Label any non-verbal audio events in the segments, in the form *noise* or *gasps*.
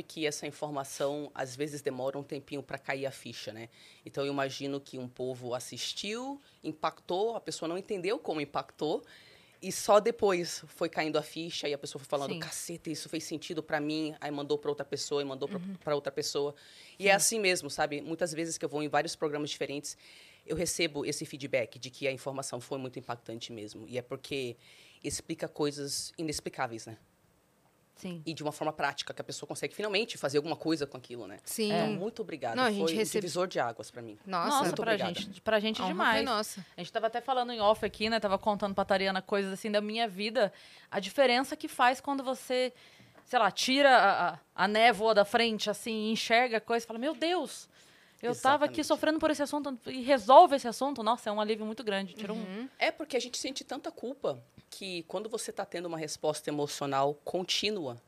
sabe que essa informação às vezes demora um tempinho para cair a ficha, né? Então eu imagino que um povo assistiu, impactou, a pessoa não entendeu como impactou e só depois foi caindo a ficha e a pessoa foi falando, Sim. caceta, isso fez sentido para mim, aí mandou para outra pessoa e mandou Uhum. para outra pessoa. E é assim mesmo, sabe? Muitas vezes que eu vou em vários programas diferentes, eu recebo esse feedback de que a informação foi muito impactante mesmo. E é porque explica coisas inexplicáveis, né? Sim. e de uma forma prática, que a pessoa consegue finalmente fazer alguma coisa com aquilo, né? Sim. Então, muito obrigada. Não, a gente Foi um recebe- divisor de águas para mim. Nossa, Nossa, muito pra obrigada. gente, pra gente demais. foi nossa. A gente tava até falando em off aqui, né? Tava contando pra Tariana coisas assim da minha vida. A diferença que faz quando você, sei lá, tira a, a, névoa da frente, assim, enxerga a coisa e fala, meu Deus, eu tava aqui sofrendo por esse assunto e resolve esse assunto. Nossa, é um alívio muito grande. Tira Uhum. um... É porque a gente sente tanta culpa que quando você está tendo uma resposta emocional contínua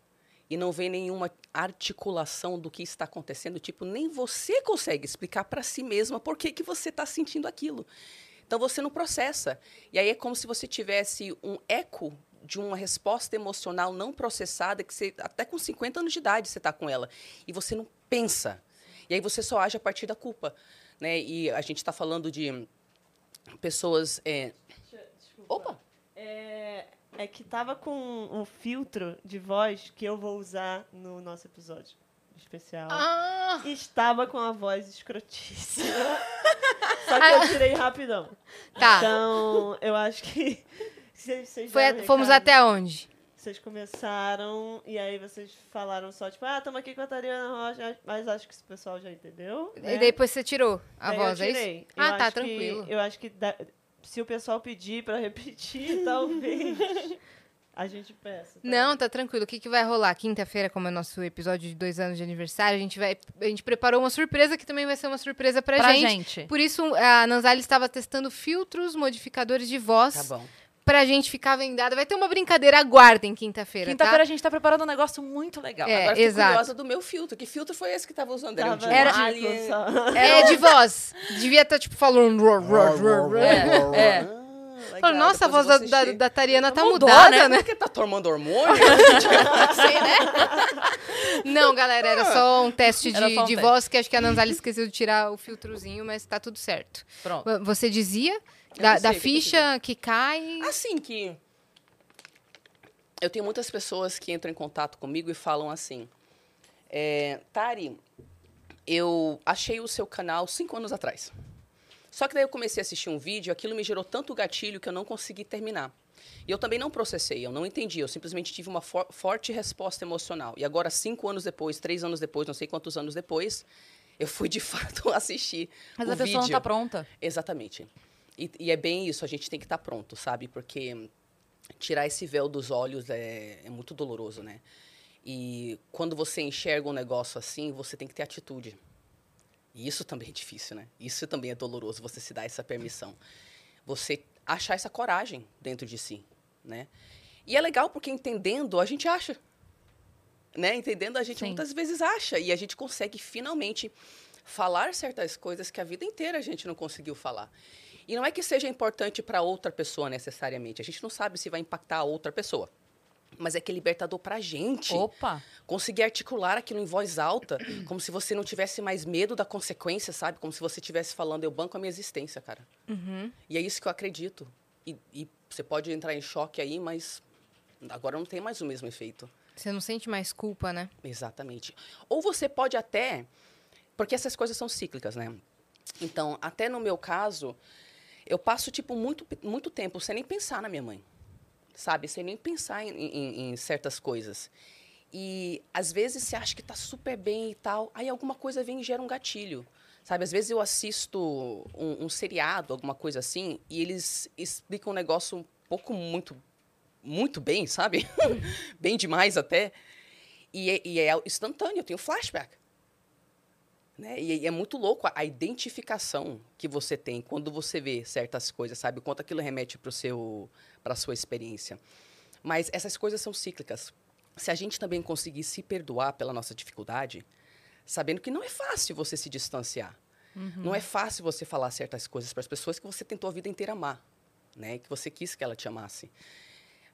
e não vê nenhuma articulação do que está acontecendo, tipo, nem você consegue explicar para si mesma por que, que você está sentindo aquilo. Então você não processa. E aí é como se você tivesse um eco de uma resposta emocional não processada, que você, até com 50 anos de idade você está com ela, e você não pensa. E aí você só age a partir da culpa. Né? E a gente está falando de pessoas. é, Desculpa. Opa! É, é que tava com um filtro de voz que eu vou usar no nosso episódio especial. Ah, estava com a voz escrotíssima. *laughs* Só que eu tirei rapidão. tá. Então, eu acho que. *laughs* Vocês, vocês Foi fomos até onde? Vocês começaram e aí vocês falaram só, tipo, ah, estamos aqui com a Tariana Rocha, mas acho que esse pessoal já entendeu. né? E depois você tirou a Daí voz, eu é isso? tirei. Ah, Eu tá, acho que- tranquilo. eu acho que dá- se o pessoal pedir pra *laughs* repetir, talvez a gente peça. tá? Não, tá tranquilo. O que, que vai rolar? Quinta-feira, como é nosso episódio de dois anos de aniversário, a gente vai. A gente preparou uma surpresa que também vai ser uma surpresa pra, Pra gente. gente. Por isso, a Nanzali estava testando filtros, modificadores de voz Tá bom. Pra gente ficar vendada. Vai ter uma brincadeira, aguardem quinta-feira, Quinta-feira tá? a gente tá preparando um negócio muito legal. É, Agora exato. curiosa do meu filtro. Que filtro foi esse que tava usando? Era, de Era- alien? só. É de voz. Devia estar, tipo, falando. ror, ror, ror, ror. É, é. Legal, Nossa, a voz da, da, da Tariana tá Mudou, mudada, né? né? Por que tá tomando hormônio? *laughs* sei, né? Não, galera, era só um teste Era de, um de voz que acho que a Nanzali esqueceu de tirar o filtrozinho, mas tá tudo certo. Pronto. Você dizia da, da o que que ficha que cai. Assim que. Eu tenho muitas pessoas que entram em contato comigo e falam assim: é, Tari, eu achei o seu canal cinco anos atrás. Só que daí eu comecei a assistir um vídeo, aquilo me gerou tanto gatilho que eu não consegui terminar. E eu também não processei, eu não entendi, eu simplesmente tive uma for- forte resposta emocional. E agora, cinco anos depois, três anos depois, não sei quantos anos depois, eu fui de *laughs* fato assistir Mas o a pessoa vídeo. não tá pronta. Exatamente. E, e é bem isso, a gente tem que estar pronto, sabe? Porque tirar esse véu dos olhos é, é muito doloroso, né? E quando você enxerga um negócio assim, você tem que ter atitude. E isso também é difícil, né? Isso também é doloroso, você se dar essa permissão. Você achar essa coragem dentro de si, né? E é legal porque entendendo, a gente acha. Né? Entendendo, a gente Sim. muitas vezes acha. E a gente consegue finalmente falar certas coisas que a vida inteira a gente não conseguiu falar. E não é que seja importante para outra pessoa necessariamente. A gente não sabe se vai impactar a outra pessoa. Mas é que é libertador para a gente Opa. conseguir articular aquilo em voz alta, *clears throat* como se você não tivesse mais medo da consequência, sabe? Como se você estivesse falando, eu banco a minha existência, cara. Uhum. E é isso que eu acredito. E, e você pode entrar em choque aí, mas agora não tem mais o mesmo efeito. Você não sente mais culpa, né? Exatamente. Ou você pode até. Porque essas coisas são cíclicas, né? Então, até no meu caso, eu passo, tipo, muito, muito tempo sem nem pensar na minha mãe. Sabe? Sem nem pensar em, em- em certas coisas. E às vezes você acha que tá super bem e tal, aí alguma coisa vem e gera um gatilho. Sabe? Às vezes eu assisto um, um seriado, alguma coisa assim, e eles explicam um negócio um pouco muito, muito bem, sabe? *laughs* bem demais até. E é, e é instantâneo, eu tenho flashback. Né? E é muito louco a, a identificação que você tem quando você vê certas coisas, sabe? Quanto aquilo remete para a sua experiência. Mas essas coisas são cíclicas. Se a gente também conseguir se perdoar pela nossa dificuldade, sabendo que não é fácil você se distanciar. Não é fácil você falar certas coisas para as pessoas que você tentou a vida inteira amar, né? Que você quis que ela te amasse.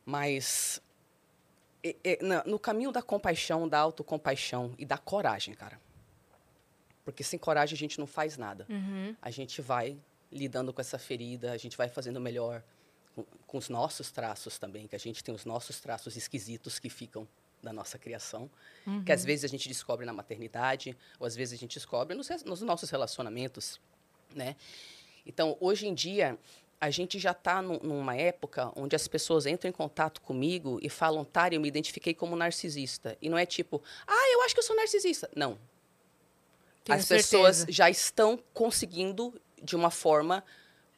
Mas no caminho da compaixão, da autocompaixão e da coragem, cara. Porque sem coragem a gente não faz nada. Uhum. A gente vai lidando com essa ferida, a gente vai fazendo melhor com, com os nossos traços também, que a gente tem os nossos traços esquisitos que ficam da nossa criação, que às vezes a gente descobre na maternidade, ou às vezes a gente descobre nos, nos nossos relacionamentos, né? Então, hoje em dia, a gente já está numa época onde as pessoas entram em contato comigo e falam, Tari, eu me identifiquei como narcisista. E não é tipo, ah, eu acho que eu sou narcisista. Não. Tenho as pessoas certeza. já estão conseguindo, de uma forma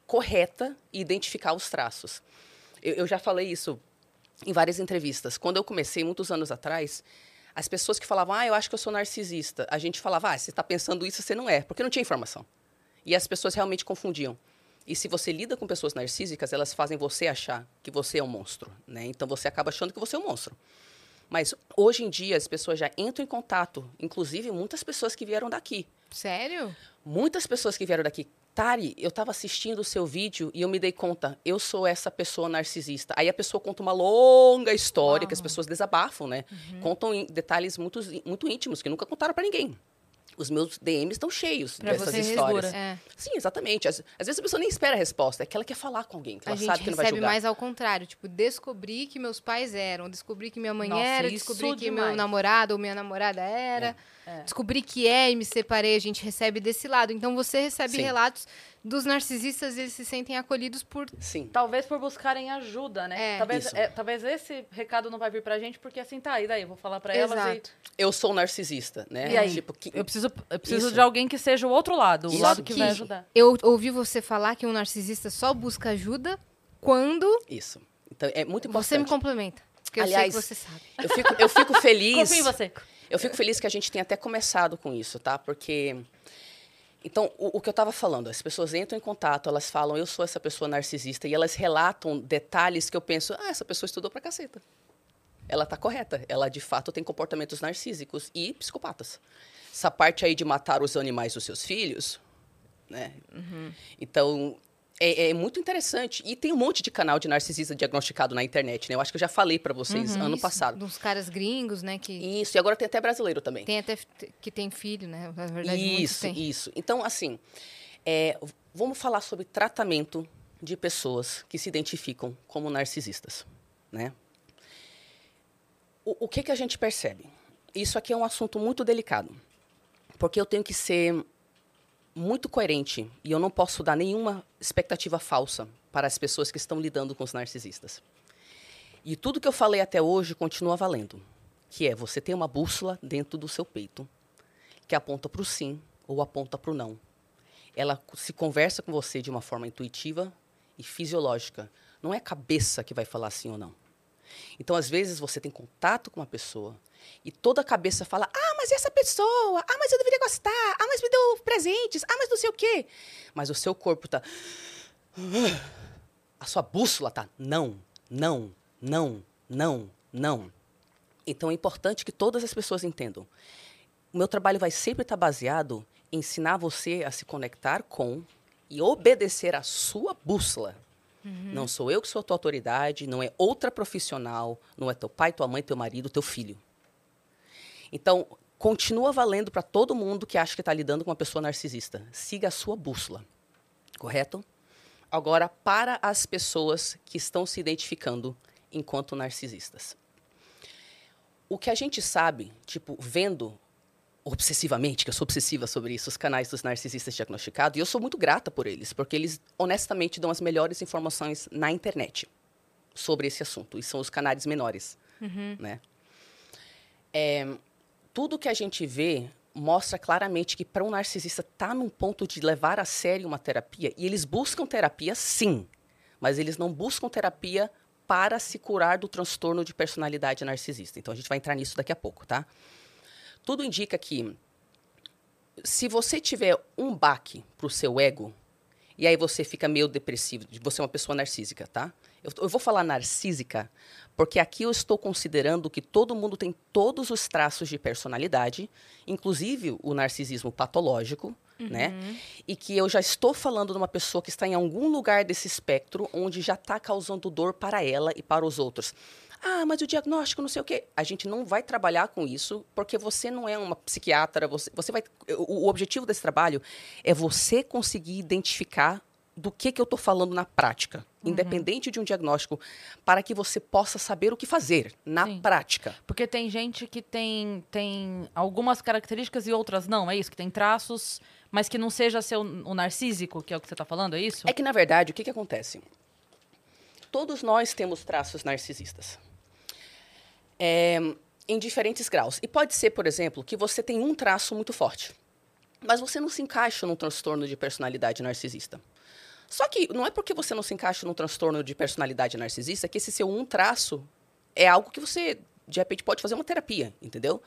correta, identificar os traços. Eu, eu já falei isso em várias entrevistas. Quando eu comecei, muitos anos atrás, as pessoas que falavam, ah, eu acho que eu sou narcisista, a gente falava, ah, você está pensando isso, você não é, porque não tinha informação. E as pessoas realmente confundiam. E se você lida com pessoas narcísicas, elas fazem você achar que você é um monstro, né? Então você acaba achando que você é um monstro. Mas hoje em dia as pessoas já entram em contato, inclusive muitas pessoas que vieram daqui. Sério? Muitas pessoas que vieram daqui. Tari, eu estava assistindo o seu vídeo e eu me dei conta, eu sou essa pessoa narcisista. Aí a pessoa conta uma longa história que as pessoas desabafam, né? Contam em detalhes muito, muito íntimos que nunca contaram para ninguém. Os meus DMs estão cheios Pra dessas você histórias. É. Sim, exatamente. Às, às vezes a pessoa nem espera a resposta, é que ela quer falar com alguém, que A ela gente sabe que não vai recebe julgar. mais ao contrário. Tipo, descobri que meus pais eram, descobri que minha mãe Nossa, era, descobri que meu demais. namorado ou minha namorada era, É. descobri que é e me separei. A gente recebe desse lado. Então você recebe Sim. relatos dos narcisistas, eles se sentem acolhidos por. Sim. Talvez por buscarem ajuda, né? É. Talvez, é, talvez esse recado não vai vir pra gente, porque assim, tá, e daí? Eu vou falar pra elas e... Exato. Eu sou narcisista, né? E aí? Tipo, que- Eu preciso, eu preciso Isso. de alguém que seja o outro lado, o Isso. lado que Que- vai ajudar. Eu ouvi você falar que um narcisista só busca ajuda quando Isso. Então, é muito você me importante. complementa. Porque eu Aliás, sei que você sabe. Eu fico, eu fico feliz. *laughs* Confio em você. Eu fico feliz que a gente tenha até começado com isso, tá? Porque. Então, o, o que eu estava falando, as pessoas entram em contato, elas falam, eu sou essa pessoa narcisista, e elas relatam detalhes que eu penso, ah, essa pessoa estudou pra caceta. Ela tá correta. Ela, de fato, tem comportamentos narcísicos e psicopatas. Essa parte aí de matar os animais dos seus filhos, né? Então, é, é muito interessante. E tem um monte de canal de narcisista diagnosticado na internet, né? Eu acho que eu já falei pra vocês ano Isso, passado. Dos caras gringos, né? Que Isso, e agora tem até brasileiro também. tem até que tem filho, né? Na verdade, Isso, isso. Então, assim, é, vamos falar sobre tratamento de pessoas que se identificam como narcisistas, né? O, o que que a gente percebe? Isso aqui é um assunto muito delicado, porque eu tenho que ser muito coerente e eu não posso dar nenhuma expectativa falsa para as pessoas que estão lidando com os narcisistas. E tudo que eu falei até hoje continua valendo, que é você ter uma bússola dentro do seu peito que aponta para o sim ou aponta para o não. Ela se conversa com você de uma forma intuitiva e fisiológica. Não é a cabeça que vai falar sim ou não. Então, às vezes, você tem contato com uma pessoa e toda a cabeça fala: ah, mas essa pessoa, ah, mas eu deveria gostar, ah, mas me deu presentes, ah, mas não sei o quê. Mas o seu corpo tá. A sua bússola tá não, não, não, não, não. Então é importante que todas as pessoas entendam. O meu trabalho vai sempre estar baseado em ensinar você a se conectar com e obedecer à sua bússola. Não sou eu que sou a tua autoridade, não é outra profissional, não é teu pai, tua mãe, teu marido, teu filho. Então, continua valendo para todo mundo que acha que está lidando com uma pessoa narcisista. Siga a sua bússola, correto? Agora, para as pessoas que estão se identificando enquanto narcisistas. O que a gente sabe, tipo, vendo obsessivamente, que eu sou obsessiva sobre isso, os canais dos narcisistas diagnosticados, e eu sou muito grata por eles, porque eles honestamente dão as melhores informações na internet sobre esse assunto, e são os canais menores, né? É, tudo que a gente vê mostra claramente que para um narcisista tá num ponto de levar a sério uma terapia, e eles buscam terapia sim, mas eles não buscam terapia para se curar do transtorno de personalidade narcisista. Então a gente vai entrar nisso daqui a pouco, tá? Tudo indica que se você tiver um baque pro seu ego, e aí você fica meio depressivo, você é uma pessoa narcísica, tá? Eu, eu vou falar narcísica, porque aqui eu estou considerando que todo mundo tem todos os traços de personalidade, inclusive o narcisismo patológico, né? E que eu já estou falando de uma pessoa que está em algum lugar desse espectro onde já está causando dor para ela e para os outros. Ah, mas o diagnóstico não sei o quê. A gente não vai trabalhar com isso porque você não é uma psiquiatra. Você, você vai. O, o objetivo desse trabalho é você conseguir identificar do que, que eu estou falando na prática, independente de um diagnóstico, para que você possa saber o que fazer na Sim. prática. Porque tem gente que tem, tem algumas características e outras não, é isso? Que tem traços, mas que não seja seu, o narcísico, que é o que você está falando, é isso? É que, na verdade, o que, que acontece? Todos nós temos traços narcisistas. É, em diferentes graus. E pode ser, por exemplo, que você tem um traço muito forte, mas você não se encaixa num transtorno de personalidade narcisista. Só que não é porque você não se encaixa num transtorno de personalidade narcisista que esse seu um traço é algo que você, de repente, pode fazer uma terapia, entendeu?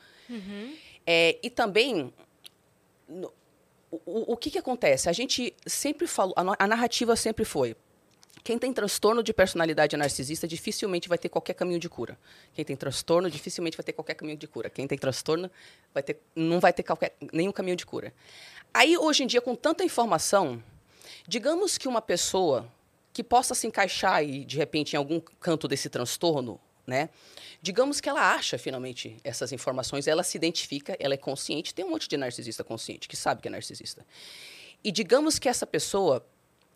É, e também, no- o- o, que, que acontece? A gente sempre falou, a, a narrativa sempre foi: quem tem transtorno de personalidade narcisista dificilmente vai ter qualquer caminho de cura. Quem tem transtorno dificilmente vai ter qualquer caminho de cura. Quem tem transtorno vai ter, não vai ter qualquer, nenhum caminho de cura. Aí, hoje em dia, com tanta informação, digamos que uma pessoa que possa se encaixar aí, de repente, em algum canto desse transtorno, né? Digamos que ela acha finalmente essas informações, ela se identifica, ela é consciente. Tem um monte de narcisista consciente que sabe que é narcisista. E digamos que essa pessoa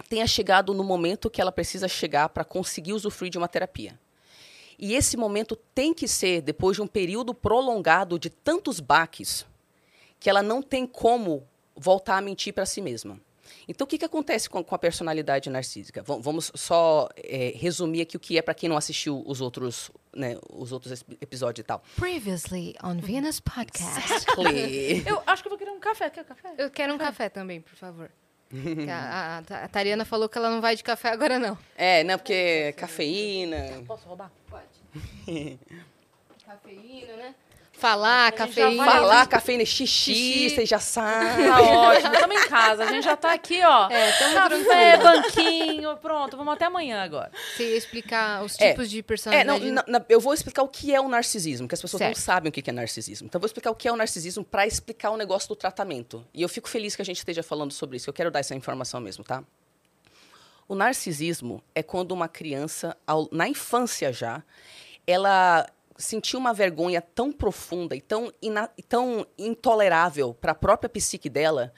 tenha chegado no momento que ela precisa chegar para conseguir usufruir de uma terapia. E esse momento tem que ser depois de um período prolongado de tantos baques que ela não tem como voltar a mentir para si mesma. Então, o que, que acontece com, com a personalidade narcísica? Va- Vamos só eh, resumir aqui o que é para quem não assistiu os outros, né, os outros episódios e tal. Previously on Venus Podcast. Exactly. Eu acho que eu vou querer um café. Quer café? Eu quero um café também, por favor. *laughs* A, a, a Tariana falou que ela não vai de café agora, não. é, né? Porque cafeína. Posso roubar? Pode. *laughs* Cafeína, né? Falar, cafeína. Falar cafeína é xixi, Xixi. você já sabe. Tá ótimo, estamos em casa. A gente já tá aqui, ó. É, tamo Café, banquinho, pronto. Vamos até amanhã agora. Você ia explicar os É. tipos de É, personalidade. não, na- na- eu vou explicar o que é o narcisismo, que as pessoas Certo. não sabem o que é narcisismo. Então, eu vou explicar o que é o narcisismo para explicar o negócio do tratamento. E eu fico feliz que a gente esteja falando sobre isso. Eu quero dar essa informação mesmo, tá? O narcisismo é quando uma criança, ao- na infância já, ela sentiu uma vergonha tão profunda e tão, ina- e tão intolerável para a própria psique dela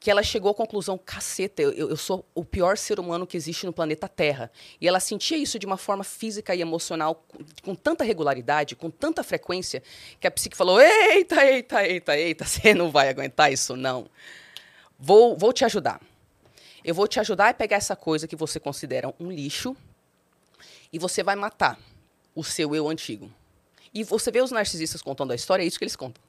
que ela chegou à conclusão, caceta, eu, eu sou o pior ser humano que existe no planeta Terra. E ela sentia isso de uma forma física e emocional com, com tanta regularidade, com tanta frequência, que a psique falou, eita, eita, eita, eita, *laughs* você não vai aguentar isso, não. Vou, vou te ajudar. Eu vou te ajudar a pegar essa coisa que você considera um lixo e você vai matar o seu eu antigo. E você vê os narcisistas contando a história, é isso que eles contam.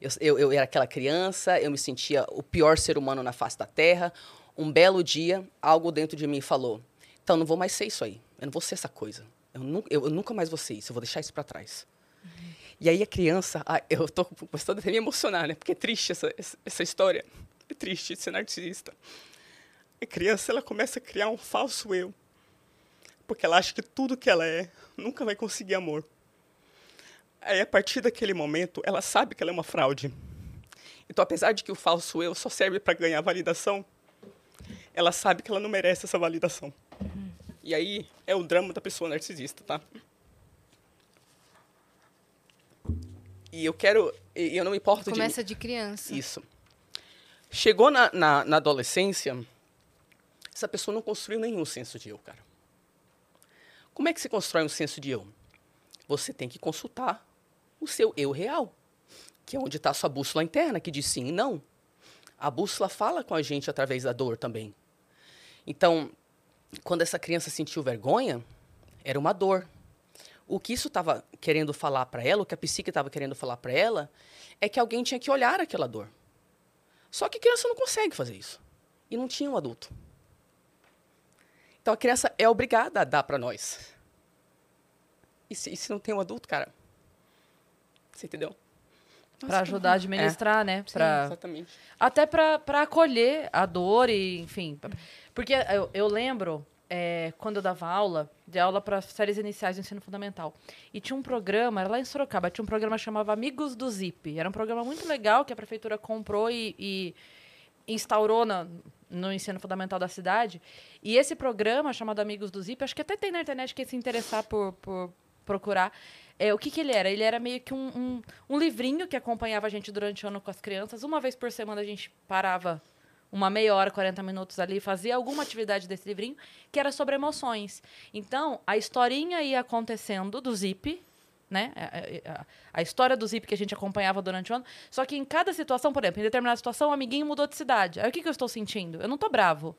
Eu, eu, eu era aquela criança, eu me sentia o pior ser humano na face da Terra. Um belo dia, algo dentro de mim falou: então, não vou mais ser isso aí. Eu não vou ser essa coisa. Eu, nu eu, eu nunca mais vou ser isso. Eu vou deixar isso para trás. E aí a criança, ah, eu estou começando a me emocionar, né? Porque é triste essa, essa história. É triste ser narcisista. A criança, ela começa a criar um falso eu. Porque ela acha que tudo que ela é nunca vai conseguir amor. Aí, a partir daquele momento, ela sabe que ela é uma fraude. Então, apesar de que o falso eu só serve para ganhar validação, ela sabe que ela não merece essa validação. E aí é o drama da pessoa narcisista, tá? E eu quero. E eu não me importo de. Começa de criança. Isso. Chegou na, na, na adolescência, essa pessoa não construiu nenhum senso de eu, cara. Como é que se constrói um senso de eu? Você tem que consultar o seu eu real, que é onde está a sua bússola interna, que diz sim e não. A bússola fala com a gente através da dor também. Então, quando essa criança sentiu vergonha, era uma dor. O que isso estava querendo falar para ela, o que a psique estava querendo falar para ela, é que alguém tinha que olhar aquela dor. Só que a criança não consegue fazer isso. E não tinha um adulto. Então a criança é obrigada a dar para nós. E se, e se não tem um adulto, cara? Você entendeu? Pra ajudar a administrar, né? Sim, Pra... exatamente. Até pra pra acolher a dor e, enfim. Porque eu, eu lembro, é, quando eu dava aula, de aula para séries iniciais do ensino fundamental. E tinha um programa, era lá em Sorocaba, tinha um programa que chamava Amigos do Zip. Era um programa muito legal que a prefeitura comprou e, e instaurou na- no ensino fundamental da cidade. E esse programa, chamado Amigos do Zip, acho que até tem na internet quem se interessar por, por procurar. É, o que, que ele era? Ele era meio que um, um, um livrinho que acompanhava a gente durante o ano com as crianças. Uma vez por semana a gente parava uma meia hora, 40 minutos ali, fazia alguma atividade desse livrinho, que era sobre emoções. Então, a historinha ia acontecendo do Zip, né? A, a- a história do Zip que a gente acompanhava durante o ano. Só que em cada situação, por exemplo, em determinada situação, o amiguinho mudou de cidade. Aí o que, que eu estou sentindo? Eu não tô bravo.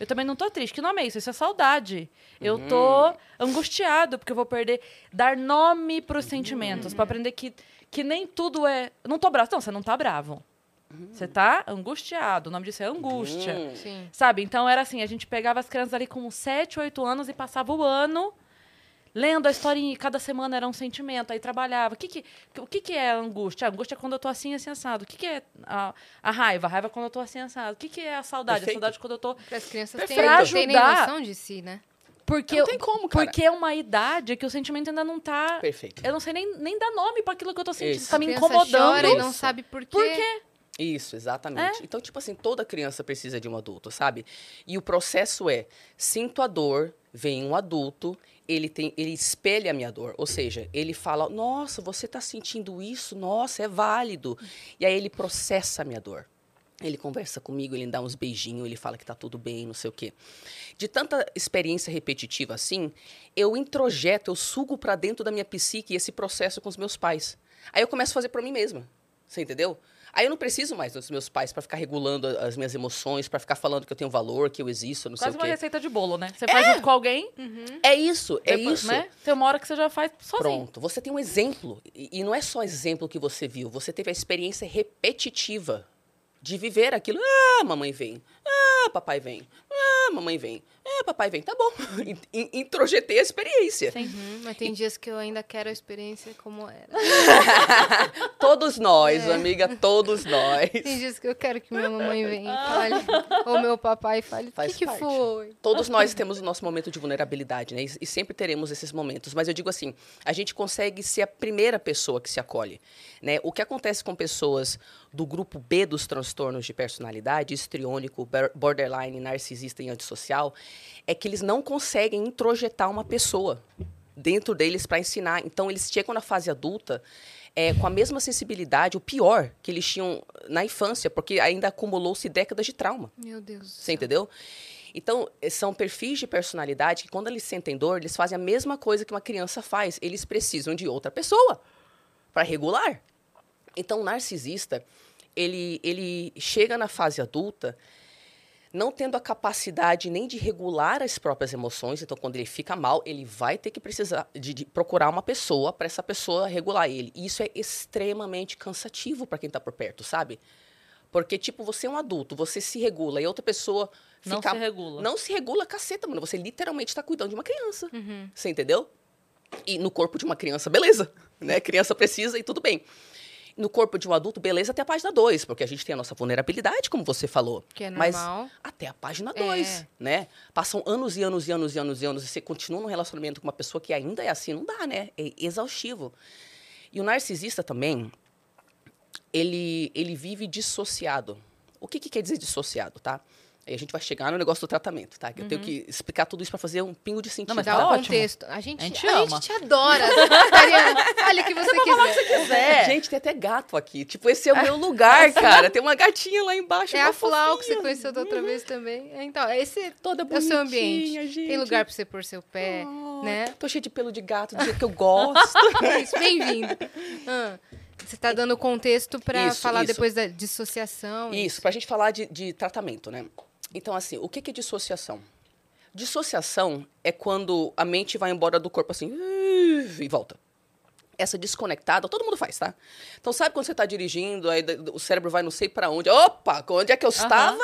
Eu também não tô triste. Que nome é isso? Isso é saudade. Eu tô angustiado, porque eu vou perder. Dar nome pros sentimentos, para aprender que, que nem tudo é. Não tô bravo. Não, você não tá bravo. Você tá angustiado. O nome disso é angústia. Hum. Sim. Sabe? Então era assim, a gente pegava as crianças ali com 7, 8 anos e passava o ano lendo a historinha, e cada semana era um sentimento, aí trabalhava. O que que, o que, que é a angústia? A angústia é quando eu tô assim, assim, assado. O que, que é a, a raiva? A raiva é quando eu tô assim, assado. O que, que é a saudade? Perfeito. A saudade é quando eu tô... Para as crianças terem, ajudar- noção de si, né? Porque, Não tem como, cara. porque é uma idade que o sentimento ainda não tá... Perfeito. Eu não sei nem, nem dar nome para aquilo que eu tô sentindo. Isso. Tá me incomodando. chora e não sabe por quê. Por quê? Isso, exatamente. Então, tipo assim, toda criança precisa de um adulto, sabe? E o processo é: sinto a dor, vem um adulto, ele tem, ele espelha a minha dor. Ou seja, ele fala: Nossa, você tá sentindo isso? Nossa, é válido. E aí ele processa a minha dor. Ele conversa comigo, ele dá uns beijinhos, ele fala que tá tudo bem, não sei o quê. De tanta experiência repetitiva assim, eu introjeto, eu sugo pra dentro da minha psique esse processo com os meus pais. Aí eu começo a fazer pra mim mesma. Você entendeu? Aí eu não preciso mais dos meus pais pra ficar regulando as minhas emoções, pra ficar falando que eu tenho valor, que eu existo, não Quase sei uma o quê. receita de bolo, né? Você faz junto com alguém, É isso, é depois, isso. né? Tem uma hora que você já faz sozinho. Pronto, você tem um exemplo. E, e não é só exemplo que você viu, você teve a experiência repetitiva de viver aquilo. Ah, mamãe vem. Ah, papai vem. Ah, mamãe vem. Ah, papai vem. Tá bom. *laughs* In- in- Introjetei a experiência. Sim. Uhum, mas tem dias que eu ainda quero a experiência como era. *laughs* Todos nós, É. amiga, todos nós. Tem dias que eu quero que minha mamãe venha e fale, ou meu papai fale, o que, que foi? Todos nós temos o nosso momento de vulnerabilidade, né? E, e sempre teremos esses momentos. Mas eu digo assim, a gente consegue ser a primeira pessoa que se acolhe, né? O que acontece com pessoas do grupo B dos transtornos de personalidade, histriônico, borderline, narcisista e antissocial, é que eles não conseguem introjetar uma pessoa dentro deles para ensinar. Então eles chegam na fase adulta é, com a mesma sensibilidade, o pior que eles tinham na infância, porque ainda acumulou-se décadas de trauma. Meu Deus Você entendeu? Então, eh, são perfis de personalidade que, quando eles sentem dor, eles fazem a mesma coisa que uma criança faz. Eles precisam de outra pessoa para regular. Então, o narcisista, ele, ele chega na fase adulta não tendo a capacidade nem de regular as próprias emoções. Então, quando ele fica mal, ele vai ter que precisar de, de procurar uma pessoa para essa pessoa regular ele. E isso é extremamente cansativo para quem está por perto, sabe? Porque, tipo, você é um adulto, você se regula e outra pessoa Não fica... se regula. Não se regula, caceta, mano. Você literalmente está cuidando de uma criança. Uhum. Você entendeu? E no corpo de uma criança, beleza. Né? Criança precisa e tudo bem. No corpo de um adulto, beleza até a página 2, porque a gente tem a nossa vulnerabilidade, como você falou. Que é Mas normal. até a página 2, É. né? Passam anos e anos e anos e anos e anos e você continua num relacionamento com uma pessoa que ainda é assim, não dá, né? É exaustivo. E o narcisista também, ele, ele vive dissociado. O que, que quer dizer dissociado, tá? Aí a gente vai chegar no negócio do tratamento, tá? Que eu tenho que explicar tudo isso para fazer um pingo de sentido. mas Dá tá o tá? ótimo. contexto. A gente, A a gente gente, ama. te adora. Mariana, fale o que você quiser. É. Gente, tem até gato aqui. Tipo, esse é o meu lugar, *laughs* cara. Tem uma gatinha lá embaixo. É a Flau que você conheceu da outra vez também. É, Então, esse Toda é o seu ambiente. gente. Tem lugar pra você pôr seu pé, Oh, né? Tô cheia de pelo de gato, do jeito que eu gosto. *laughs* Isso, bem-vindo. Ah, você tá dando contexto pra Isso, falar isso. depois da dissociação. Isso, pra gente falar de, de tratamento, né? Então, assim, o que que é dissociação? Dissociação é quando a mente vai embora do corpo assim e volta. Essa desconectada, todo mundo faz, tá? Então, sabe quando você tá dirigindo, aí o cérebro vai não sei pra onde. Opa, onde é que eu estava?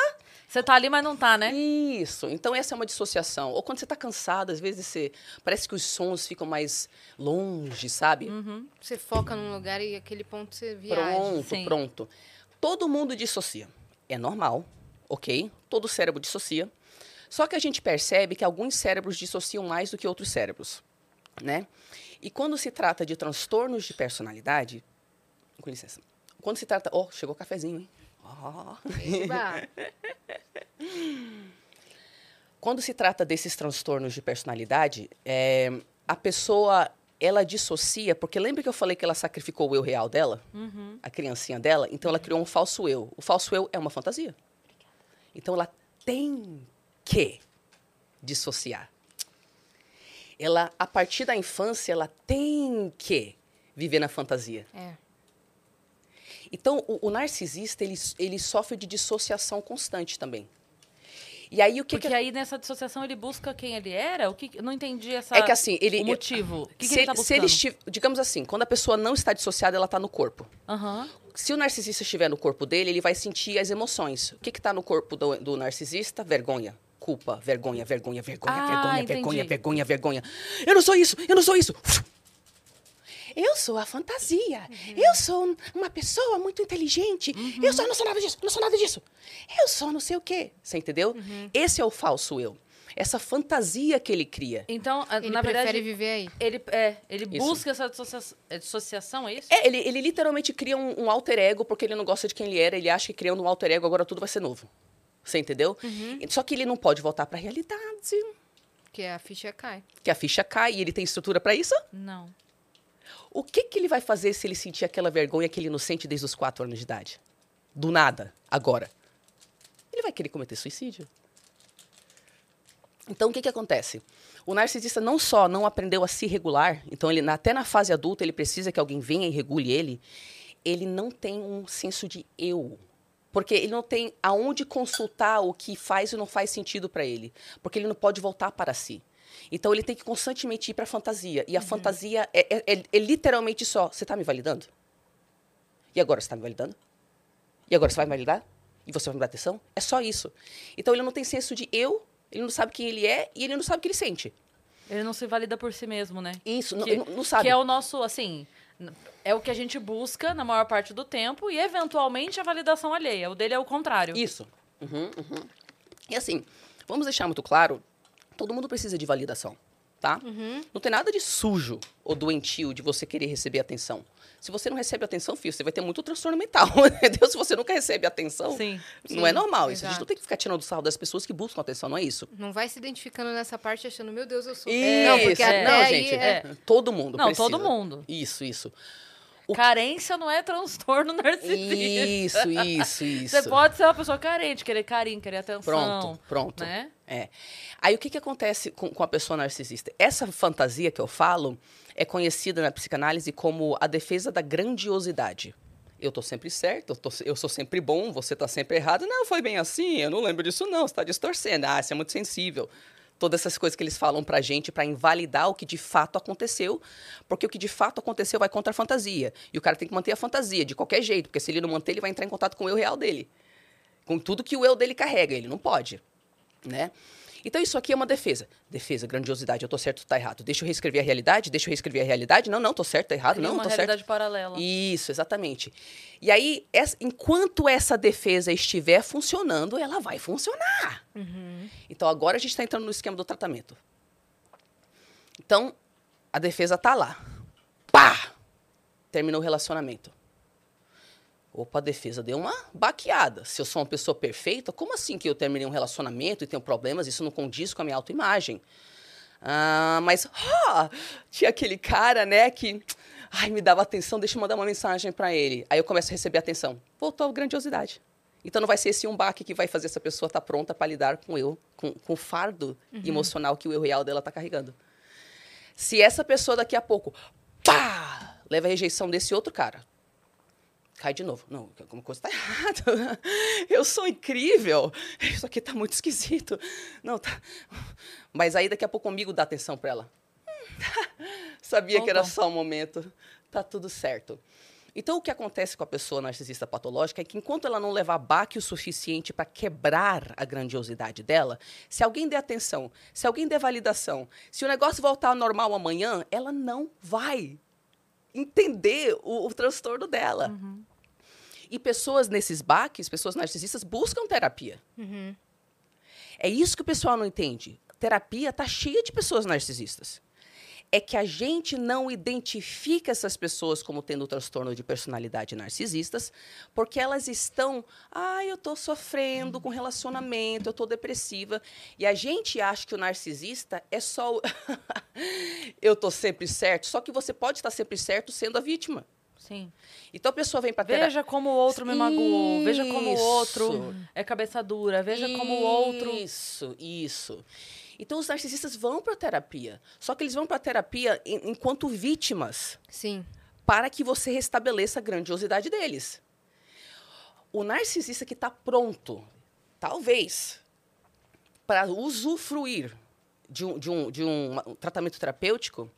Você tá ali, mas não tá, né? Isso. Então, essa é uma dissociação. Ou quando você tá cansado, às vezes você. Parece que os sons ficam mais longe, sabe? Você foca num lugar e aquele ponto você viaja. Pronto, Sim. pronto. Todo mundo dissocia. É normal, ok? Todo cérebro dissocia. Só que a gente percebe que alguns cérebros dissociam mais do que outros cérebros, né? E quando se trata de transtornos de personalidade, com licença. Quando se trata, ó, chegou o cafezinho, hein? *laughs* Eba. Quando se trata desses transtornos de personalidade, é, a pessoa ela dissocia, porque lembra que eu falei que ela sacrificou o eu real dela, a criancinha dela, então ela criou um falso eu. O falso eu é uma fantasia. Então ela tem que dissociar. Ela, a partir da infância, ela tem que viver na fantasia. É. Então, o, o narcisista, ele, ele sofre de dissociação constante também. E aí, o que, Porque que aí nessa dissociação ele busca quem ele era? O que eu não entendi essa É que assim, ele... o motivo. O que, que se, ele tá se ele esti- digamos assim, quando a pessoa não está dissociada, ela está no corpo. Aham. Se o narcisista estiver no corpo dele, ele vai sentir as emoções. O que está no corpo do, do narcisista? Vergonha. Culpa, vergonha, vergonha, vergonha, Ah, vergonha, entendi. vergonha, vergonha, vergonha. Eu não sou isso, eu não sou isso. Eu sou a fantasia. Uhum. Eu sou uma pessoa muito inteligente. Eu sou, eu não sou nada disso, eu não sou nada disso. Eu sou não sei o quê. Você entendeu? Uhum. Esse é o falso eu. Essa fantasia que ele cria. Então, Ele na prefere verdade, viver aí. ele, é, ele Isso. busca essa dissocia- é dissociação, é isso? É, ele, ele literalmente cria um, um alter ego porque ele não gosta de quem ele era. Ele acha que criando um alter ego agora tudo vai ser novo. Você entendeu? Só que ele não pode voltar para a realidade. Que a ficha cai. Que a ficha cai e ele tem estrutura para isso. Não. O que, que ele vai fazer se ele sentir aquela vergonha que ele não sente desde os quatro anos de idade? Do nada, agora. Ele vai querer cometer suicídio. Então, o que, que acontece? O narcisista não só não aprendeu a se regular, então ele até na fase adulta ele precisa que alguém venha e regule ele, ele não tem um senso de eu. Porque ele não tem aonde consultar o que faz e não faz sentido para ele. Porque ele não pode voltar para si. Então ele tem que constantemente ir para a fantasia. E a fantasia é, é- é- é literalmente só: você está me validando? E agora você está me validando? E agora você vai me validar? E você vai me dar atenção? É só isso. Então ele não tem senso de eu, ele não sabe quem ele é e ele não sabe o que ele sente. Ele não se valida por si mesmo, né? Isso, não- que, não, não sabe. Que é o nosso, assim, é o que a gente busca na maior parte do tempo e, eventualmente, a validação alheia. O dele é o contrário. Isso. Uhum, uhum. E assim, vamos deixar muito claro, todo mundo precisa de validação, tá? Não tem nada de sujo ou doentio de você querer receber atenção. Se você não recebe atenção, filho, você vai ter muito transtorno mental, *laughs* entendeu? Se você nunca recebe atenção, Sim. não é Sim, normal. Isso, a gente exato. não tem que ficar tirando sarro das pessoas que buscam atenção, não é isso. Não vai se identificando nessa parte achando, meu Deus, eu sou. Isso, não, porque é. até não, gente, é... todo mundo Não, precisa. todo mundo. Isso, isso. O- Carência não é transtorno *laughs* narcisista. Isso, isso, isso. Você pode ser uma pessoa carente, querer carinho, querer atenção. Pronto, pronto. Né? É. Aí o que, que acontece com, com a pessoa narcisista? Essa fantasia que eu falo é conhecida na psicanálise como a defesa da grandiosidade. Eu tô sempre certo, eu, tô- eu sou sempre bom, você tá sempre errado. Não, foi bem assim, eu não lembro disso não, você tá distorcendo. Ah, você é muito sensível. Todas essas coisas que eles falam pra gente pra invalidar o que de fato aconteceu, porque o que de fato aconteceu vai contra a fantasia. E o cara tem que manter a fantasia de qualquer jeito, porque se ele não manter, ele vai entrar em contato com o eu real dele. Com tudo que o eu dele carrega, ele não pode né? Então isso aqui é uma defesa. Defesa, grandiosidade, eu tô certo, tá errado. Deixa eu reescrever a realidade, deixa eu reescrever a realidade. Não, não, tô certo, tá errado, Cria não, uma tô certo. realidade paralela. Isso, exatamente. E aí, essa- enquanto essa defesa estiver funcionando, ela vai funcionar. Então agora a gente está entrando no esquema do tratamento. Então, a defesa tá lá. Pá! Terminou o relacionamento. Opa, a defesa deu uma baqueada. Se eu sou uma pessoa perfeita, como assim que eu terminei um relacionamento e tenho problemas? Isso não condiz com a minha autoimagem. Ah, mas ah, tinha aquele cara, né, que ai, me dava atenção, deixa eu mandar uma mensagem para ele. Aí eu começo a receber atenção. Voltou a grandiosidade. Então não vai ser esse um baque que vai fazer essa pessoa estar pronta para lidar com eu, com, com o fardo emocional que o eu real dela está carregando. Se essa pessoa daqui a pouco, pá, leva a rejeição desse outro cara, cai de novo. Não, alguma coisa *laughs* está errada. Eu sou incrível. Isso aqui está muito esquisito. Não, tá. Mas aí daqui a pouco o amigo dá atenção para ela. *laughs* Sabia que era só um momento. Tá tudo certo. Então, o que acontece com a pessoa narcisista patológica é que, enquanto ela não levar baque o suficiente para quebrar a grandiosidade dela, se alguém der atenção, se alguém der validação, se o negócio voltar ao normal amanhã, ela não vai entender o, o transtorno dela. E pessoas nesses baques, pessoas narcisistas, buscam terapia. É isso que o pessoal não entende. Terapia tá cheia de pessoas narcisistas. é que a gente não identifica essas pessoas como tendo transtorno de personalidade narcisistas, porque elas estão, ah, eu estou sofrendo com relacionamento, eu estou depressiva, e a gente acha que o narcisista é só o *laughs* eu estou sempre certo, só que você pode estar sempre certo sendo a vítima. Sim. Então a pessoa vem para terapia. Veja como o outro me magoou. Veja como o Isso. outro é cabeça dura. Veja como o outro. Isso, isso. Então os narcisistas vão para terapia. Só que eles vão para terapia en- enquanto vítimas, Sim. para que você restabeleça a grandiosidade deles. O narcisista que está pronto, talvez, para usufruir de um, de, um, de um tratamento terapêutico,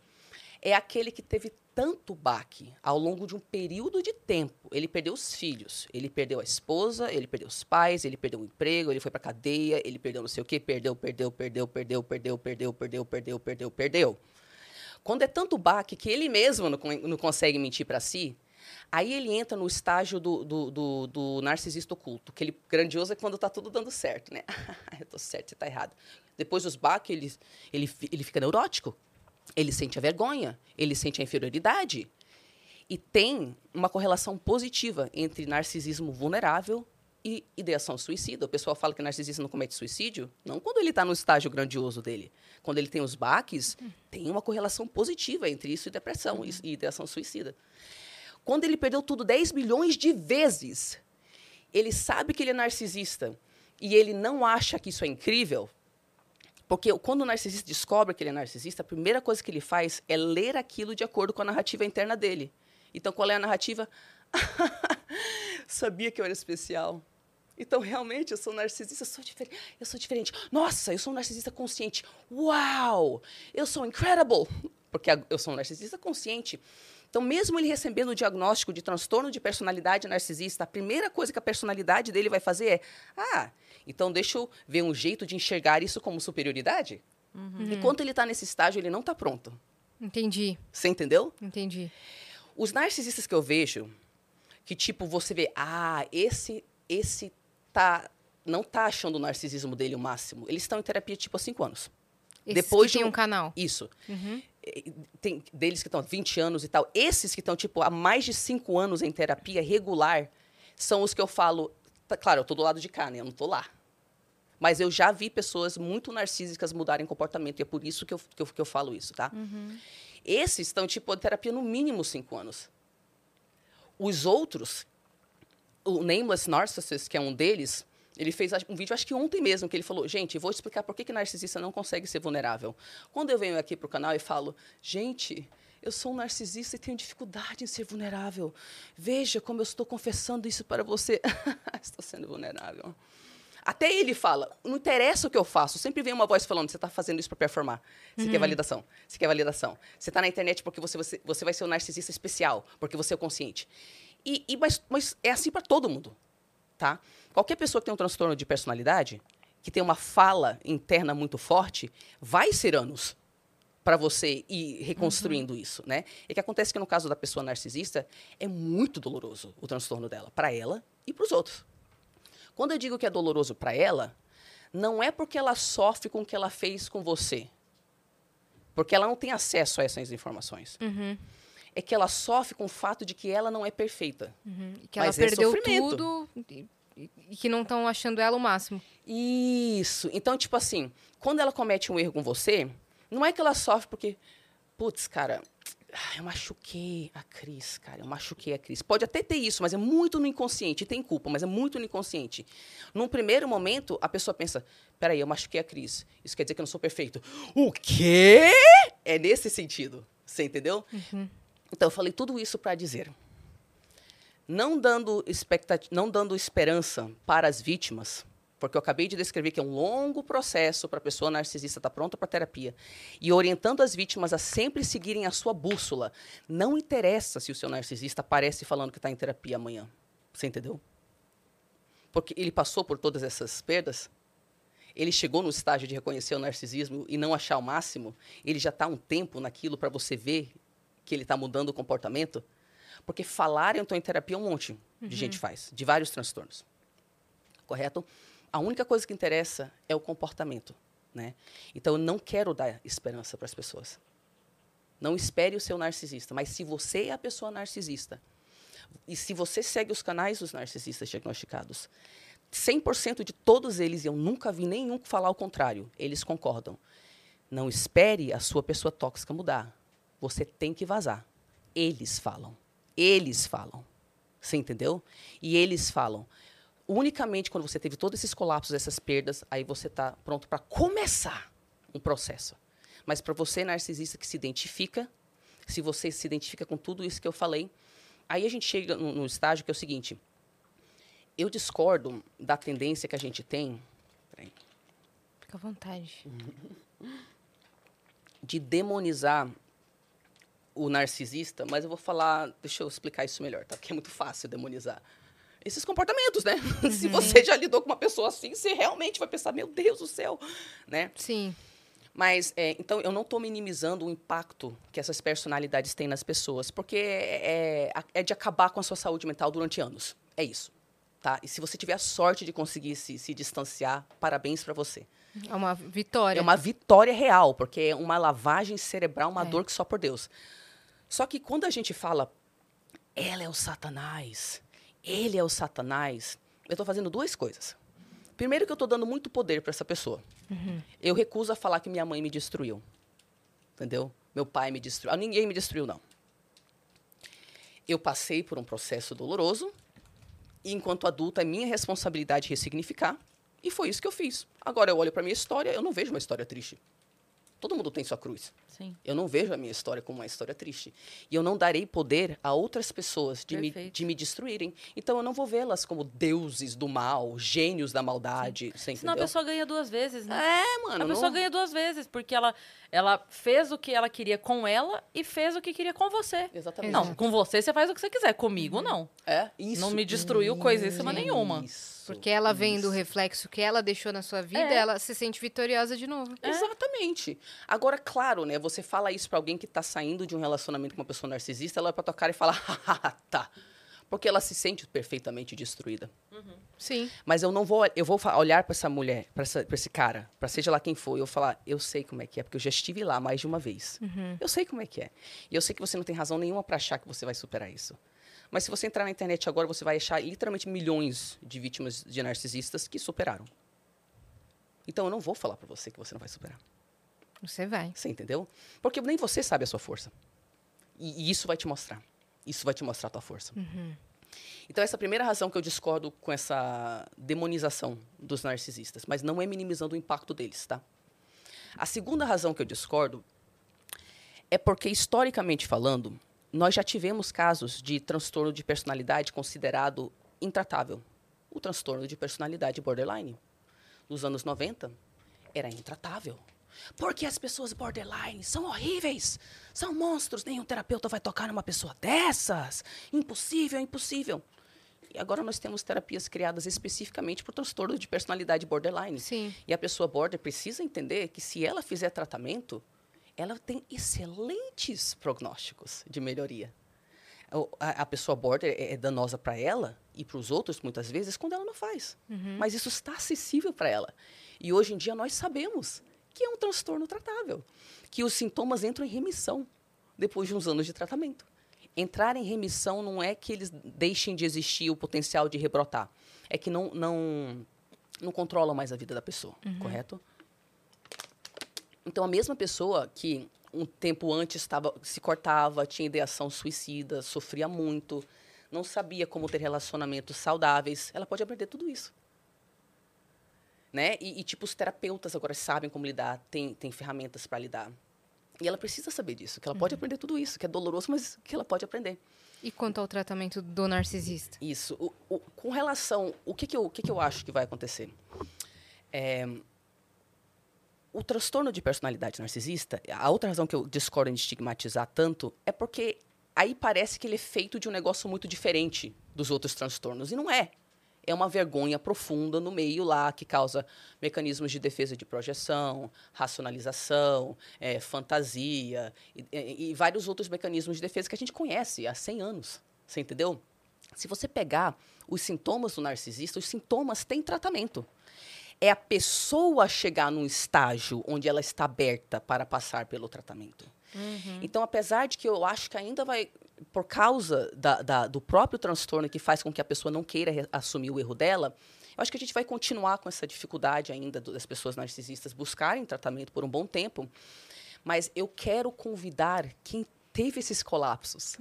é aquele que teve tanto baque ao longo de um período de tempo. Ele perdeu os filhos, ele perdeu a esposa, ele perdeu os pais, ele perdeu o emprego, ele foi para cadeia, ele perdeu não sei o quê, perdeu, perdeu, perdeu, perdeu, perdeu, perdeu, perdeu, perdeu, perdeu, perdeu. Quando é tanto baque que ele mesmo não, não consegue mentir para si, aí ele entra no estágio do, do, do, do narcisista oculto. Aquele grandioso é quando tá tudo dando certo, né? *laughs* Eu tô certo, você tá errado. Depois dos baques, ele, ele, ele fica neurótico. Ele sente a vergonha, ele sente a inferioridade. E tem uma correlação positiva entre narcisismo vulnerável e ideação suicida. O pessoal fala que narcisista não comete suicídio, não quando ele está no estágio grandioso dele. Quando ele tem os baques, tem uma correlação positiva entre isso e depressão e- e ideação suicida. Quando ele perdeu tudo 10 milhões de vezes, ele sabe que ele é narcisista e ele não acha que isso é incrível, porque quando o narcisista descobre que ele é narcisista, a primeira coisa que ele faz é ler aquilo de acordo com a narrativa interna dele. Então, qual é a narrativa? *laughs* Sabia que eu era especial. Então, realmente, eu sou narcisista, eu sou diferente. Eu sou diferente. Nossa, eu sou um narcisista consciente. Uau! Eu sou incredible! Porque eu sou um narcisista consciente. Então, mesmo ele recebendo o diagnóstico de transtorno de personalidade narcisista, a primeira coisa que a personalidade dele vai fazer é: ah, então deixa eu ver um jeito de enxergar isso como superioridade. Enquanto ele está nesse estágio, ele não está pronto. Entendi, Você entendeu? entendi. Os narcisistas que eu vejo, que tipo, você vê, ah, esse, esse tá, não tá achando o narcisismo dele o máximo. Eles estão em terapia, tipo, há cinco anos. Esses Depois que de tem um- um canal. Isso. Uhum. Tem deles que estão há 20 anos e tal. Esses que estão, tipo, há mais de cinco anos em terapia regular, são os que eu falo. tá, Claro, eu tô do lado de cá, né? Eu não tô lá. Mas eu já vi pessoas muito narcísicas mudarem comportamento, e é por isso que eu, que eu, que eu falo isso, tá? Esses estão, tipo, em terapia no mínimo cinco anos. Os outros, o Nameless Narcissist, que é um deles, ele fez um vídeo, acho que ontem mesmo, que ele falou, gente, vou explicar por que, que narcisista não consegue ser vulnerável. Quando eu venho aqui para o canal e falo, gente, eu sou um narcisista e tenho dificuldade em ser vulnerável. Veja como eu estou confessando isso para você. *laughs* estou sendo vulnerável. Até ele fala, não interessa o que eu faço, sempre vem uma voz falando, você está fazendo isso para performar. Você quer validação, você quer validação. Você está na internet porque você, você, você vai ser um narcisista especial, porque você é o consciente. E, e- mas, mas é assim para todo mundo, tá? Qualquer pessoa que tem um transtorno de personalidade, que tem uma fala interna muito forte, vai ser anos para você ir reconstruindo isso, né? E que acontece que no caso da pessoa narcisista é muito doloroso o transtorno dela, para ela e para os outros. Quando eu digo que é doloroso para ela, não é porque ela sofre com o que ela fez com você. Porque ela não tem acesso a essas informações. Uhum. É que ela sofre com o fato de que ela não é perfeita. Uhum. E que ela é perdeu sofrimento. tudo e que não estão achando ela o máximo. Isso. Então, tipo assim, quando ela comete um erro com você, não é que ela sofre porque, putz, cara, ah, eu machuquei a Cris, cara, eu machuquei a Cris. Pode até ter isso, mas é muito no inconsciente, tem culpa, mas é muito no inconsciente. Num primeiro momento, a pessoa pensa, peraí, eu machuquei a Cris, isso quer dizer que eu não sou perfeito. O quê? É nesse sentido, você entendeu? Então, eu falei tudo isso para dizer, não dando, expectati- não dando esperança para as vítimas, porque eu acabei de descrever que é um longo processo para a pessoa narcisista estar pronta para terapia, e orientando as vítimas a sempre seguirem a sua bússola. Não interessa se o seu narcisista aparece falando que está em terapia amanhã. Você entendeu? Porque ele passou por todas essas perdas, ele chegou no estágio de reconhecer o narcisismo e não achar o máximo, ele já está um tempo naquilo para você ver que ele está mudando o comportamento. Porque falar eu estou em terapia um monte de gente faz, de vários transtornos. Correto? A única coisa que interessa é o comportamento, né? Então eu não quero dar esperança para as pessoas. Não espere o seu narcisista. Mas se você é a pessoa narcisista, e se você segue os canais dos narcisistas diagnosticados, 100% de todos eles, eu nunca vi nenhum falar o contrário, eles concordam. Não espere a sua pessoa tóxica mudar. Você tem que vazar. Eles falam. Eles falam. Você entendeu? E eles falam. Unicamente quando você teve todos esses colapsos, essas perdas, aí você está pronto para começar um processo. Mas para você, narcisista que se identifica, se você se identifica com tudo isso que eu falei, aí a gente chega no, no estágio que é o seguinte: eu discordo da tendência que a gente tem. Peraí, Fica à vontade. de demonizar o narcisista, mas eu vou falar, deixa eu explicar isso melhor, tá? Porque é muito fácil demonizar. Esses comportamentos, né? *laughs* Se você já lidou com uma pessoa assim, você realmente vai pensar, meu Deus do céu, né? Sim. Mas, é, então, eu não estou minimizando o impacto que essas personalidades têm nas pessoas, porque é, é- é de acabar com a sua saúde mental durante anos. É isso, tá? E se você tiver a sorte de conseguir se, se distanciar, parabéns para você. É uma vitória. É uma vitória real, porque é uma lavagem cerebral, uma É. dor que só por Deus. Só que quando a gente fala, ela é o Satanás, ele é o Satanás, eu estou fazendo duas coisas. Primeiro que eu estou dando muito poder para essa pessoa. Eu recuso a falar que minha mãe me destruiu. Entendeu? Meu pai me destruiu. Ah, ninguém me destruiu, não. Eu passei por um processo doloroso, e enquanto adulta é minha responsabilidade ressignificar, e foi isso que eu fiz. Agora eu olho para minha história, eu não vejo uma história triste. Todo mundo tem sua cruz. Sim. Eu não vejo a minha história como uma história triste. E eu não darei poder a outras pessoas de, me, de me destruírem. Então eu não vou vê-las como deuses do mal, gênios da maldade. Você Senão a entendeu? pessoa ganha duas vezes, né? É, mano. a pessoa não- ganha duas vezes, porque ela, ela fez o que ela queria com ela e fez o que queria com você. Exatamente. Não, com você você faz o que você quiser, comigo não. É, isso. Não me destruiu coisíssima nenhuma. Isso, Porque ela vendo o isso. reflexo que ela deixou na sua vida, É. ela se sente vitoriosa de novo. Exatamente. Agora, claro, né? Você fala isso pra alguém que tá saindo de um relacionamento com uma pessoa narcisista, ela vai pra tua cara e fala, haha, *laughs* tá. Porque ela se sente perfeitamente destruída. Sim. Mas eu não vou, eu vou olhar pra essa mulher, pra esse cara, pra seja lá quem for, e eu falar, eu sei como é que é, porque eu já estive lá mais de uma vez. Eu sei como é que é. E eu sei que você não tem razão nenhuma pra achar que você vai superar isso. Mas se você entrar na internet agora, você vai achar literalmente milhões de vítimas de narcisistas que superaram. Então eu não vou falar pra você que você não vai superar. Você vai. Você entendeu? Porque nem você sabe a sua força. E, e isso vai te mostrar. Isso vai te mostrar a tua força. Então, essa é a primeira razão que eu discordo com essa demonização dos narcisistas. Mas não é minimizando o impacto deles, tá? A segunda razão que eu discordo é porque, historicamente falando, nós já tivemos casos de transtorno de personalidade considerado intratável. O transtorno de personalidade borderline. Nos anos 90, era intratável. Porque as pessoas borderline são horríveis, são monstros, nenhum terapeuta vai tocar numa pessoa dessas. Impossível, impossível. E agora nós temos terapias criadas especificamente para o transtorno de personalidade borderline. Sim. E a pessoa border precisa entender que se ela fizer tratamento, ela tem excelentes prognósticos de melhoria. A, a pessoa border é, é danosa para ela e para os outros, muitas vezes, quando ela não faz. Mas isso está acessível para ela. E hoje em dia nós sabemos que é um transtorno tratável, que os sintomas entram em remissão depois de uns anos de tratamento. Entrar em remissão não é que eles deixem de existir o potencial de rebrotar, é que não, não, não controlam mais a vida da pessoa, correto? Então, a mesma pessoa que um tempo antes estava, se cortava, tinha ideação suicida, sofria muito, não sabia como ter relacionamentos saudáveis, ela pode aprender tudo isso. Né? E, e, tipo, os terapeutas agora sabem como lidar, tem, tem ferramentas para lidar. E ela precisa saber disso, que ela pode aprender tudo isso, que é doloroso, mas que ela pode aprender. E quanto ao tratamento do narcisista? Isso. O- o- com relação. O que, que, eu, o que, que eu acho que vai acontecer? É, o transtorno de personalidade narcisista, a outra razão que eu discordo em estigmatizar tanto é porque aí parece que ele é feito de um negócio muito diferente dos outros transtornos. E não é. É uma vergonha profunda no meio lá que causa mecanismos de defesa de projeção, racionalização, eh, fantasia e, e- e vários outros mecanismos de defesa que a gente conhece há 100 anos. Você entendeu? Se você pegar os sintomas do narcisista, os sintomas têm tratamento. É a pessoa chegar num estágio onde ela está aberta para passar pelo tratamento. Então, apesar de que eu acho que ainda vai, por causa da- da- do próprio transtorno que faz com que a pessoa não queira assumir o erro dela, eu acho que a gente vai continuar com essa dificuldade ainda das pessoas narcisistas buscarem tratamento por um bom tempo. Mas eu quero convidar quem teve esses colapsos,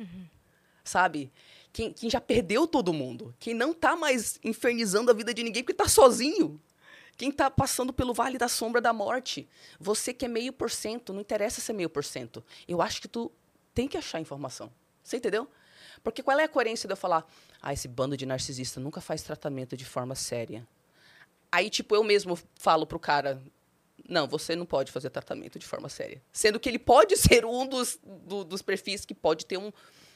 sabe? Quem, quem já perdeu todo mundo, quem não tá mais infernizando a vida de ninguém porque tá sozinho. Quem tá passando pelo vale da sombra da morte. Você que é meio por cento, não interessa ser meio por cento. Eu acho que tu tem que achar informação. Você entendeu? Porque qual é a coerência de eu falar, ah, esse bando de narcisista nunca faz tratamento de forma séria. Aí, tipo, eu mesmo falo pro cara, não, você não pode fazer tratamento de forma séria. Sendo que ele pode *laughs* ser um dos, do- dos perfis que pode ter um,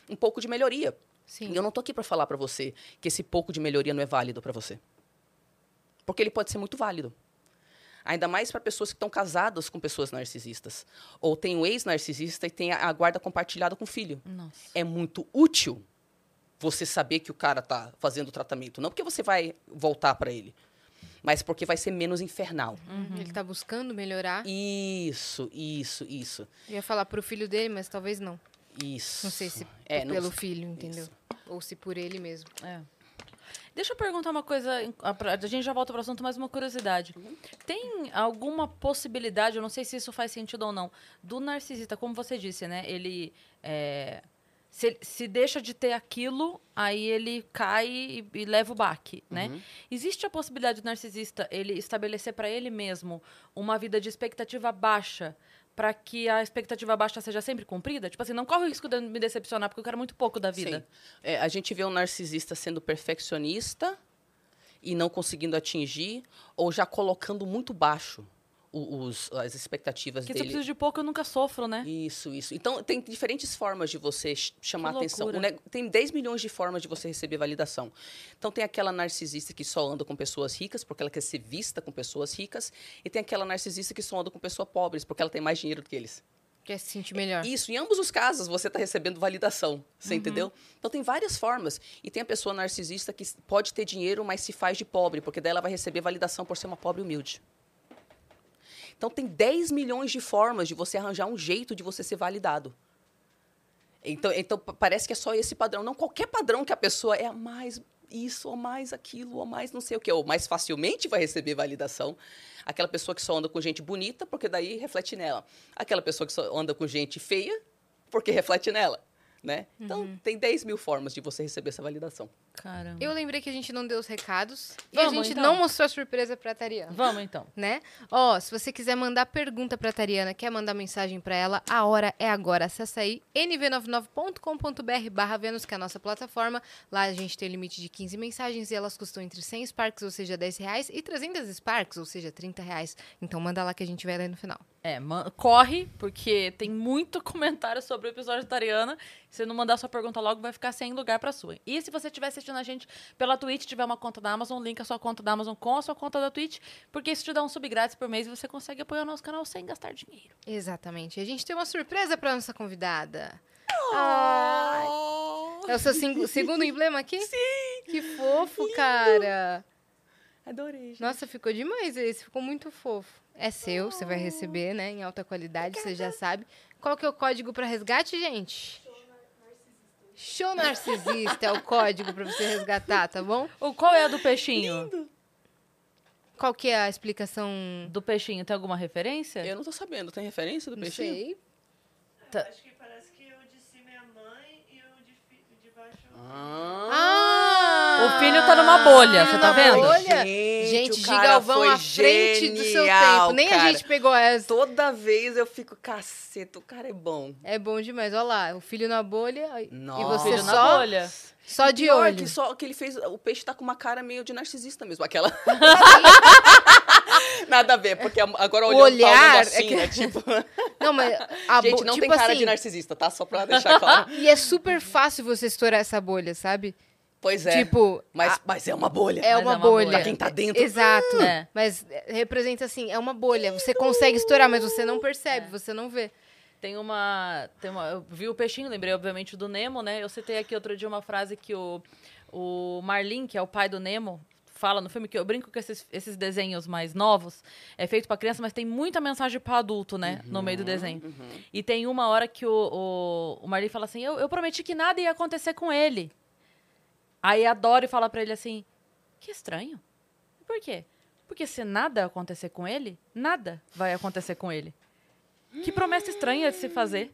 um pouco de melhoria. Sim. E eu não tô aqui para falar para você que esse pouco de melhoria não é válido para você. Porque ele pode ser muito válido. Ainda mais para pessoas que estão casadas com pessoas narcisistas. Ou tem um ex-narcisista e tem a, guarda compartilhada com o filho. Nossa. É muito útil você saber que o cara tá fazendo o tratamento. Não porque você vai voltar para ele, mas porque vai ser menos infernal. Ele tá buscando melhorar. Isso, isso, isso. Eu ia falar pro filho dele, mas talvez não. Isso. Não sei se É, não- pelo filho, entendeu? Isso. Ou se por ele mesmo. É. Deixa eu perguntar uma coisa, em- a gente já volta para o assunto, mas uma curiosidade. Tem alguma possibilidade, eu não sei se isso faz sentido ou não, do narcisista, como você disse, né? Ele é, se, se deixa de ter aquilo, aí ele cai e, e leva o baque, né? Uhum. Existe a possibilidade do narcisista ele estabelecer para ele mesmo uma vida de expectativa baixa para que a expectativa baixa seja sempre cumprida? Tipo assim, não corre o risco de me decepcionar porque eu quero muito pouco da vida. Sim. É, a gente vê um narcisista sendo perfeccionista e não conseguindo atingir, ou já colocando muito baixo os, as expectativas Porque se eu dele. preciso de pouco, eu nunca sofro, né? Isso, isso. Então, tem diferentes formas de você ch- chamar Que atenção. Neg- Tem 10 milhões de formas de você receber validação. Então, tem aquela narcisista que só anda com pessoas ricas, porque ela quer ser vista com pessoas ricas. E tem aquela narcisista que só anda com pessoas pobres, porque ela tem mais dinheiro do que eles. Quer se sentir melhor. Isso, em ambos os casos, você está recebendo validação. Você entendeu? Então, tem várias formas. E tem a pessoa narcisista que pode ter dinheiro, mas se faz de pobre, porque daí ela vai receber validação por ser uma pobre humilde. Então, tem 10 milhões de formas de você arranjar um jeito de você ser validado. Então, então pa- parece que é só esse padrão. Não qualquer padrão que a pessoa é a mais isso, ou mais aquilo, ou mais não sei o que, ou mais facilmente vai receber validação. Aquela pessoa que só anda com gente bonita, porque daí reflete nela. Aquela pessoa que só anda com gente feia, porque *laughs* reflete nela. Né? Então, tem 10 mil formas de você receber essa validação. Caramba. Eu lembrei que a gente não deu os recados. e a Vamos, gente então. não mostrou a surpresa pra Tariana. Vamos então. *laughs* né? Ó, se você quiser mandar pergunta pra Tariana, quer mandar mensagem pra ela, a hora é agora. Acessa aí nv99.com.br barra Vênus, que é a nossa plataforma. Lá a gente tem limite de 15 mensagens e elas custam entre 100 Sparks, ou seja, 10 reais, e 300 Sparks, ou seja, 30 reais. Então manda lá que a gente vai ler no final. É, corre, porque tem muito *laughs* comentário sobre o episódio da Ariana. Se você não mandar sua pergunta logo, vai ficar sem lugar pra sua. E se você estiver assistindo a gente pela Twitch, tiver uma conta da Amazon, link a sua conta da Amazon com a sua conta da Twitch, porque isso te dá um sub grátis por mês e você consegue apoiar o nosso canal sem gastar dinheiro. Exatamente. E a gente tem uma surpresa pra nossa convidada. Ai. É o seu segundo emblema aqui? Sim! Que fofo, cara! Adorei, gente. Nossa, ficou demais esse, ficou muito fofo. É seu, você vai receber, né? Em alta qualidade, você já sabe. Qual que é o código para resgate, gente? Show Narcisista é o código para você resgatar, tá bom? O, qual é a do peixinho? Qual que é a explicação? Do peixinho, tem alguma referência? Eu não tô sabendo. Tem referência do Não peixinho? sei. Tá. Acho que parece que o de cima é a mãe e o de, de baixo é o Ah! O filho tá numa bolha, você tá vendo? bolha? Gente, Gente, o de cara Galvão foi à frente do seu genial, tempo. Nem cara. a gente pegou essa. Toda vez eu fico, caceta, o cara é bom. É bom demais. Olha lá, o filho na bolha e Nossa. você Filho na só, bolha. só de Pior olho. que só que ele fez, o peixe tá com uma cara meio de narcisista mesmo, aquela. *laughs* Nada a ver, porque agora O olhando, olhar tá olhando é assim, que- né, tipo... *laughs* Não, mas a Gente, não tipo tem cara assim, de narcisista, tá? Só pra deixar claro. *laughs* E é super fácil você estourar essa bolha, sabe? Pois é, Tipo, mas, a- mas é uma bolha. é uma é uma bolha. bolha. Pra quem tá dentro. Exato. É. Mas é, representa assim, é uma bolha. Você consegue estourar, mas você não percebe, você não vê. Tem uma, tem uma. Eu vi o peixinho, lembrei, obviamente, do Nemo, né? Eu citei aqui outro dia uma frase que o, o Marlin, que é o pai do Nemo, fala no filme, que eu brinco que esses, esses desenhos mais novos é feito pra criança, mas tem muita mensagem pra adulto, né? No meio do desenho. Uhum. E tem uma hora que o, o, o Marley fala assim: eu, eu prometi que nada ia acontecer com ele. Aí a Dory fala pra ele assim: que estranho. Por quê? Porque se nada acontecer com ele, nada vai acontecer com ele. Que promessa estranha de se fazer.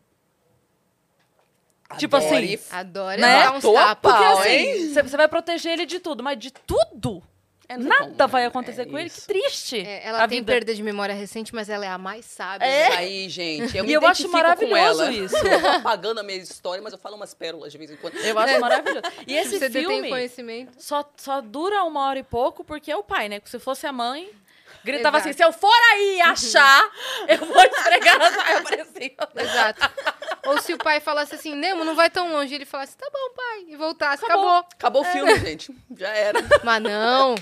Tipo assim, Adore Adora Né? dar uns Matou a tapas. Porque assim, você vai proteger ele de tudo, mas de tudo, É, nada como, vai né? acontecer É com ele. Que isso. triste. É, ela a tem vida. perda de memória recente, mas ela é a mais sábia. É. Aí, gente, eu me E eu acho identifico maravilhoso com ela. isso. Eu tô apagando a minha história, mas eu falo umas pérolas de vez em quando. Eu acho maravilhoso. E esse Você filme conhecimento. só, só dura uma hora e pouco porque é o pai, né? Se fosse a mãe, gritava Exato. assim: se eu for aí achar, eu vou esfregar na sua aparecia. Exato. Ou se o pai falasse assim, Nemo, não vai tão longe, ele falasse, tá bom, pai, e voltasse, Acabou. acabou. Acabou o filme, gente. Já era. Mas não.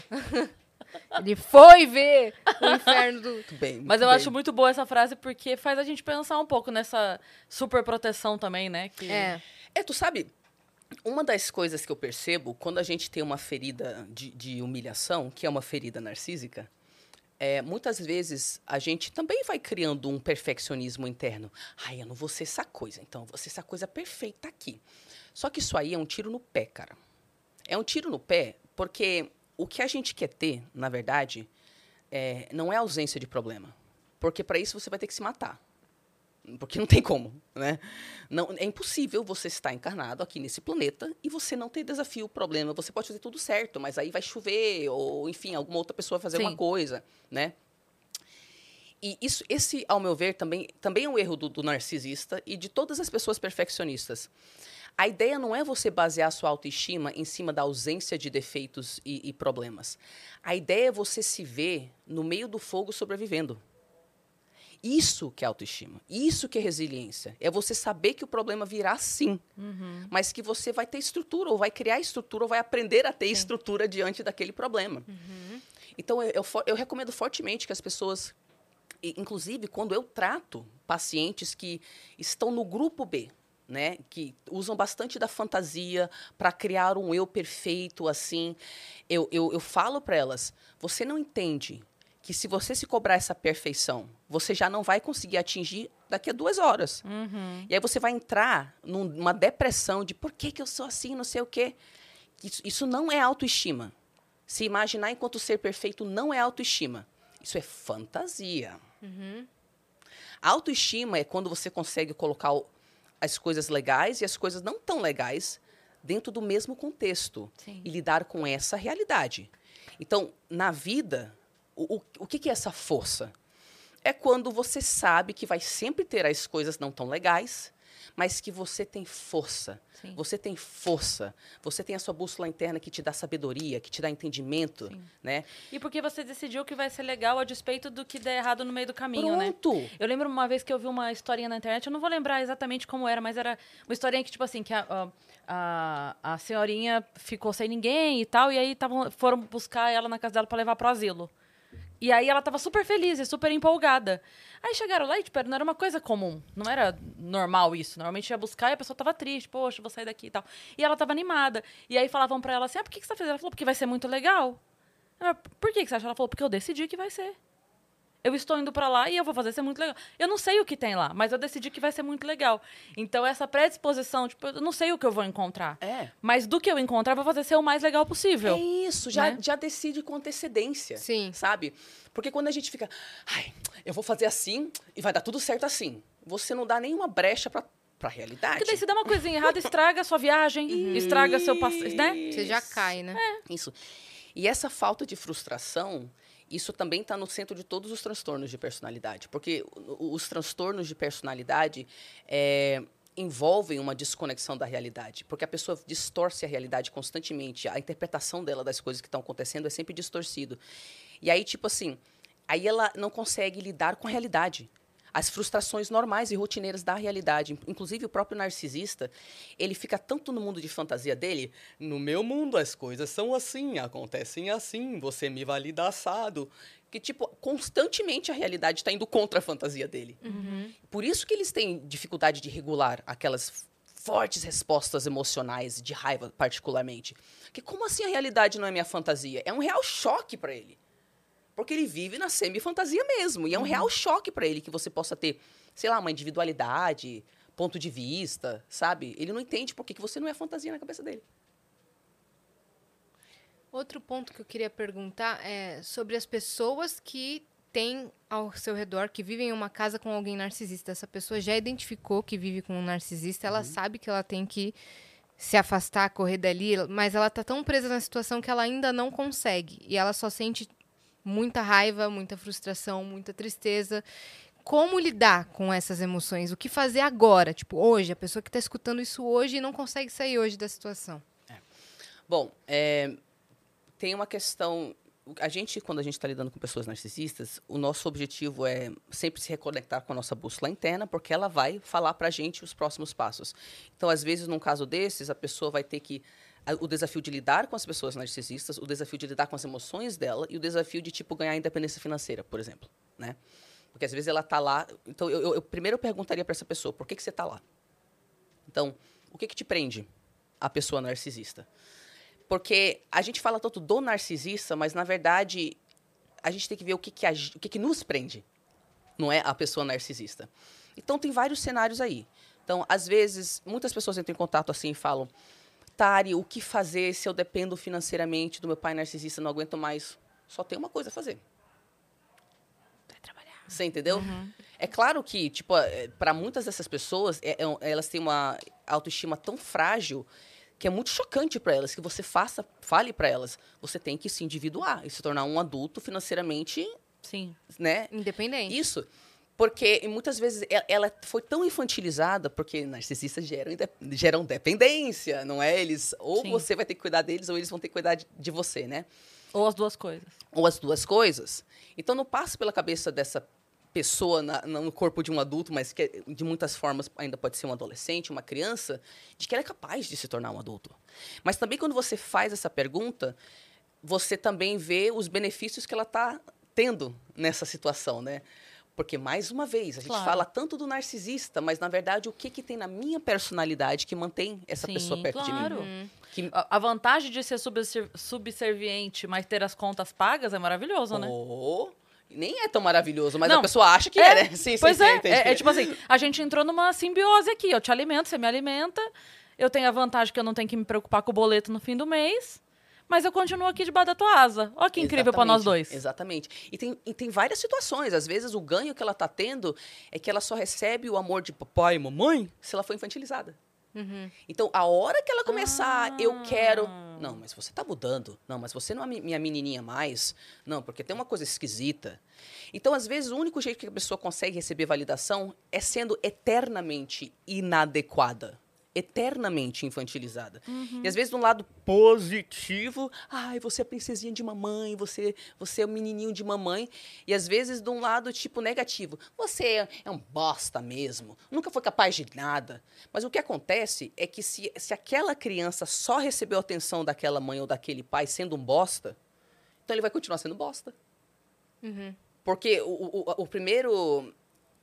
Ele foi ver o inferno do. Muito bem. Mas muito eu bem. acho muito boa essa frase porque faz a gente pensar um pouco nessa super proteção também, né? Que... É. É, tu sabe, uma das coisas que eu percebo quando a gente tem uma ferida de, de humilhação, que é uma ferida narcísica, é, muitas vezes a gente também vai criando um perfeccionismo interno. Ai, eu não vou ser essa coisa, então eu vou ser essa coisa perfeita aqui. Só que isso aí é um tiro no pé, cara. É um tiro no pé porque o que a gente quer ter, na verdade, é, não é ausência de problema. Porque para isso você vai ter que se matar. Porque não tem como, né? Não, é impossível você estar encarnado aqui nesse planeta e você não ter desafio, problema. Você pode fazer tudo certo, mas aí vai chover, ou enfim, alguma outra pessoa vai fazer Sim. uma coisa, né? E isso, esse, ao meu ver, também, também é um erro do, do narcisista e de todas as pessoas perfeccionistas. A ideia não é você basear sua autoestima em cima da ausência de defeitos e, e problemas. A ideia é você se ver no meio do fogo sobrevivendo. Isso que é autoestima. Isso que é resiliência. É você saber que o problema virá sim, mas que você vai ter estrutura, ou vai criar estrutura, ou vai aprender a ter estrutura diante daquele problema. Então, eu, eu, eu recomendo fortemente que as pessoas, inclusive quando eu trato pacientes que estão no grupo B, né, que usam bastante da fantasia para criar um eu perfeito, assim, eu, eu, eu falo para elas: você não entende que se você se cobrar essa perfeição, você já não vai conseguir atingir daqui a duas horas. Uhum. E aí você vai entrar num- numa depressão de por que, que eu sou assim, não sei o quê. Isso, isso não é autoestima. Se imaginar enquanto ser perfeito não é autoestima. Isso é fantasia. A autoestima é quando você consegue colocar as coisas legais e as coisas não tão legais dentro do mesmo contexto Sim. e lidar com essa realidade. Então, na vida, o, o, o que, que é essa força? É quando você sabe que vai sempre ter as coisas não tão legais, mas que você tem força. Sim. Você tem força. Você tem a sua bússola interna que te dá sabedoria, que te dá entendimento, Sim. né? E porque você decidiu que vai ser legal a despeito do que der errado no meio do caminho, né? Pronto. Eu lembro uma vez que eu vi uma historinha na internet, eu não vou lembrar exatamente como era, mas era uma historinha que, tipo assim, que a, a, a, senhorinha ficou sem ninguém e tal, e aí tavam, foram buscar ela na casa dela pra levar pro asilo. E aí ela tava super feliz e super empolgada. Aí chegaram lá e, tipo, não era uma coisa comum. Não era normal isso. Normalmente ia buscar e a pessoa tava triste. Poxa, vou sair daqui e tal. E ela tava animada. E aí falavam pra ela assim, ah, por que, que você tá fazendo? Ela falou, porque vai ser muito legal. Por que, que você acha? Ela falou, porque eu decidi que vai ser. Eu estou indo pra lá e eu vou fazer ser muito legal. Eu não sei o que tem lá, mas eu decidi que vai ser muito legal. Então, essa predisposição, tipo, eu não sei o que eu vou encontrar. É. Mas do que eu encontrar, eu vou fazer ser o mais legal possível. É isso, já, né? já decide com antecedência. Sim. Sabe? Porque quando a gente fica, ai, eu vou fazer assim e vai dar tudo certo assim, você não dá nenhuma brecha pra, pra realidade. Porque daí se der uma coisinha errada, estraga a sua viagem, estraga seu passeio, né? Você já cai, né? Isso. E essa falta de frustração, isso também está no centro de todos os transtornos de personalidade. Porque os transtornos de personalidade é, envolvem uma desconexão da realidade. Porque a pessoa distorce a realidade constantemente. A interpretação dela das coisas que estão acontecendo é sempre distorcido. E aí, tipo assim, aí ela não consegue lidar com a realidade. As frustrações normais e rotineiras da realidade. Inclusive, o próprio narcisista, ele fica tanto no mundo de fantasia dele. No meu mundo, as coisas são assim, acontecem assim, você me valida assado. Que, tipo, constantemente a realidade está indo contra a fantasia dele. Por isso que eles têm dificuldade de regular aquelas fortes respostas emocionais, de raiva particularmente. Que como assim a realidade não é minha fantasia? É um real choque para ele. Porque ele vive na semi-fantasia mesmo. E é um real choque para ele que você possa ter, sei lá, uma individualidade, ponto de vista, sabe? Ele não entende por que você não é fantasia na cabeça dele. Outro ponto que eu queria perguntar é sobre as pessoas que têm ao seu redor, que vivem em uma casa com alguém narcisista. Essa pessoa já identificou que vive com um narcisista, ela sabe que ela tem que se afastar, correr dali, mas ela tá tão presa na situação que ela ainda não consegue. E ela só sente muita raiva, muita frustração, muita tristeza. Como lidar com essas emoções? O que fazer agora? Tipo, hoje, a pessoa que está escutando isso hoje e não consegue sair hoje da situação. Bom, é, tem uma questão. A gente, quando a gente está lidando com pessoas narcisistas, o nosso objetivo é sempre se reconectar com a nossa bússola interna, porque ela vai falar para a gente os próximos passos. Então, às vezes, num caso desses, a pessoa vai ter que o desafio de lidar com as pessoas narcisistas, o desafio de lidar com as emoções dela e o desafio de tipo ganhar independência financeira, por exemplo, né? Porque às vezes ela tá lá, então eu, eu- eu primeiro perguntaria para essa pessoa, por que que você tá lá? Então, o que que te prende a pessoa narcisista? Porque a gente fala tanto do narcisista, mas na verdade a gente tem que ver o que que, a o que, que nos prende, não é a pessoa narcisista. Então tem vários cenários aí. Então, às vezes, muitas pessoas entram em contato assim e falam: Tari, o que fazer se eu dependo financeiramente do meu pai narcisista, não aguento mais? Só tem uma coisa a fazer. Vai trabalhar. Você entendeu? É claro que, tipo, para muitas dessas pessoas, é- é- elas têm uma autoestima tão frágil que é muito chocante para elas que você faça, fale para elas, você tem que se individuar e se tornar um adulto financeiramente, Sim. né, Independente. isso. Porque muitas vezes ela foi tão infantilizada, porque narcisistas geram, geram dependência, não é? Eles, ou Sim. você vai ter que cuidar deles, ou eles vão ter que cuidar de, de você, né? Ou as duas coisas. Ou as duas coisas. Então não passa pela cabeça dessa pessoa na- no corpo de um adulto, mas que de muitas formas ainda pode ser um adolescente, uma criança, de que ela é capaz de se tornar um adulto. Mas também quando você faz essa pergunta, você também vê os benefícios que ela está tendo nessa situação, né? Porque, mais uma vez, a gente Claro. fala tanto do narcisista, mas, na verdade, o que, que tem na minha personalidade que mantém essa Sim, pessoa perto claro. de mim? Que, A, a vantagem de ser subser- subserviente, mas ter as contas pagas é maravilhoso, né? Oh, nem é tão maravilhoso, mas Não, a pessoa acha que é, é, né? *laughs* Sim, Pois sim, é, sim, é, é tipo assim, a gente entrou numa simbiose aqui. Eu te alimento, você me alimenta. Eu tenho a vantagem que eu não tenho que me preocupar com o boleto no fim do mês. Mas eu continuo aqui debaixo da tua asa. Olha que incrível pra nós dois. Exatamente. E tem, e tem várias situações. Às vezes, o ganho que ela tá tendo é que ela só recebe o amor de papai e mamãe se ela for infantilizada. Uhum. Então, a hora que ela começar, eu Ah. quero. Não, mas você tá mudando. Não, mas você não é mi- minha menininha mais. Não, porque tem uma coisa esquisita. Então, às vezes, o único jeito que a pessoa consegue receber validação é sendo eternamente inadequada. Eternamente infantilizada. E às vezes, de um lado positivo, ai, você é princesinha de mamãe, você, você é o menininho de mamãe. E às vezes, de um lado, tipo, negativo, você é um bosta mesmo, nunca foi capaz de nada. Mas o que acontece é que se, se aquela criança só recebeu a atenção daquela mãe ou daquele pai sendo um bosta, então ele vai continuar sendo bosta. Porque o, o, o primeiro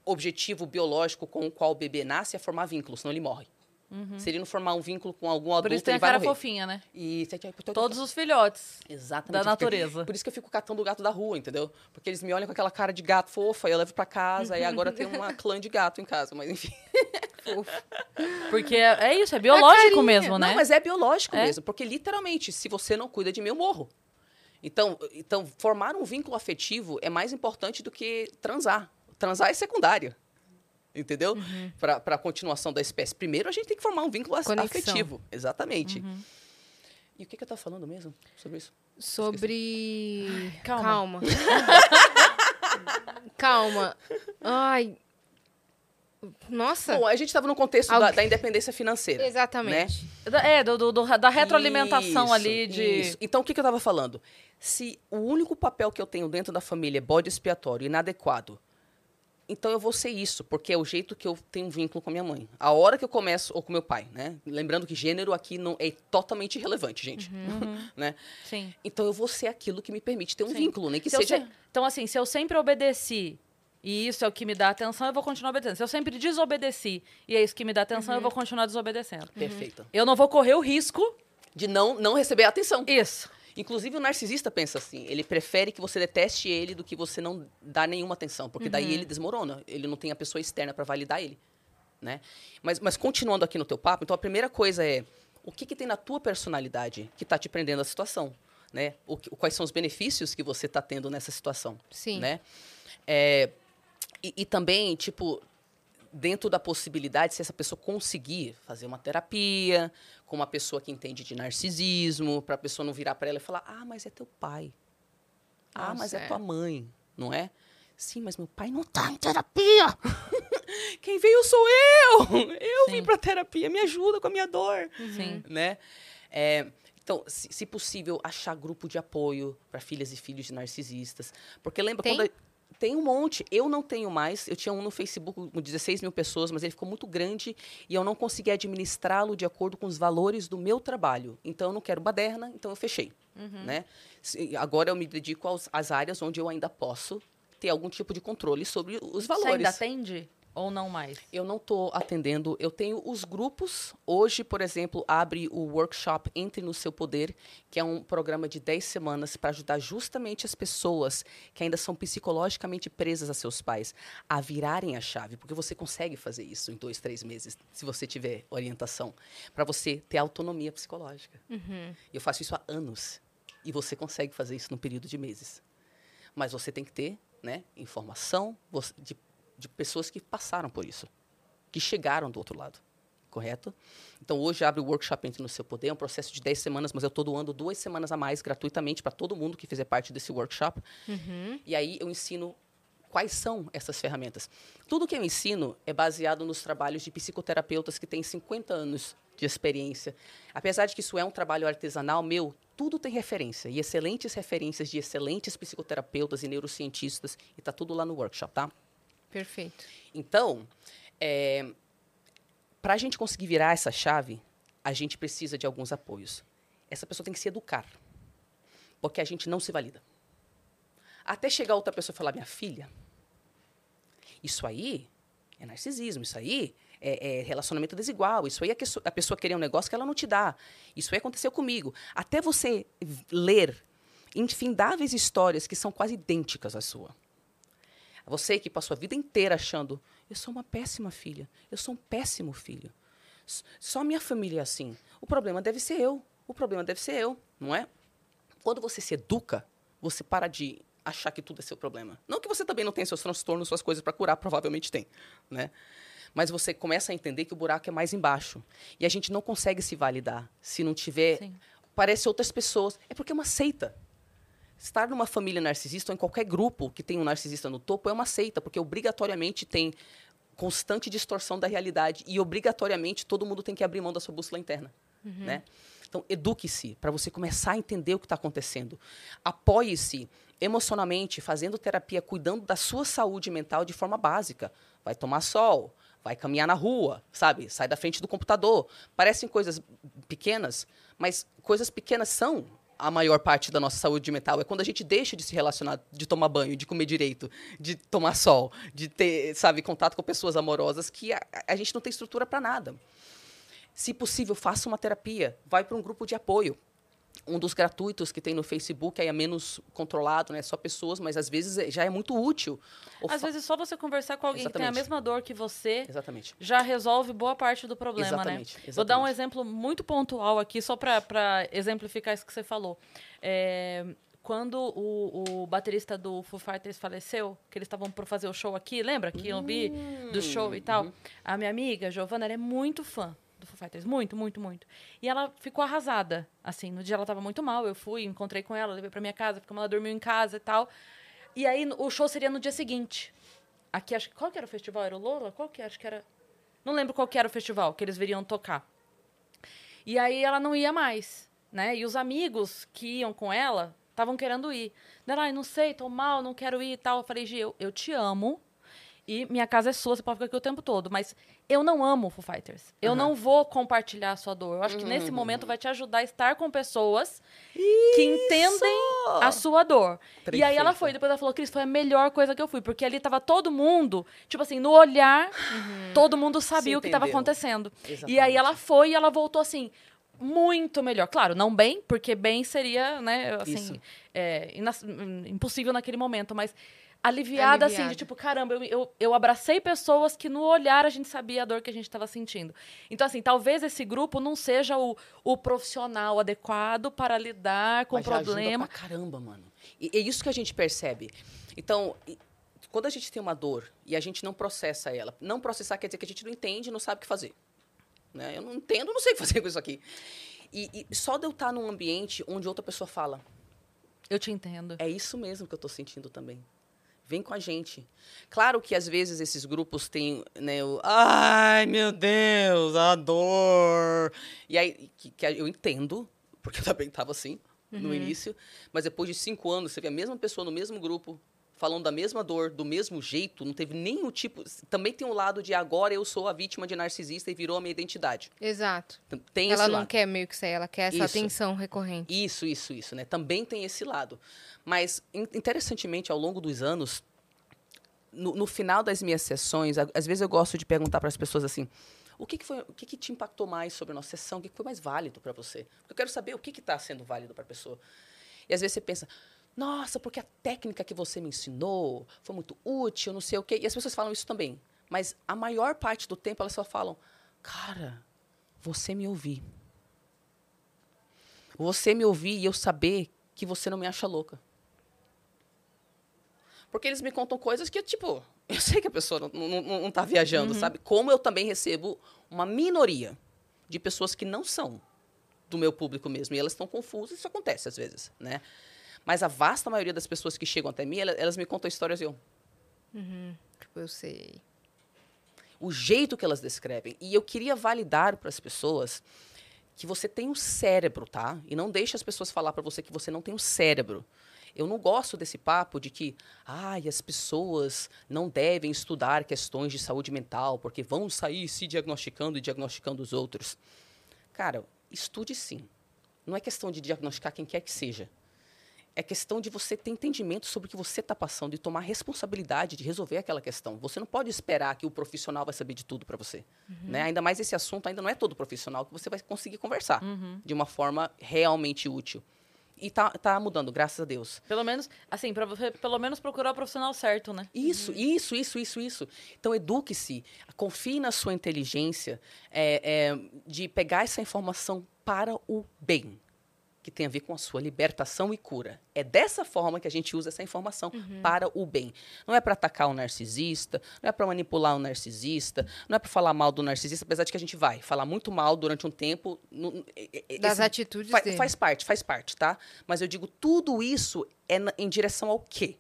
objetivo biológico com o qual o bebê nasce é formar vínculo, senão ele morre. Se ele não formar um vínculo com algum Por adulto, isso tem ele a cara morrer. fofinha, né? E Todos os filhotes. Exatamente. da natureza. Por isso que eu fico catando o gato da rua, entendeu? Porque eles me olham com aquela cara de gato fofa, e eu levo pra casa, e agora tem uma *laughs* clã de gato em casa, mas enfim. *laughs* Porque é, é isso, é biológico carinha. mesmo, né? Não, mas é biológico É. mesmo, porque literalmente, se você não cuida de mim, eu morro. Então, então, formar um vínculo afetivo é mais importante do que transar. Transar é secundário. Entendeu? Uhum. Para a continuação da espécie. Primeiro, a gente tem que formar um vínculo Conexão. afetivo. Exatamente. Uhum. E o que, que eu estava falando mesmo sobre isso? Sobre. Calma. Calma. *laughs* Calma. Ai. Nossa. Bom, a gente estava no contexto da, Algu- da independência financeira. Exatamente. Da- É, do, do- do- da retroalimentação Isso, ali de. isso. Então, o que, que eu estava falando? Se o único papel que eu tenho dentro da família é bode expiatório, inadequado, então eu vou ser isso, porque é o jeito que eu tenho um vínculo com a minha mãe. A hora que eu começo, ou com meu pai, né? Lembrando que gênero aqui não é totalmente irrelevante, gente. *laughs* né? Sim. Então eu vou ser aquilo que me permite ter um Sim. vínculo, nem que Se eu seja. se- Então, assim, se eu sempre obedeci e isso é o que me dá atenção, eu vou continuar obedecendo. Se eu sempre desobedeci e é isso que me dá atenção, eu vou continuar desobedecendo. Perfeito. Eu não vou correr o risco. De não, não receber atenção. Isso. Inclusive, o narcisista pensa assim: ele prefere que você deteste ele do que você não dá nenhuma atenção, porque daí ele desmorona. Ele não tem a pessoa externa para validar ele. Né? Mas, mas continuando aqui no teu papo, então a primeira coisa é o que, que tem na tua personalidade que está te prendendo a situação? Né? O quais são os benefícios que você está tendo nessa situação? Sim. Né? É, e, e também, tipo, dentro da possibilidade, se essa pessoa conseguir fazer uma terapia com uma pessoa que entende de narcisismo, para a pessoa não virar para ela e falar: ah, mas é teu pai. Ah, Nossa, mas é é. tua mãe, não é? Sim, mas meu pai não tá em terapia. *laughs* Quem veio sou eu. Eu vim Sim. para terapia, me ajuda com a minha dor Sim. né? É, então, se, se possível, achar grupo de apoio para filhas e filhos de narcisistas. Porque lembra Tem? quando. a- Tem um monte. Eu não tenho mais. Eu tinha um no Facebook com 16 mil pessoas, mas ele ficou muito grande e eu não consegui administrá-lo de acordo com os valores do meu trabalho. Então, eu não quero baderna, então eu fechei. Né? Se- Agora eu me dedico aos, às áreas onde eu ainda posso ter algum tipo de controle sobre os Você ainda valores. atende ou não mais? Eu não estou atendendo. Eu tenho os grupos. Hoje, por exemplo, abre o workshop Entre no Seu Poder, que é um programa de 10 semanas para ajudar justamente as pessoas que ainda são psicologicamente presas a seus pais a virarem a chave. Porque você consegue fazer isso em dois, três meses, se você tiver orientação. Para você ter autonomia psicológica. Eu faço isso há anos. E você consegue fazer isso num período de meses. Mas você tem que ter né, informação de, de pessoas que passaram por isso, que chegaram do outro lado. Correto? Então, hoje abre o workshop Entre no Seu Poder, é um processo de 10 semanas, mas eu estou doando duas semanas a mais gratuitamente para todo mundo que fizer parte desse workshop. E aí eu ensino quais são essas ferramentas. Tudo que eu ensino é baseado nos trabalhos de psicoterapeutas que têm 50 anos de experiência. Apesar de que isso é um trabalho artesanal meu, tudo tem referência e excelentes referências de excelentes psicoterapeutas e neurocientistas e está tudo lá no workshop, tá? Perfeito. Então, para a gente conseguir virar essa chave, a gente precisa de alguns apoios. Essa pessoa tem que se educar, porque a gente não se valida. Até chegar outra pessoa e falar, minha filha, isso aí é narcisismo, isso aí é, é relacionamento desigual, isso aí é a pessoa querer um negócio que ela não te dá, isso aí aconteceu comigo. Até você ler infindáveis histórias que são quase idênticas à sua. Você que passou a vida inteira achando, eu sou uma péssima filha, eu sou um péssimo filho. Só minha família é assim. O problema deve ser eu. O problema deve ser eu, não é? Quando você se educa, você para de achar que tudo é seu problema. Não que você também não tenha seus transtornos, suas coisas para curar, provavelmente tem, né? Mas você começa a entender que o buraco é mais embaixo. E a gente não consegue se validar se não tiver Sim. parece outras pessoas. É porque é uma seita. Estar numa família narcisista ou em qualquer grupo que tem um narcisista no topo é uma seita, porque obrigatoriamente tem constante distorção da realidade e obrigatoriamente todo mundo tem que abrir mão da sua bússola interna, né? Então, eduque-se para você começar a entender o que está acontecendo. Apoie-se emocionalmente, fazendo terapia, cuidando da sua saúde mental de forma básica. Vai tomar sol, vai caminhar na rua, sabe? Sai da frente do computador. Parecem coisas pequenas, mas coisas pequenas são a maior parte da nossa saúde mental. É quando a gente deixa de se relacionar, de tomar banho, de comer direito, de tomar sol, de ter, sabe, contato com pessoas amorosas, que a, a gente não tem estrutura para nada. Se possível, faça uma terapia, vai para um grupo de apoio. Um dos gratuitos que tem no Facebook aí é menos controlado, né? Só pessoas, mas às vezes é- já é muito útil. Às fa- vezes só você conversar com alguém que tem a Exatamente. mesma dor que você Exatamente. já resolve boa parte do problema, Exatamente, né? Vou dar um exatamente. exemplo muito pontual aqui, só para exemplificar isso que você falou. É, quando o, o baterista do Foo Fighters faleceu, que eles estavam por fazer o show aqui, lembra? Que eu vi do show e tal. A minha amiga, Giovana, ela é muito fã do Foo Fighters, muito, muito, muito. E ela ficou arrasada, assim, no dia ela tava muito mal, eu fui, encontrei com ela, levei pra minha casa, porque ela dormiu em casa e tal. E aí o show seria no dia seguinte. Aqui, acho que, qual que era o festival? Era o Lola? Qual que era? Acho que era... Não lembro qual que era o festival que eles viriam tocar. E aí ela não ia mais, né? E os amigos que iam com ela estavam querendo ir. Ela, ai, não sei, tô mal, não quero ir e tal. Eu falei, Gi, eu, eu te amo. E minha casa é sua, você pode ficar aqui o tempo todo. Mas eu não amo Foo Fighters. Eu não vou compartilhar a sua dor. Eu acho que nesse momento vai te ajudar a estar com pessoas que entendem a sua dor. Trem e aí ela foi, depois ela falou, Cris, foi a melhor coisa que eu fui, porque ali tava todo mundo, tipo assim, no olhar, todo mundo sabia o que tava acontecendo. E aí Exatamente. ela foi e ela voltou assim, muito melhor. Claro, não bem, porque bem seria, né, assim, Isso. é, impossível naquele momento, mas aliviada, assim, de Aliviada. tipo, caramba, eu, eu, eu abracei pessoas que no olhar a gente sabia a dor que a gente estava sentindo. Então, assim, talvez esse grupo não seja o, o profissional adequado para lidar com o já ajuda problema. pra caramba, mano. E é isso que a gente percebe. Então, quando a gente tem uma dor e a gente não processa ela, não processar quer dizer que a gente não entende e não sabe o que fazer. Né? Eu não entendo, não sei o que fazer com isso aqui. E, e só de eu estar num ambiente onde outra pessoa fala, Eu te entendo. é isso mesmo que eu estou sentindo também. Vem com a gente. Claro que às vezes esses grupos têm, né, o ai meu Deus, a dor. E aí, que, que eu entendo, porque eu também estava assim no início, mas depois de cinco anos, você vê a mesma pessoa no mesmo grupo, falando da mesma dor, do mesmo jeito, não teve nenhum tipo. Também tem um lado de agora eu sou a vítima de narcisista e virou a minha identidade. Exato. Tem ela não lado. quer meio que sair, ela quer essa Isso. atenção recorrente. Isso, isso, isso, né? Também tem esse lado. Mas, in- interessantemente, ao longo dos anos, no, no final das minhas sessões, às vezes eu gosto de perguntar para as pessoas assim: o que, que foi, o que, que te impactou mais sobre a nossa sessão? O que, que foi mais válido para você? Porque eu quero saber o que está sendo válido para a pessoa. E às vezes você pensa, nossa, porque a técnica que você me ensinou foi muito útil, não sei o quê. E as pessoas falam isso também. Mas a maior parte do tempo elas só falam, cara, você me ouvir. Você me ouvir e eu saber que você não me acha louca. Porque eles me contam coisas que, tipo, eu sei que a pessoa não, não, não tá viajando, sabe? Como eu também recebo uma minoria de pessoas que não são do meu público mesmo. E elas estão confusas, isso acontece às vezes, né? Mas a vasta maioria das pessoas que chegam até mim, elas, elas me contam histórias e eu, Tipo, eu sei. o jeito que elas descrevem. E eu queria validar para as pessoas que você tem um cérebro, tá? E não deixe as pessoas falar para você que você não tem um cérebro. Eu não gosto desse papo de que, ai, as pessoas não devem estudar questões de saúde mental porque vão sair se diagnosticando e diagnosticando os outros. Cara, estude sim. Não é questão de diagnosticar quem quer que seja. É questão de você ter entendimento sobre o que você está passando e tomar responsabilidade de resolver aquela questão. Você não pode esperar que o profissional vai saber de tudo para você. Né? Ainda mais esse assunto ainda não é todo profissional que você vai conseguir conversar de uma forma realmente útil. E tá, tá mudando, graças a Deus. Pelo menos, assim, pra você pelo menos procurar o profissional certo, né? Isso, isso, isso, isso, isso. Então, eduque-se, confie na sua inteligência é, é, de pegar essa informação para o bem, que tem a ver com a sua libertação e cura. É dessa forma que a gente usa essa informação para o bem. Não é para atacar o narcisista, não é para manipular o narcisista, não é para falar mal do narcisista, apesar de que a gente vai falar muito mal durante um tempo. no- Das esse- atitudes fa- dele. Faz parte, faz parte, tá? Mas eu digo, tudo isso é na- em direção ao quê?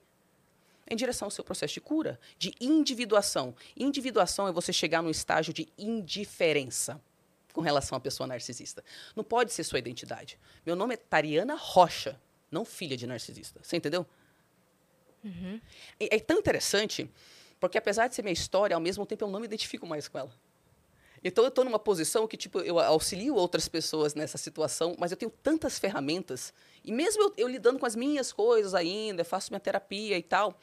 em direção ao seu processo de cura, de individuação. Individuação é você chegar num estágio de indiferença com relação à pessoa narcisista. Não pode ser sua identidade. Meu nome é Tariana Rocha, não filha de narcisista. Você entendeu? É, é tão interessante, porque apesar de ser minha história, ao mesmo tempo eu não me identifico mais com ela. Então eu estou numa posição que tipo eu auxilio outras pessoas nessa situação, mas eu tenho tantas ferramentas e mesmo eu, eu lidando com as minhas coisas ainda, faço minha terapia e tal,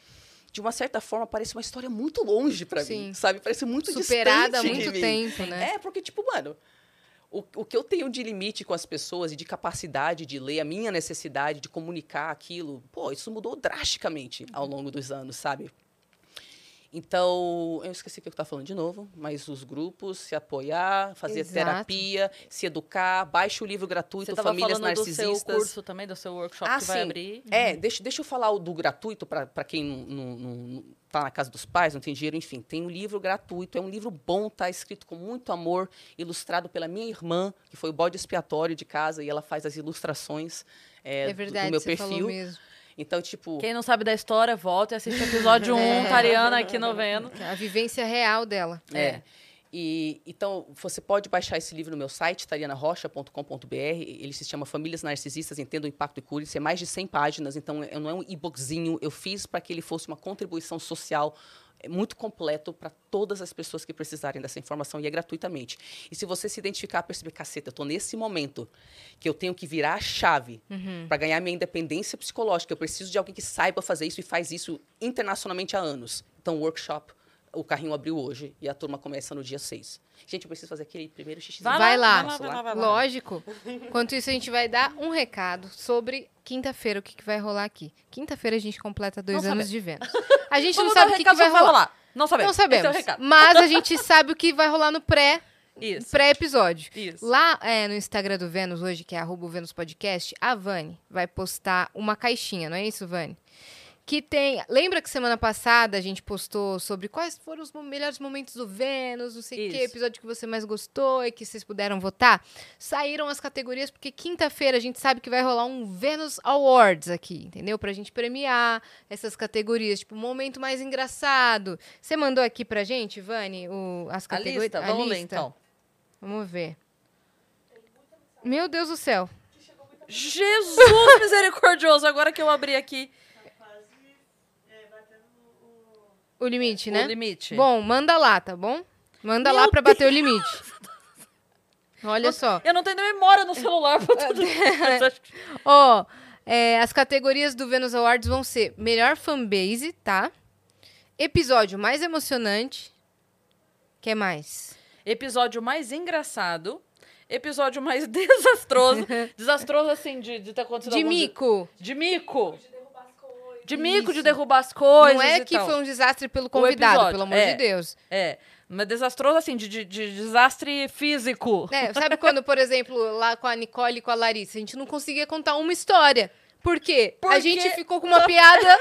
de uma certa forma parece uma história muito longe para mim, sabe? Parece muito Superada há muito tempo, né? É porque tipo mano, o, o que eu tenho de limite com as pessoas e de capacidade de ler a minha necessidade de comunicar aquilo, pô, isso mudou drasticamente ao longo dos anos, sabe? Então, eu esqueci o que eu estava falando de novo, mas os grupos, se apoiar, fazer Exato. terapia, se educar, baixe o livro gratuito Você Famílias falando do Narcisistas. seu curso também, do seu workshop Ah, que vai sim. abrir. É, deixa, deixa eu falar o do gratuito para quem não, não, não tá na casa dos pais, não tem dinheiro, enfim. Tem um livro gratuito, é um livro bom, tá escrito com muito amor, ilustrado pela minha irmã, que foi o bode expiatório de casa, e ela faz as ilustrações é, É do- verdade, do meu você falou perfil. mesmo. Então, tipo, Quem não sabe da história, volta e assiste o episódio *laughs* 1, Tariana aqui no Vênus. A vivência real dela. É. E, então, você pode baixar esse livro no meu site, tarianarocha.com.br. Ele se chama Famílias Narcisistas, Entenda o Impacto e Cure. Isso é mais de 100 páginas, então é- não é um e-bookzinho. Eu fiz para que ele fosse uma contribuição social é muito completo para todas as pessoas que precisarem dessa informação e é gratuitamente. E se você se identificar, perceber, caceta, eu tô nesse momento que eu tenho que virar a chave para ganhar minha independência psicológica, eu preciso de alguém que saiba fazer isso e faz isso internacionalmente há anos. Então, workshop, o carrinho abriu hoje e a turma começa no dia 6. Gente, eu preciso fazer aquele primeiro xixi. Vai lá. vai lá, vai lá. Lógico. Enquanto isso, a gente vai dar um recado sobre quinta-feira, o que, que vai rolar aqui. Quinta-feira a gente completa dois Não anos sabemos. de Vênus. *laughs* A gente não sabe o que, que vai rolar. Não sabemos. Não Esse é o sabemos. recado. Mas a gente *laughs* sabe o que vai rolar no pré pré-episódio. Isso. Lá é, no Instagram do Vênus hoje, que é arroba o Vênus Podcast, a Vani vai postar uma caixinha, não é isso, Vani? Que tem. Lembra que semana passada a gente postou sobre quais foram os melhores momentos do Vênus, não sei o que, episódio que você mais gostou e que vocês puderam votar? Saíram as categorias, porque quinta-feira a gente sabe que vai rolar um Vênus Awards aqui, entendeu? Pra gente premiar essas categorias, tipo, momento mais engraçado. Você mandou aqui pra gente, Vani, o, as A categorias? lista, vamos ler então. Vamos ver. Meu Deus do céu. Jesus *laughs* misericordioso, agora que eu abri aqui O limite, né? o limite. Bom, manda lá, tá bom? Manda Meu lá pra bater o limite. Olha só. Eu não tenho nem memória no celular pra *laughs* tudo isso. Ó, é, as categorias do Venus Awards vão ser melhor fanbase, tá? Episódio mais emocionante. que mais? Episódio mais engraçado. Episódio mais *laughs* desastroso. *laughs* desastroso, assim, de, de ter acontecido De algum de- mico. De mico. De mico, de derrubar as coisas Não é que tal. foi um desastre pelo convidado, pelo amor é. de Deus. É. Mas desastroso, assim, de, de- de desastre físico. É, sabe quando, por exemplo, lá com a Nicole e com a Larissa, a gente não conseguia contar uma história. Por quê? A Porque- gente ficou com uma piada.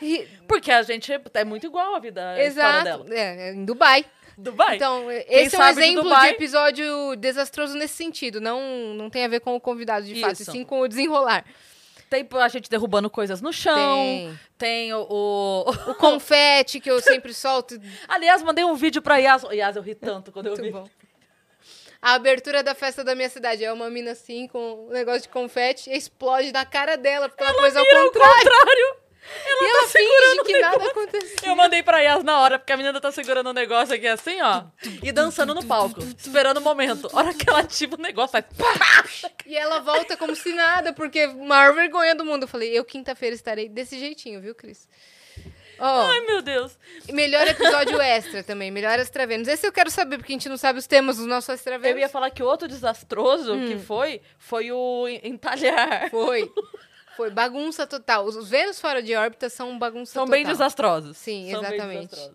*laughs* Porque a gente é muito igual a vida a Exato. dela. É, em Dubai. Dubai. Então, esse é um de exemplo de, Dubai- episódio desastroso nesse sentido. Não, não tem a ver com o convidado, de fato, e sim com o desenrolar. Tem a gente derrubando coisas no chão. Tem. Tem o, o- O confete que eu *laughs* sempre solto. Aliás, mandei um vídeo pra Yas. Yas, eu ri tanto quando eu Muito vi. bom. A abertura da festa da minha cidade. É uma mina assim, com um negócio de confete, e explode na cara dela, porque ela, pôs ao Vira ao contrário. Contrário. e ela finge que nada aconteceu. Eu mandei pra Yas na hora, porque a menina tá segurando o negócio aqui assim, ó. E dançando no palco. Esperando o momento. A hora que ela ativa o negócio, faz. E ela volta como se nada, porque maior vergonha do mundo. Eu falei, eu quinta-feira estarei desse jeitinho, viu, Cris? Ó, Ai, meu Deus. melhor episódio extra também, melhor extra Vênus. Esse eu quero saber, porque a gente não sabe os temas do nosso extra Eu ia falar que outro desastroso Hum. que foi, foi o en- entalhar. Foi. *laughs* Foi bagunça total. Os os Vênus fora de órbita são bagunça São total. bem desastrosos. Sim, São exatamente.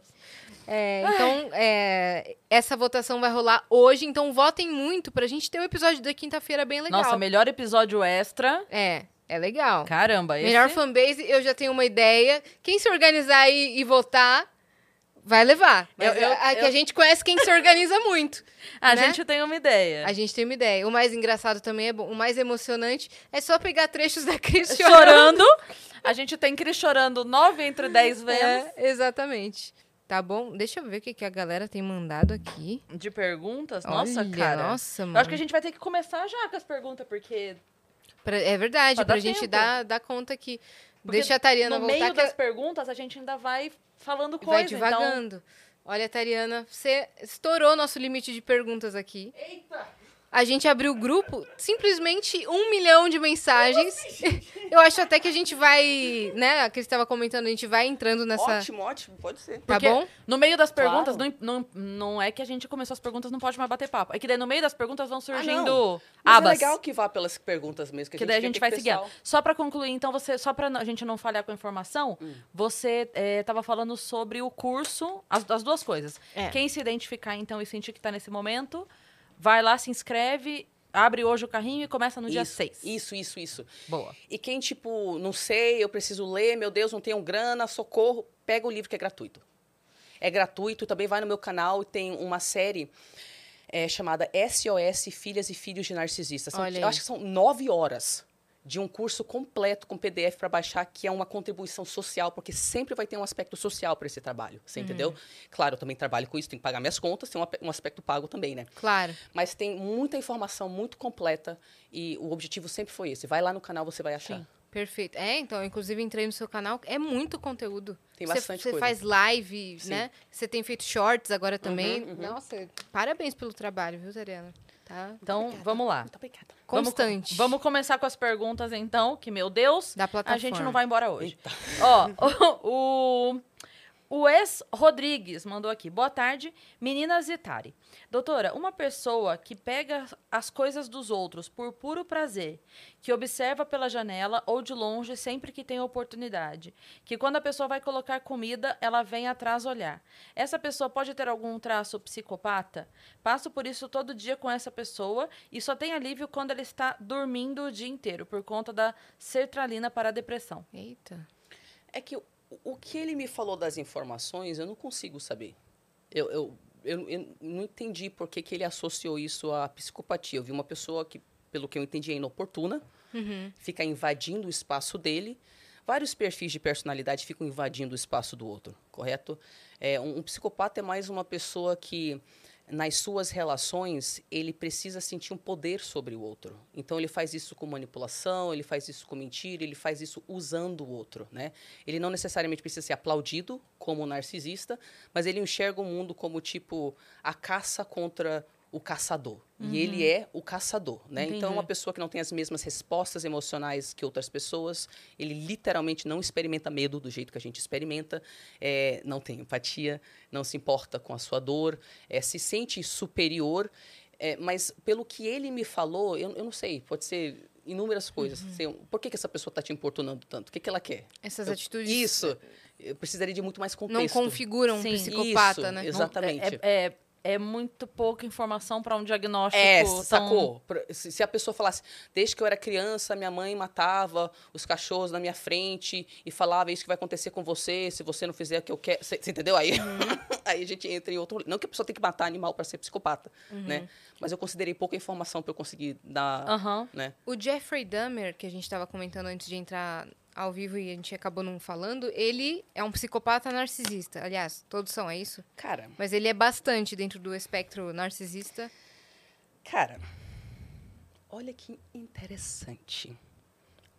É, então, é, essa votação vai rolar hoje, então votem muito pra gente ter o episódio da quinta-feira bem legal. Nossa, melhor episódio extra. É, é legal. Caramba, esse... Melhor fanbase, eu já tenho uma ideia. Quem se organizar e, e votar, vai levar. Eu- eu- a, que eu- a gente conhece quem se organiza muito. *laughs* A né? gente tem uma ideia. A gente tem uma ideia. O mais engraçado também é bom. O mais emocionante é só pegar trechos da *laughs* Cris chorando. Chorando. A gente tem Cris chorando nove entre dez Vênus. É, exatamente. Tá bom? Deixa eu ver o que, que a galera tem mandado aqui. De perguntas. Nossa, Olha, cara. Nossa, mano. Eu acho que a gente vai ter que começar já com as perguntas, porque Pra- é verdade, Pra pra, dar gente dar, dar conta aqui. Porque Deixa a Tariana no voltar meio que das perguntas a gente ainda vai falando coisa. vai Então, devagando. Olha, Tariana, você estourou nosso limite de perguntas aqui. Eita! A gente abriu o grupo, simplesmente um milhão de mensagens. Eu *laughs* acho até que a gente vai, né? A Cris estava comentando, a gente vai entrando nessa. Ótimo, ótimo, pode ser. Tá Porque bom? no meio das perguntas, Claro. não, não, não é que a gente começou as perguntas, não pode mais bater papo. É que daí no meio das perguntas vão surgindo não. Mas abas. é legal que vá pelas perguntas mesmo, que, Que a daí a gente, gente vai seguir. Só pra concluir, então, você, só pra a gente não falhar com a informação, Hum. você é, tava falando sobre o curso, as, as duas coisas. É. Quem se identificar, então, e sentir que tá nesse momento, vai lá, se inscreve, abre hoje o carrinho e começa no dia Isso, 6. Isso, isso, isso. Boa. E quem, tipo, não sei, eu preciso ler, meu Deus, não tenho grana, socorro, pega o livro que é gratuito. É gratuito, também vai no meu canal e tem uma série é, chamada SOS Filhas e Filhos de Narcisistas. São- eu acho que são nove horas de um curso completo com PDF para baixar, que é uma contribuição social, porque sempre vai ter um aspecto social para esse trabalho, você entendeu? Claro, eu também trabalho com isso, tenho que pagar minhas contas, tem um, aspecto pago também, né? Claro. Mas tem muita informação muito completa e o objetivo sempre foi esse. Vai lá no canal, você vai achar. Sim. Perfeito. É, então, inclusive entrei no seu canal, é muito conteúdo. Tem bastante Você faz live, Sim. né? Você tem feito shorts agora também. Uhum, uhum. Nossa, parabéns pelo trabalho, viu, Tariana? Tá Então, vamos lá. Muito obrigada. Vamos co- constante. Vamos, começar com as perguntas, então, que, meu Deus, da plataforma. a gente não vai embora hoje. Ó, *laughs* o, o, o ex Rodrigues mandou aqui. Boa tarde, meninas e Tari. Doutora, uma pessoa que pega as coisas dos outros por puro prazer, que observa pela janela ou de longe sempre que tem oportunidade, que quando a pessoa vai colocar comida, ela vem atrás olhar. Essa pessoa pode ter algum traço psicopata? Passo por isso todo dia com essa pessoa e só tem alívio quando ela está dormindo o dia inteiro, por conta da sertralina para a depressão. Eita. É que o, que ele me falou das informações, eu não consigo saber. Eu, eu, eu, eu não entendi por que, que ele associou isso à psicopatia. Eu vi uma pessoa que, pelo que eu entendi, é inoportuna, Uhum. fica invadindo o espaço dele. Vários perfis de personalidade ficam invadindo o espaço do outro, correto? É, um, um psicopata é mais uma pessoa que, nas suas relações, ele precisa sentir um poder sobre o outro. Então, ele faz isso com manipulação, ele faz isso com mentira, ele faz isso usando o outro, né? Ele não necessariamente precisa ser aplaudido como um narcisista, mas ele enxerga o mundo como, tipo, a caça contra o caçador. E ele é o caçador, né? Então, Entendi. uma pessoa que não tem as mesmas respostas emocionais que outras pessoas, ele literalmente não experimenta medo do jeito que a gente experimenta, é, não tem empatia, não se importa com a sua dor, é, se sente superior, é, mas pelo que ele me falou, eu, eu não sei, pode ser inúmeras coisas. Sei, por que, que essa pessoa está te importunando tanto? O que, que ela quer? Essas Eu- atitudes Isso. Eu precisaria de muito mais não contexto. configuram um Sim. psicopata, Isso, né? exa- Exatamente. É, é, é muito pouca informação para um diagnóstico. É, tão- sacou? Se, a pessoa falasse, desde que eu era criança, minha mãe matava os cachorros na minha frente e falava isso que vai acontecer com você, se você não fizer o que eu quero. Você entendeu? Aí, *laughs* aí a gente entra em outro. Não que a pessoa tem que matar animal para ser psicopata, né? Mas eu considerei pouca informação para eu conseguir dar. Aham. Né? O Jeffrey Dahmer, que a gente estava comentando antes de entrar ao vivo e a gente acabou não falando, ele é um psicopata narcisista. Aliás, todos são, é isso? Cara, Mas ele é bastante dentro do espectro narcisista. cara, olha que interessante.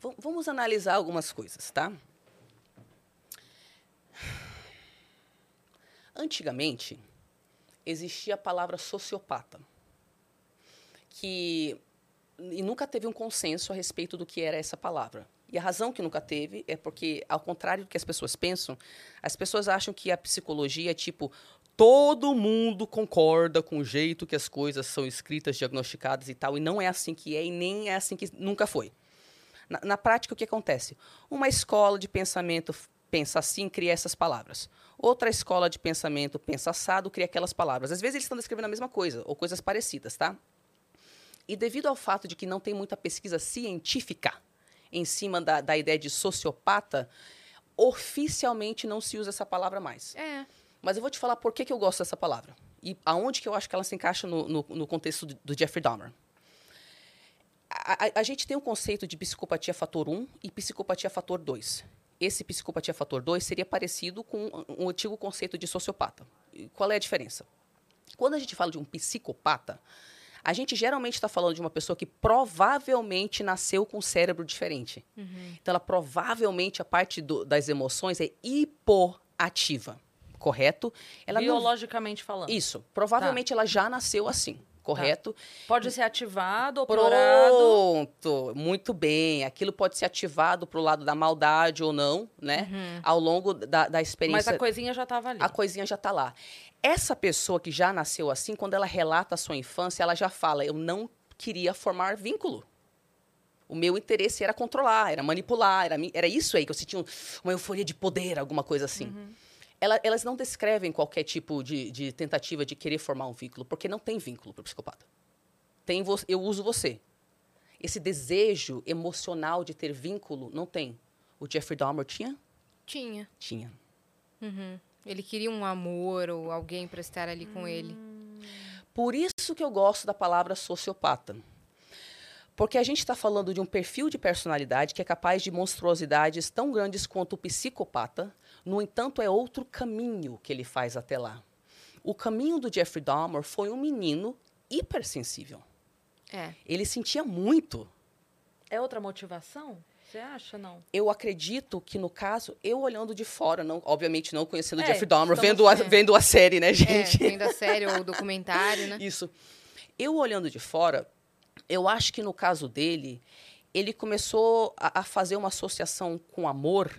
Va- vamos analisar algumas coisas, tá? Antigamente, existia a palavra sociopata, que e nunca teve um consenso a respeito do que era essa palavra. E a razão que nunca teve é porque, ao contrário do que as pessoas pensam, as pessoas acham que a psicologia é tipo todo mundo concorda com o jeito que as coisas são escritas, diagnosticadas e tal, e não é assim que é e nem é assim que nunca foi. Na, na prática, o que acontece? Uma escola de pensamento pensa assim, cria essas palavras. Outra escola de pensamento pensa assado, cria aquelas palavras. Às vezes eles estão descrevendo a mesma coisa, ou coisas parecidas, tá? E devido ao fato de que não tem muita pesquisa científica em cima da, da ideia de sociopata, oficialmente não se usa essa palavra mais. É. Mas eu vou te falar por que, que eu gosto dessa palavra. E aonde que eu acho que ela se encaixa no, no, no contexto do, do Jeffrey Dahmer. A, a- a gente tem o conceito de psicopatia fator 1 e psicopatia fator 2. Esse psicopatia fator 2 seria parecido com um antigo conceito de sociopata. E Qual é a diferença? Quando a gente fala de um psicopata, a gente geralmente está falando de uma pessoa que provavelmente nasceu com um cérebro diferente. Então, ela provavelmente, a parte do- das emoções é hipoativa, correto? Ela não- Biologicamente falando. Isso. Provavelmente ela já nasceu assim, correto? Pode ser ativado ou. Pronto, muito bem. Aquilo pode ser ativado para o lado da maldade ou não, né? Ao longo da, da Mas experiência. a coisinha já estava ali. a coisinha já está lá. Essa pessoa que já nasceu assim, quando ela relata a sua infância, ela já fala: Eu não queria formar vínculo. O meu interesse era controlar, era manipular, era, era isso aí, que eu sentia um- uma euforia de poder, alguma coisa assim. Ela- elas não descrevem qualquer tipo de, de tentativa de querer formar um vínculo, porque não tem vínculo para o psicopata. Tem vo- eu uso você. Esse desejo emocional de ter vínculo, não tem. O Jeffrey Dahmer tinha? Tinha. Tinha. Uhum. Ele queria um amor ou alguém para estar ali com ele. Por isso que eu gosto da palavra sociopata. Porque a gente está falando de um perfil de personalidade que é capaz de monstruosidades tão grandes quanto o psicopata, no entanto, é outro caminho que ele faz até lá. O caminho do Jeffrey Dahmer foi um menino hipersensível. É. Ele sentia muito. É outra motivação? Você acha, não? Eu acredito que no caso, eu olhando de fora, não, obviamente não conhecendo É, Jeffrey Dahmer, vendo a, é. vendo a série, né, É, gente? vendo a série ou o *laughs* documentário, né? Isso. Eu olhando de fora, eu acho que no caso dele, ele começou a, a fazer uma associação com amor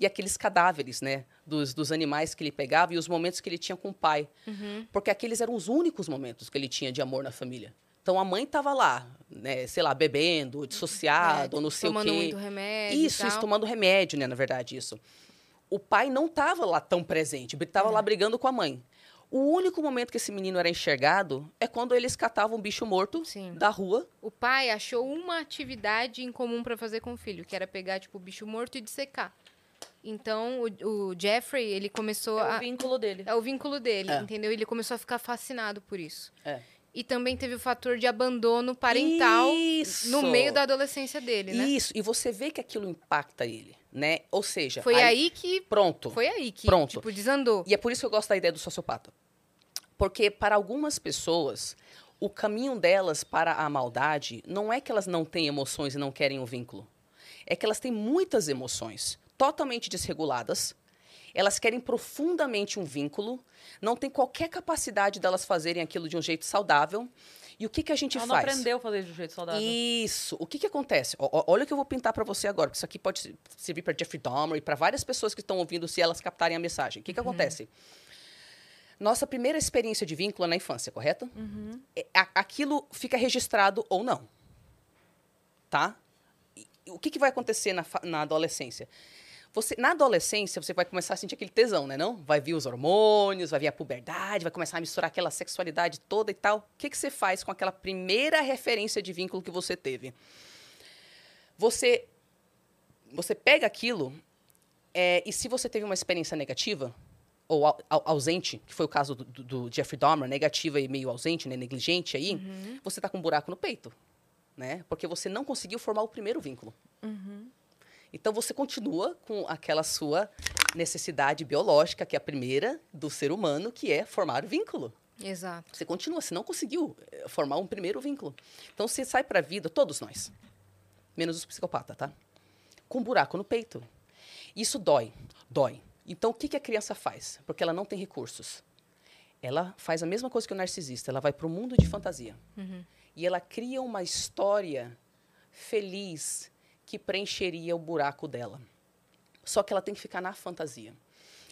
e aqueles cadáveres, né? Dos, dos animais que ele pegava e os momentos que ele tinha com o pai. Uhum. Porque aqueles eram os únicos momentos que ele tinha de amor na família. Então a mãe estava lá, né, sei lá, bebendo, dissociado, ou não sei É, Tomando o quê. muito remédio. Isso, e isso, tomando remédio, né, na verdade, isso. O pai não estava lá tão presente, estava É. lá brigando com a mãe. O único momento que esse menino era enxergado é quando eles catavam um bicho morto Sim. da rua. O pai achou uma atividade em comum pra fazer com o filho, que era pegar, tipo, o bicho morto e dissecar. Então, o, o Jeffrey, ele começou É a... o vínculo dele. É o vínculo dele, É. entendeu? Ele começou a ficar fascinado por isso. É. E também teve o fator de abandono parental Isso! no meio da adolescência dele, né? Isso, e você vê que aquilo impacta ele, né? Ou seja, Foi aí, que... pronto. Foi aí que, Pronto. tipo, desandou. E é por isso que eu gosto da ideia do sociopata. Porque para algumas pessoas, o caminho delas para a maldade não é que elas não têm emoções e não querem um vínculo. É que elas têm muitas emoções totalmente desreguladas. Elas querem profundamente um vínculo, não tem qualquer capacidade delas fazerem aquilo de um jeito saudável. E o que, que a gente Ela não faz? aprendeu a fazer de um jeito saudável. Isso. O que, que acontece? Ó, olha o que eu vou pintar para você agora, porque isso aqui pode servir para Jeffrey Dahmer e para várias pessoas que estão ouvindo, se elas captarem a mensagem. O que, que acontece? Nossa primeira experiência de vínculo é na infância, correto? É, a- aquilo fica registrado ou não. Tá? E- o que, que vai acontecer na, na adolescência? Você, na adolescência, você vai começar a sentir aquele tesão, né? Não? Vai vir os hormônios, vai vir a puberdade, vai começar a misturar aquela sexualidade toda e tal. O que, que você faz com aquela primeira referência de vínculo que você teve? Você, você pega aquilo é, e se você teve uma experiência negativa ou au- au- ausente, que foi o caso do, do- Jeffrey Dahmer, negativa e meio ausente, né, negligente aí, você tá com um buraco no peito, né? Porque você não conseguiu formar o primeiro vínculo. Então você continua com aquela sua necessidade biológica, que é a primeira do ser humano, que é formar vínculo. Exato. Você continua, você não conseguiu eh, formar um primeiro vínculo. Então você sai para a vida, todos nós, menos os psicopatas, tá? Com um buraco no peito. Isso dói, dói. Então o que, que a criança faz? Porque ela não tem recursos. Ela faz a mesma coisa que o narcisista, ela vai para o mundo de fantasia. E ela cria uma história feliz que preencheria o buraco dela. Só que ela tem que ficar na fantasia.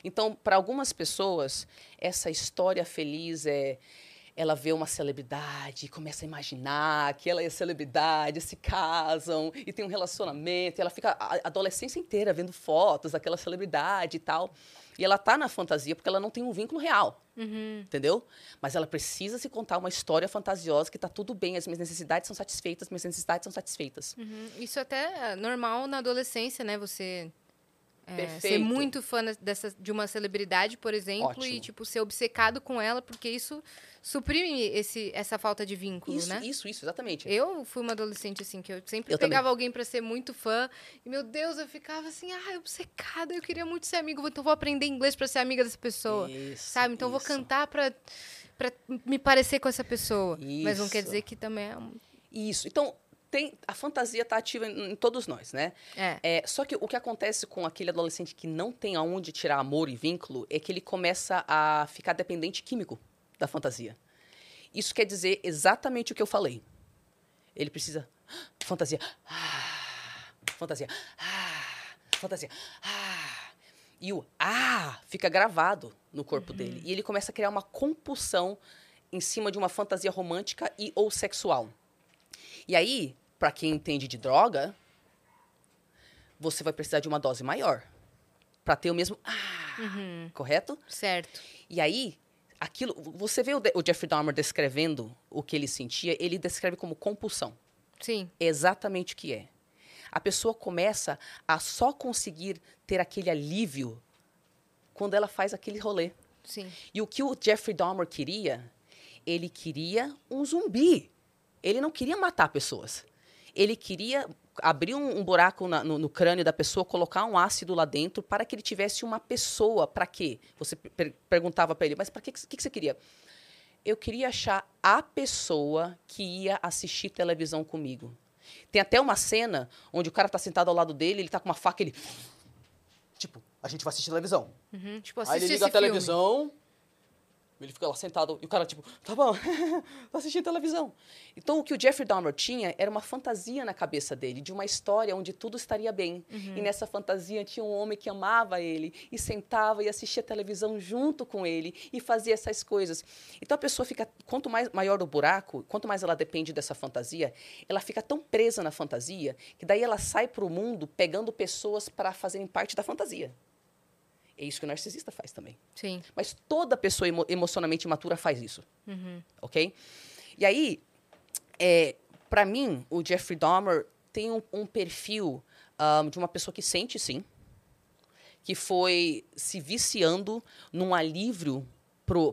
Então, para algumas pessoas, essa história feliz é ela vê uma celebridade, começa a imaginar que ela é celebridade, se casam e tem um relacionamento, ela fica a adolescência inteira vendo fotos daquela celebridade e tal. E ela tá na fantasia porque ela não tem um vínculo real. Entendeu? Mas ela precisa se contar uma história fantasiosa que tá tudo bem, as minhas necessidades são satisfeitas, minhas necessidades são satisfeitas. Uhum. Isso até é normal na adolescência, né? Você é, ser muito fã dessa, de uma celebridade, por exemplo, Ótimo. e tipo ser obcecado com ela, porque isso suprime esse, essa falta de vínculo, Isso, né? isso, isso, exatamente. Eu fui uma adolescente assim, que eu sempre Eu também. pegava alguém pra ser muito fã. E, meu Deus, eu ficava assim, ah, obcecada, eu queria muito ser amigo, então vou aprender inglês pra ser amiga dessa pessoa. Isso, sabe? Então eu vou isso. cantar pra, pra me parecer com essa pessoa. Mas não quer Isso. dizer que também é. um- Isso. Então, tem, a fantasia está ativa em, em todos nós, né? É. É, só que o que acontece com aquele adolescente que não tem aonde tirar amor e vínculo é que ele começa a ficar dependente químico da fantasia. Isso quer dizer exatamente o que eu falei. Ele precisa. Fantasia. Ah, fantasia. Ah, fantasia. Ah. E o ah fica gravado no corpo dele. E ele começa a criar uma compulsão em cima de uma fantasia romântica e ou sexual. E aí, para quem entende de droga, você vai precisar de uma dose maior para ter o mesmo ah, correto? Certo. E aí, aquilo, você vê o, o Jeffrey Dahmer descrevendo o que ele sentia, ele descreve como compulsão. Sim. Exatamente o que é. A pessoa começa a só conseguir ter aquele alívio quando ela faz aquele rolê. Sim. E o que o Jeffrey Dahmer queria? Ele queria um zumbi. Ele não queria matar pessoas. Ele queria abrir um, um buraco na- no, no crânio da pessoa, colocar um ácido lá dentro para que ele tivesse uma pessoa. Para quê? Você per- perguntava para ele, mas para que, que, que você queria? Eu queria achar a pessoa que ia assistir televisão comigo. Tem até uma cena onde o cara tá sentado ao lado dele, ele tá com uma faca, ele. Tipo, a gente vai assistir televisão. Uhum. Tipo, Aí ele liga a filme. Ele fica lá sentado, e o cara, tipo, tá bom, *laughs* tô assistindo televisão. Então, o que o Jeffrey Dahmer tinha era uma fantasia na cabeça dele, de uma história onde tudo estaria bem. Uhum. E nessa fantasia tinha um homem que amava ele, e sentava e assistia televisão junto com ele, e fazia essas coisas. Então, a pessoa fica, quanto mais maior o buraco, quanto mais ela depende dessa fantasia, ela fica tão presa na fantasia, que daí ela sai pro mundo pegando pessoas para fazerem parte da fantasia. É isso que o narcisista faz também. Sim. Mas toda pessoa emo emocionalmente imatura faz isso. Uhum. Ok? E aí, é, para mim, o Jeffrey Dahmer tem um, um perfil ahm, de uma pessoa que sente sim, que foi se viciando num alívio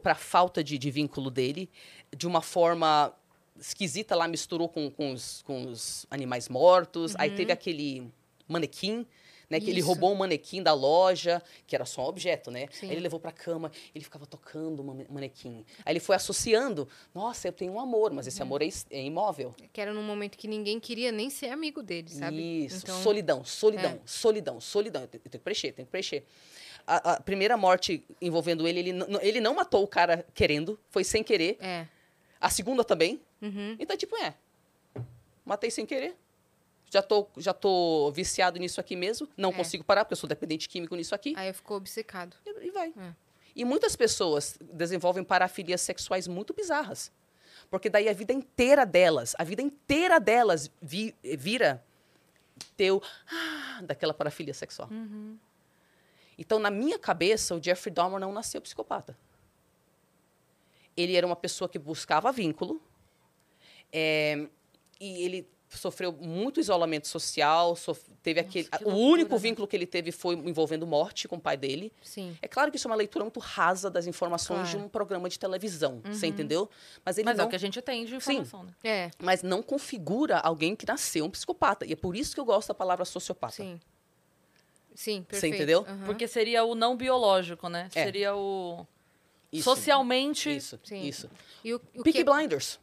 para a falta de, de vínculo dele, de uma forma esquisita lá, misturou com, com, os, com os animais mortos. Aí teve aquele manequim. Né, que ele Isso. roubou um manequim da loja, que era só um objeto, né? Sim. Aí ele levou pra cama, ele ficava tocando o mane- manequim. Aí ele foi associando, nossa, eu tenho um amor, mas esse amor é, é imóvel. Que era num momento que ninguém queria nem ser amigo dele, sabe? Isso, Então, solidão, solidão, É. solidão, solidão. Eu te- eu tenho que preencher, tenho que preencher. A, a primeira morte envolvendo ele, ele, ele não matou o cara querendo, foi sem querer. É. A segunda também. Uhum. Então, tipo, é. Matei sem querer. Já tô, já tô viciado nisso aqui mesmo. Não É. consigo parar, porque eu sou dependente químico nisso aqui. Aí ficou obcecado. E, e vai. É. E muitas pessoas desenvolvem parafilias sexuais muito bizarras. Porque daí a vida inteira delas, a vida inteira delas vi- vira teu ah, daquela parafilia sexual. Então, na minha cabeça, o Jeffrey Dahmer não nasceu psicopata. Ele era uma pessoa que buscava vínculo, é, e ele sofreu muito isolamento social, sof- teve aquele, que o único né? vínculo que ele teve foi envolvendo morte com o pai dele. Sim. É claro que isso é uma leitura muito rasa das informações Claro. de um programa de televisão, você entendeu? Mas ele Mas é não, o que a gente tem de Sim. informação, né? É, mas não configura alguém que nasceu um psicopata. E é por isso que eu gosto da palavra sociopata. sim. Sim, Você perfeito. entendeu? Aham. Porque seria o não biológico, né? É. Seria o Isso, socialmente. Isso, Sim. isso. E o, o Peaky que... Blinders.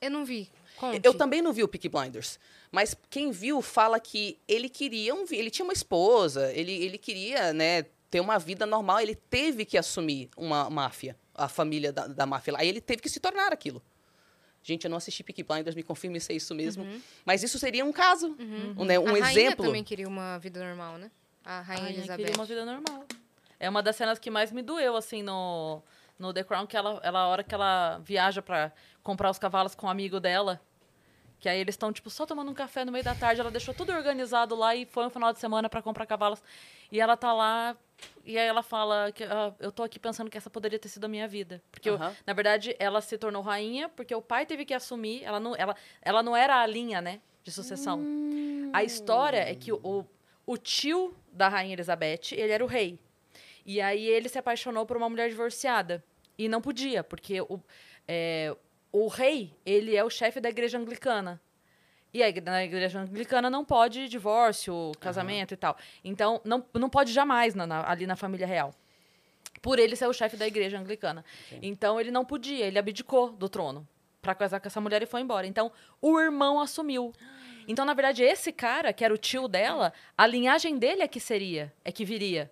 Eu não vi. Conte. Eu também não vi o Peaky Blinders. Mas quem viu fala que ele queria um... Ele tinha uma esposa, ele, ele queria, né, ter uma vida normal. Ele teve que assumir uma máfia, a família da, da máfia lá. Aí ele teve que se tornar aquilo. Gente, eu não assisti Peaky Blinders, me confirme se é isso mesmo. Mas isso seria um caso, um, né, um Uhum. a rainha exemplo. também queria uma vida normal, né? A rainha Ai, eu Elizabeth. queria uma vida normal. É uma das cenas que mais me doeu, assim, no, no The Crown, que ela, ela, a hora que ela viaja pra comprar os cavalos com um amigo dela, que aí eles estão, tipo, só tomando um café no meio da tarde, ela deixou tudo organizado lá e foi um final de semana pra comprar cavalos. E ela tá lá, e aí ela fala que ah, eu tô aqui pensando que essa poderia ter sido a minha vida. Porque, eu- Aham. na verdade, ela se tornou rainha porque o pai teve que assumir, ela não, ela, ela não era a linha, né, de sucessão. A história é que o, o tio da Rainha Elizabeth, ele era o rei. E aí ele se apaixonou por uma mulher divorciada. E não podia, porque o, é, o rei, ele é o chefe da igreja anglicana. E a na igreja anglicana não pode divórcio, casamento e tal. Então, não, não pode jamais na- na- ali na família real. Por ele ser o chefe da igreja anglicana. Então, ele não podia, ele abdicou do trono pra casar com essa mulher e foi embora. Então, o irmão assumiu. Então, na verdade, esse cara, que era o tio dela, a linhagem dele é que seria, é que viria.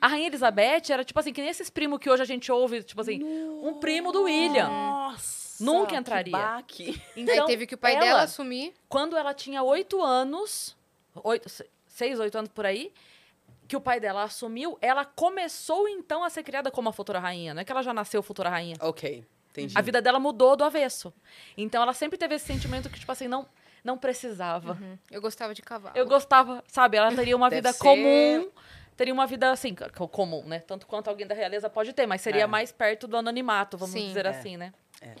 A Rainha Elizabeth era, tipo assim, que nem esses primos que hoje a gente ouve, tipo assim, um primo do William. Nossa! Nunca que entraria. baque. *laughs* Então, Aí teve que o pai ela, dela assumir. quando ela tinha oito anos, oito, se- seis, oito anos por aí, que o pai dela assumiu, ela começou então a ser criada como a futura rainha. Não é que ela já nasceu futura rainha. Ok, entendi. A vida dela mudou do avesso. Então ela sempre teve esse sentimento que, tipo assim, não, não precisava. Uhum. Eu gostava de cavalo. Eu gostava, sabe? Ela teria uma vida ser- comum. Teria uma vida, assim, comum, né? Tanto quanto alguém da realeza pode ter, mas seria É. mais perto do anonimato, vamos Sim. dizer É. assim, né? Bo-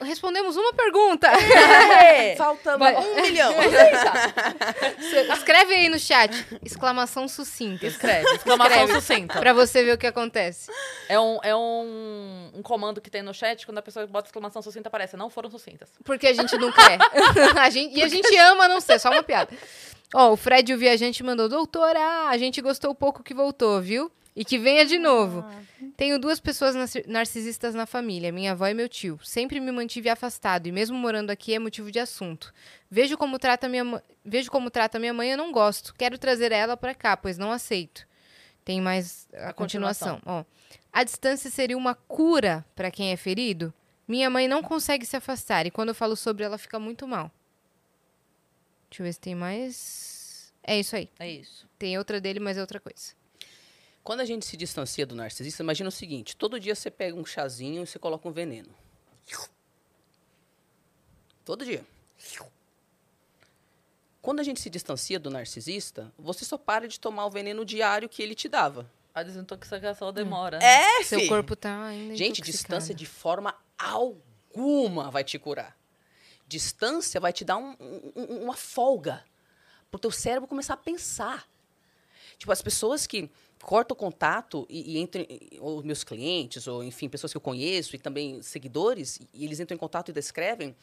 Respondemos uma pergunta. *laughs* É. Falta Vai- um milhão. *laughs* Escreve aí no chat. Exclamação sucinta. Escreve, exclamação Escreve. sucinta. Pra você ver o que acontece. É, um, é um, um comando que tem no chat, quando a pessoa bota exclamação sucinta, aparece. Não foram sucintas. Porque a gente não quer. *laughs* A gente- e a gente ama não ser, só uma piada. Ó, o Fred, o viajante, mandou: Doutora, a gente gostou pouco que voltou, viu? E que venha de novo. Ah, Tenho duas pessoas narci- narcisistas na família, minha avó e meu tio. Sempre me mantive afastado e mesmo morando aqui é motivo de assunto. Vejo como trata minha vejo como trata minha mãe, eu não gosto. Quero trazer ela pra cá, pois não aceito. Tem mais a, A continuação. Ó. A distância seria uma cura pra quem é ferido? Minha mãe não consegue se afastar e quando eu falo sobre ela fica muito mal. Deixa eu ver se tem mais. É isso aí. É isso. Tem outra dele, mas é outra coisa. Quando a gente se distancia do narcisista, imagina o seguinte: todo dia você pega um chazinho e você coloca um veneno. Todo dia. Quando a gente se distancia do narcisista, você só para de tomar o veneno diário que ele te dava. A desintoxicação demora. É, Seu fi. corpo tá ainda Gente, distância de forma alguma vai te curar. Distância vai te dar um- um- um- uma folga pro teu cérebro começar a pensar. Tipo, as pessoas que cortam o contato e, e entram, ou meus clientes, ou enfim, pessoas que eu conheço e também seguidores, e eles entram em contato e descrevem,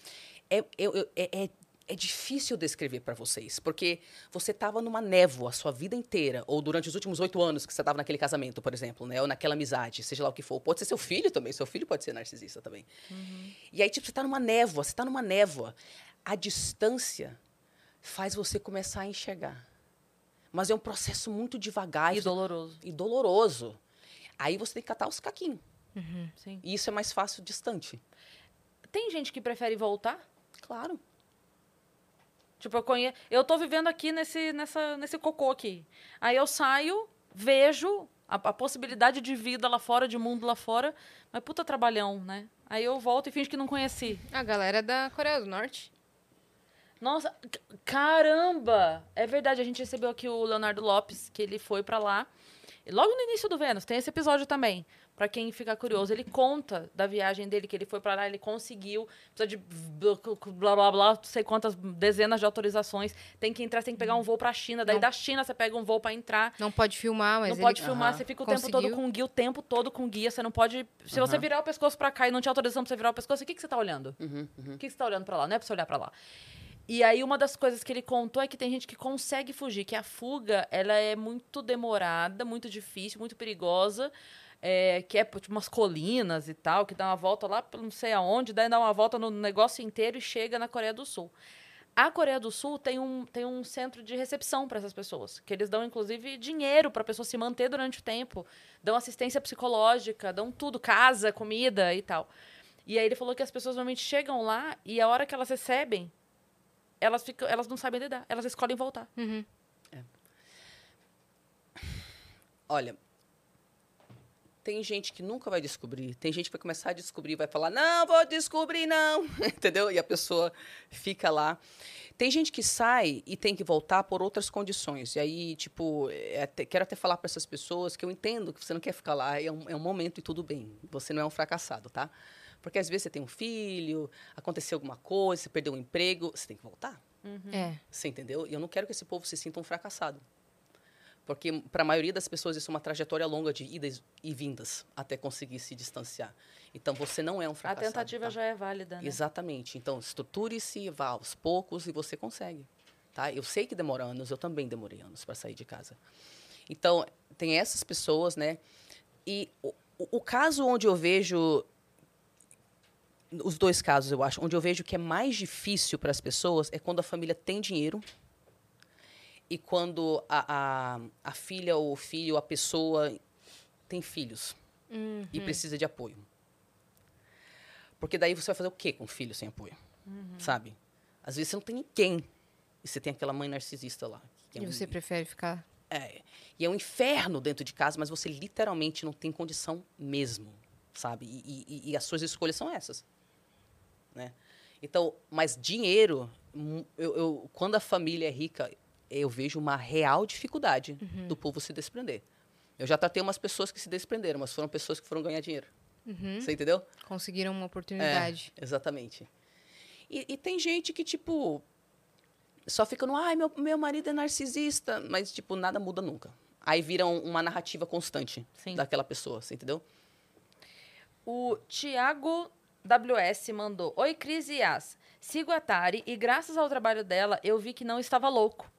é, é, é, é difícil descrever para vocês, porque você estava numa névoa a sua vida inteira, ou durante os últimos oito anos que você estava naquele casamento, por exemplo, né? ou naquela amizade, seja lá o que for. Pode ser seu filho também, seu filho pode ser narcisista também. E aí, tipo, você está numa névoa, você está numa névoa. A distância faz você começar a enxergar. Mas é um processo muito devagar E doloroso. e doloroso. Aí você tem que catar os caquinhos. Sim. E isso é mais fácil distante. Tem gente que prefere voltar? Claro. Tipo, eu conheço. Eu tô vivendo aqui nesse, nessa, nesse cocô aqui. Aí eu saio, vejo a, a possibilidade de vida lá fora, de mundo lá fora. Mas puta trabalhão, né? Aí eu volto e finge que não conheci. A galera da Coreia do Norte. Nossa, caramba! É verdade, a gente recebeu aqui o Leonardo Lopes, que ele foi pra lá. E logo no início do Vênus, tem esse episódio também. Pra quem ficar curioso, ele conta da viagem dele, que ele foi pra lá, ele conseguiu, precisa de blá blá blá, não sei quantas dezenas de autorizações. Tem que entrar, você tem que pegar um voo pra China, daí Não. da China você pega um voo pra entrar. Não pode filmar, mas não ele... pode filmar, Aham. você fica o tempo todo Conseguiu. com guia, o tempo todo com guia. Você não pode. Se você Aham. virar o pescoço pra cá e não tinha autorização pra você virar o pescoço, o que, que você tá olhando? Uhum, uhum. O que que você tá olhando pra lá? Não é pra você olhar pra lá. E aí, uma das coisas que ele contou é que tem gente que consegue fugir, que a fuga, ela é muito demorada, muito difícil, muito perigosa, é, que é tipo umas colinas e tal, que dá uma volta lá, pra não sei aonde, daí dá uma volta no negócio inteiro e chega na Coreia do Sul. A Coreia do Sul tem um, tem um centro de recepção para essas pessoas, que eles dão, inclusive, dinheiro para a pessoa se manter durante o tempo, dão assistência psicológica, dão tudo, casa, comida e tal. E aí ele falou que as pessoas normalmente chegam lá e a hora que elas recebem, elas, ficam, elas não sabem lidar, elas escolhem voltar. Uhum. Olha, tem gente que nunca vai descobrir, tem gente que vai começar a descobrir e vai falar, não, vou descobrir, não, *laughs* entendeu? E a pessoa fica lá. Tem gente que sai e tem que voltar por outras condições. E aí, tipo, é até- quero até falar para essas pessoas que eu entendo que você não quer ficar lá, é um, é um momento e tudo bem. Você não é um fracassado, tá? Porque às vezes você tem um filho, aconteceu alguma coisa, você perdeu um emprego, você tem que voltar. É. Você entendeu? E eu não quero que esse povo se sinta um fracassado. Porque, para a maioria das pessoas, isso é uma trajetória longa de idas e vindas até conseguir se distanciar. Então, você não é um A fracassado. tentativa tá? já é válida, né? Exatamente. Então, estruture-se, vá aos poucos e você consegue. Tá? Eu sei que demora anos, eu também demorei anos para sair de casa. Então, tem essas pessoas, né? E o- o caso onde eu vejo. Os dois casos, eu acho. Onde eu vejo que é mais difícil para as pessoas é quando a família tem dinheiro e quando a, a, a filha ou o filho, a pessoa tem filhos e precisa de apoio. Porque daí você vai fazer o quê com o filho sem apoio? Sabe? Às vezes você não tem ninguém. E você tem aquela mãe narcisista lá. que é E um- você prefere ficar... é. E é um inferno dentro de casa, mas você literalmente não tem condição mesmo, sabe? E, e- e as suas escolhas são essas, né? Então, mas dinheiro, hum, eu, eu- quando a família é rica, eu vejo uma real dificuldade do povo se desprender. Eu já tratei umas pessoas que se desprenderam, mas foram pessoas que foram ganhar dinheiro. Uhum. Você entendeu? Conseguiram uma oportunidade. É, exatamente. E, e tem gente que, tipo, só fica no, ai, meu, meu marido é narcisista, mas, tipo, nada muda nunca. Aí vira um- uma narrativa constante Sim. daquela pessoa, você entendeu? O Thiago WS mandou: Oi, Cris e Yas. Sigo a Tari e, graças ao trabalho dela, eu vi que não estava louco.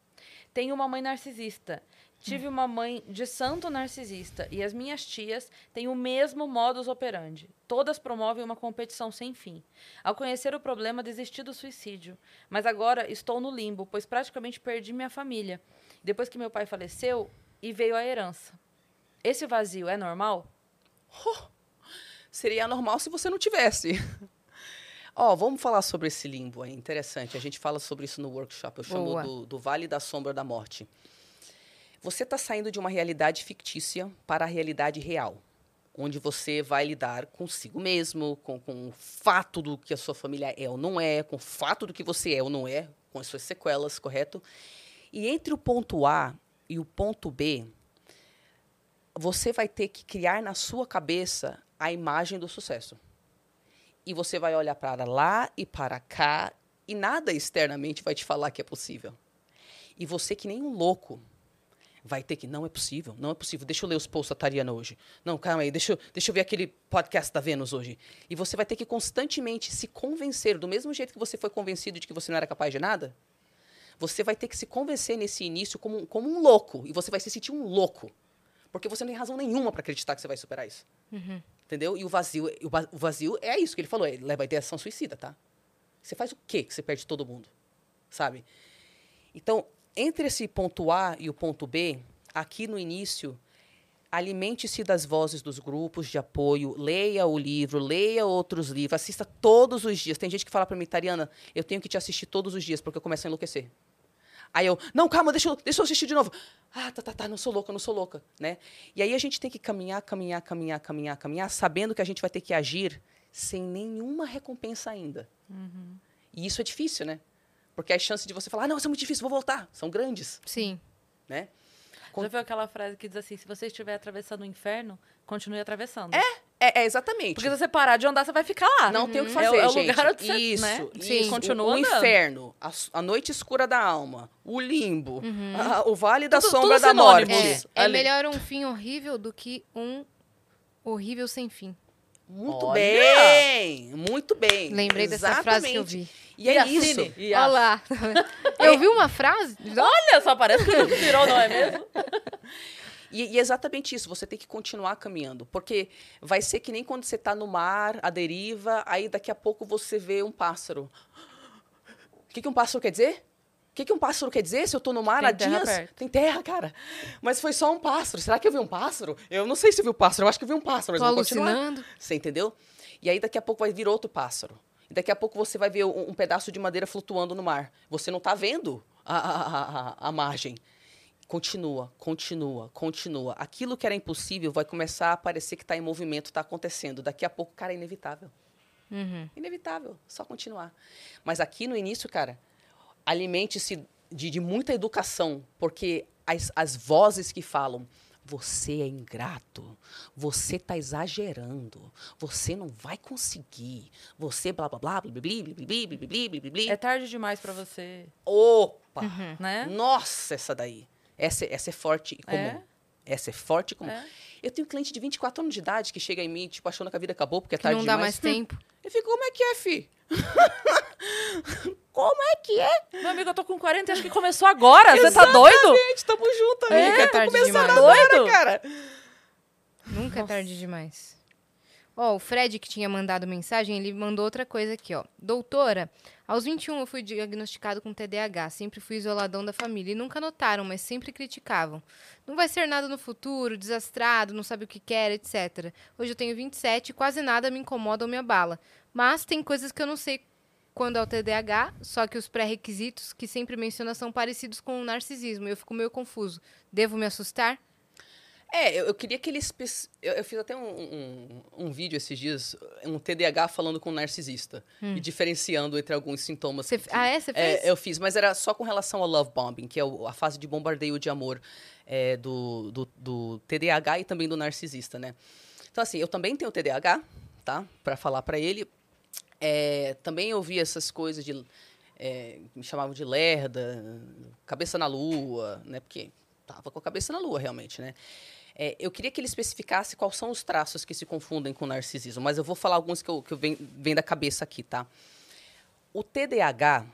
Tenho uma mãe narcisista Tive uma mãe de santo narcisista e as minhas tias têm o mesmo modus operandi. Todas promovem uma competição sem fim. Ao conhecer o problema, desisti do suicídio. Mas agora estou no limbo, pois praticamente perdi minha família. Depois que meu pai faleceu e veio a herança. Esse vazio é normal? Seria normal se você não tivesse. *laughs* Ó, vamos falar sobre esse limbo aí, interessante. A gente fala sobre isso no workshop. Eu chamo do, do Vale da Sombra da Morte. Você está saindo de uma realidade fictícia para a realidade real, onde você vai lidar consigo mesmo, com, com o fato do que a sua família é ou não é, com o fato do que você é ou não é, com as suas sequelas, correto? E entre o ponto A e o ponto B, você vai ter que criar na sua cabeça a imagem do sucesso. E você vai olhar para lá e para cá, e nada externamente vai te falar que é possível. E você, que nem um louco, vai ter que, não é possível, não é possível. Deixa eu ler os posts da Tariana hoje. Não, calma aí, deixa eu, deixa eu ver aquele podcast da Vênus hoje. E você vai ter que constantemente se convencer, do mesmo jeito que você foi convencido de que você não era capaz de nada, você vai ter que se convencer nesse início como, como um louco. E você vai se sentir um louco. Porque você não tem razão nenhuma para acreditar que você vai superar isso. Entendeu? E o vazio, o va- o vazio é isso que ele falou, ele leva a ideação suicida, tá? Você faz o quê que você perde todo mundo? Sabe? Então, entre esse ponto A e o ponto B, aqui no início, alimente-se das vozes dos grupos de apoio, leia o livro, leia outros livros, assista todos os dias. Tem gente que fala para mim, Tariana, eu tenho que te assistir todos os dias porque eu começo a enlouquecer. Aí eu, não, calma, deixa eu, deixa eu assistir de novo. Ah, tá, tá, tá, não sou louca, não sou louca, né? E aí a gente tem que caminhar, caminhar, caminhar, caminhar, caminhar, sabendo que a gente vai ter que agir sem nenhuma recompensa ainda. E isso é difícil, né? Porque as chances de você falar, ah, não, isso é muito difícil, vou voltar, são grandes, Sim. né? Já viu aquela frase que diz assim: se você estiver atravessando o inferno, continue atravessando. É, é, é exatamente. Porque se você parar de andar, você vai ficar lá. Não tem o que É fazer, é o gente. lugar onde você, isso, né? isso. Sim. Continua o, o andando. inferno, a, a noite escura da alma, o limbo, a- o vale da Tudo- sombra tudo da morte. É, é melhor um fim horrível do que um horrível sem fim. Muito Olha! bem, muito bem. Lembrei dessa frase que eu vi. E é E isso. Cine? E Olha lá. *laughs* Eu vi uma frase. Olha, só parece que o tirou, não é mesmo? *laughs* E, e é exatamente isso, você tem que continuar caminhando. Porque vai ser que nem quando você está no mar, à deriva, aí daqui a pouco você vê um pássaro. O que, que um pássaro quer dizer? O que, que um pássaro quer dizer se eu estou no mar Tem há dias? perto. Tem terra, cara. Mas foi só um pássaro. Será que eu vi um pássaro? Eu não sei se eu vi um pássaro, eu acho que eu vi um pássaro, mas Tô continuar. alucinando. Você entendeu? E aí daqui a pouco vai vir outro pássaro. E daqui a pouco você vai ver um, um pedaço de madeira flutuando no mar. Você não está vendo a, a, a, a- a margem. Continua, continua, continua. Aquilo que era impossível vai começar a parecer que está em movimento, está acontecendo. Daqui a pouco, cara, é inevitável. Uhum. Inevitável, só continuar. Mas aqui no início, cara, alimente-se de, de, muita educação, porque as, as vozes que falam, você é ingrato, você está exagerando, você não vai conseguir, você blá blá blá, blá blá blá, blá blá blá, blá blá blá. É tarde demais para você. Opa! blá blá Nossa, essa daí. Essa, essa é forte e comum. É? Essa é forte e comum. É. Eu tenho cliente de 24 anos de idade que chega em mim, tipo, achando que a vida acabou porque é Que tarde não dá demais. mais tempo. Eu fico, como é que é, fi? *laughs* como é que é? Meu amigo, eu tô com 40 e acho que começou agora. Você tá doido? Gente, tamo junto, amiga. Nunca é Tô tarde começando demais. agora, Doido? cara. Nunca é tarde demais. Ó, o Fred que tinha mandado mensagem, ele mandou outra coisa aqui, ó. Doutora, aos 21 eu fui diagnosticado com TDAH, sempre fui isoladão da família e nunca notaram, mas sempre criticavam. Não vai ser nada no futuro, desastrado, não sabe o que quer, etc. Hoje eu tenho 27 e quase nada me incomoda ou me abala. Mas tem coisas que eu não sei quando é o TDAH, só que os pré-requisitos que sempre menciona são parecidos com o narcisismo. Eu fico meio confuso. Devo me assustar? É, eu, eu queria que ele... espe- Eu, eu fiz até um, um, um vídeo esses dias, um TDAH falando com um narcisista. E diferenciando entre alguns sintomas. Você- que- ah, é? Você fez? É, eu fiz, mas era só com relação ao love bombing, que é a fase de bombardeio de amor é, do, do, do TDAH e também do narcisista, né? Então, assim, eu também tenho TDAH, tá? Pra falar pra ele. É, também ouvi essas coisas de... é, me chamavam de lerda, cabeça na lua, né? Porque tava com a cabeça na lua, realmente, né? É, eu queria que ele especificasse quais são os traços que se confundem com narcisismo, mas eu vou falar alguns que, eu, que eu vem, vem da cabeça aqui, tá? O TDAH,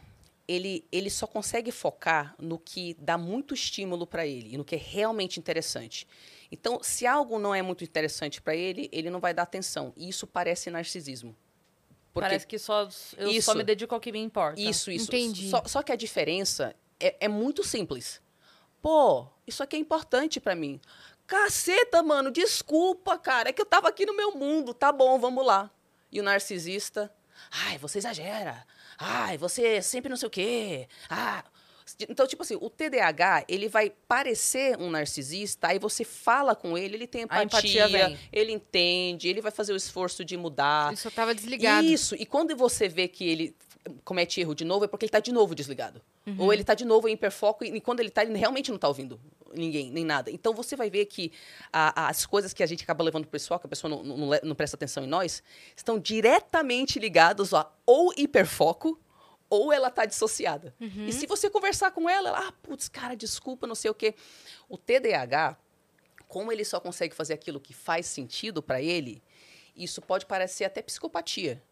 ele, ele só consegue focar no que dá muito estímulo para ele e no que é realmente interessante. Então, se algo não é muito interessante para ele, ele não vai dar atenção. E isso parece narcisismo. Porque Parece que só, eu Isso. só me dedico ao que me importa. Isso, isso. Entendi. Só, só que a diferença é, é muito simples. Pô, isso aqui é importante pra mim. Caceta, mano, desculpa, cara. É que eu tava aqui no meu mundo. Tá bom, vamos lá. E o narcisista, ai, você exagera. Ai, você sempre não sei o quê. Ah. Então, tipo assim, o TDAH, ele vai parecer um narcisista, aí você fala com ele, ele tem empatia, empatia ele entende, ele vai fazer o esforço de mudar. Ele só tava desligado. Isso, e quando você vê que ele comete erro de novo, é porque ele está de novo desligado. Ou ele está de novo em hiperfoco, e quando ele está, ele realmente não está ouvindo ninguém, nem nada. Então você vai ver que a- as coisas que a gente acaba levando para o pessoal, que a pessoa não, não não presta atenção em nós, estão diretamente ligados a ou hiperfoco, ou ela está dissociada. E se você conversar com ela, ela, ah, putz, cara, desculpa, não sei o quê. O TDAH, como ele só consegue fazer aquilo que faz sentido para ele, isso pode parecer até psicopatia,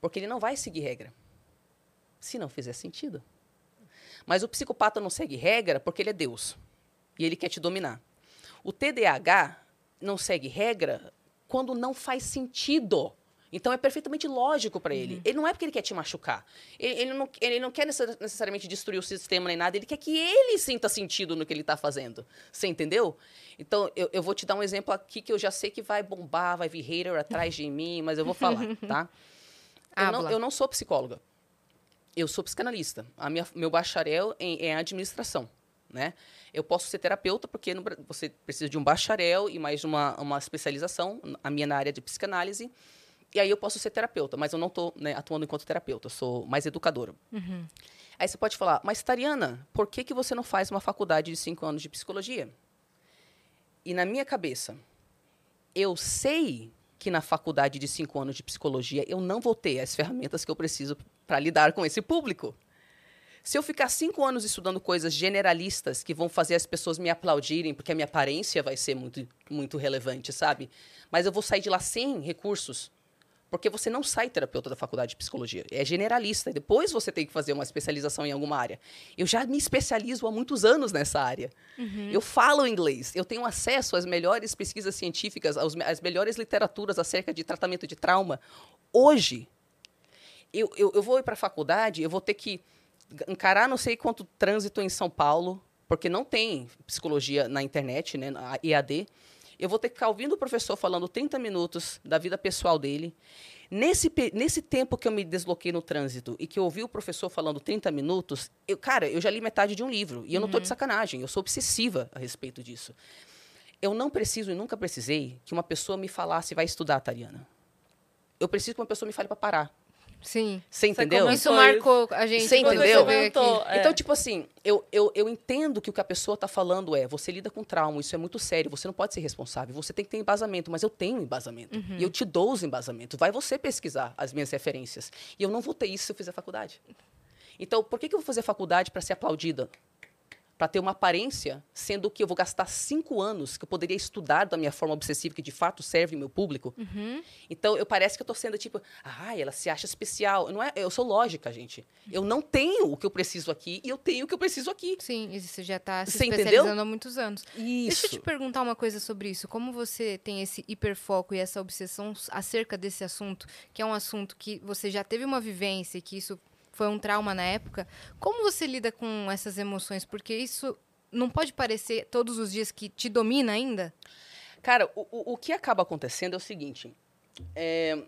porque ele não vai seguir regra, se não fizer sentido. Mas o psicopata não segue regra porque ele é Deus e ele quer te dominar. O TDAH não segue regra quando não faz sentido. Então é perfeitamente lógico para ele. Ele não é porque ele quer te machucar. Ele, ele não, ele não quer necess- necessariamente destruir o sistema nem nada. Ele quer que ele sinta sentido no que ele está fazendo. Você entendeu? Então eu, eu vou te dar um exemplo aqui que eu já sei que vai bombar, vai vir hater atrás de mim, mas eu vou falar, *laughs* tá? Eu não, eu não sou psicóloga. Eu sou psicanalista. A minha, meu bacharel em, em administração, né? Eu posso ser terapeuta porque no você precisa de um bacharel e mais uma, uma especialização, a minha na área de psicanálise. E aí eu posso ser terapeuta, mas eu não estou atuando enquanto terapeuta, eu sou mais educadora. Aí você pode falar, mas Tariana, por que, que você não faz uma faculdade de cinco anos de psicologia? E na minha cabeça, eu sei que na faculdade de cinco anos de psicologia eu não vou ter as ferramentas que eu preciso para lidar com esse público. Se eu ficar cinco anos estudando coisas generalistas que vão fazer as pessoas me aplaudirem, porque a minha aparência vai ser muito, muito relevante, sabe? Mas eu vou sair de lá sem recursos. Porque você não sai terapeuta da faculdade de psicologia. É generalista. E depois você tem que fazer uma especialização em alguma área. Eu já me especializo há muitos anos nessa área. Eu falo inglês. Eu tenho acesso às melhores pesquisas científicas, aos às melhores literaturas acerca de tratamento de trauma. Hoje, eu, eu, eu vou ir para a faculdade, eu vou ter que encarar não sei quanto trânsito em São Paulo, porque não tem psicologia na internet, né, na EAD. Eu vou ter que ficar ouvindo o professor falando 30 minutos da vida pessoal dele. Nesse, nesse tempo que eu me desloquei no trânsito e que eu ouvi o professor falando 30 minutos, eu, cara, eu já li metade de um livro. E eu não estou de sacanagem, eu sou obsessiva a respeito disso. Eu não preciso e nunca precisei que uma pessoa me falasse, vai estudar, Tariana. Eu preciso que uma pessoa me fale para parar. Sim. Você entendeu? Isso marcou a gente. Você quando entendeu? aqui. Comentou. É. Então, tipo assim, eu, eu, eu entendo que o que a pessoa está falando é você lida com trauma, isso é muito sério, você não pode ser responsável, você tem que ter embasamento, mas eu tenho embasamento. E eu te dou os embasamentos. Vai você pesquisar as minhas referências. E eu não vou ter isso se eu fizer faculdade. Então, por que, que eu vou fazer faculdade para ser aplaudida? Para ter uma aparência, sendo que eu vou gastar cinco anos que eu poderia estudar da minha forma obsessiva, que de fato serve o meu público. Então, eu parece que eu tô sendo tipo, ah, ela se acha especial. Não é, eu sou lógica, gente. Eu não tenho o que eu preciso aqui e eu tenho o que eu preciso aqui. Sim, e você já tá se Você entendeu? especializando há muitos anos. Isso. Deixa eu te perguntar uma coisa sobre isso. Como você tem esse hiperfoco e essa obsessão acerca desse assunto, que é um assunto que você já teve uma vivência e que isso foi um trauma na época, como você lida com essas emoções? Porque isso não pode parecer todos os dias que te domina ainda? Cara, o, o, que acaba acontecendo é o seguinte. é,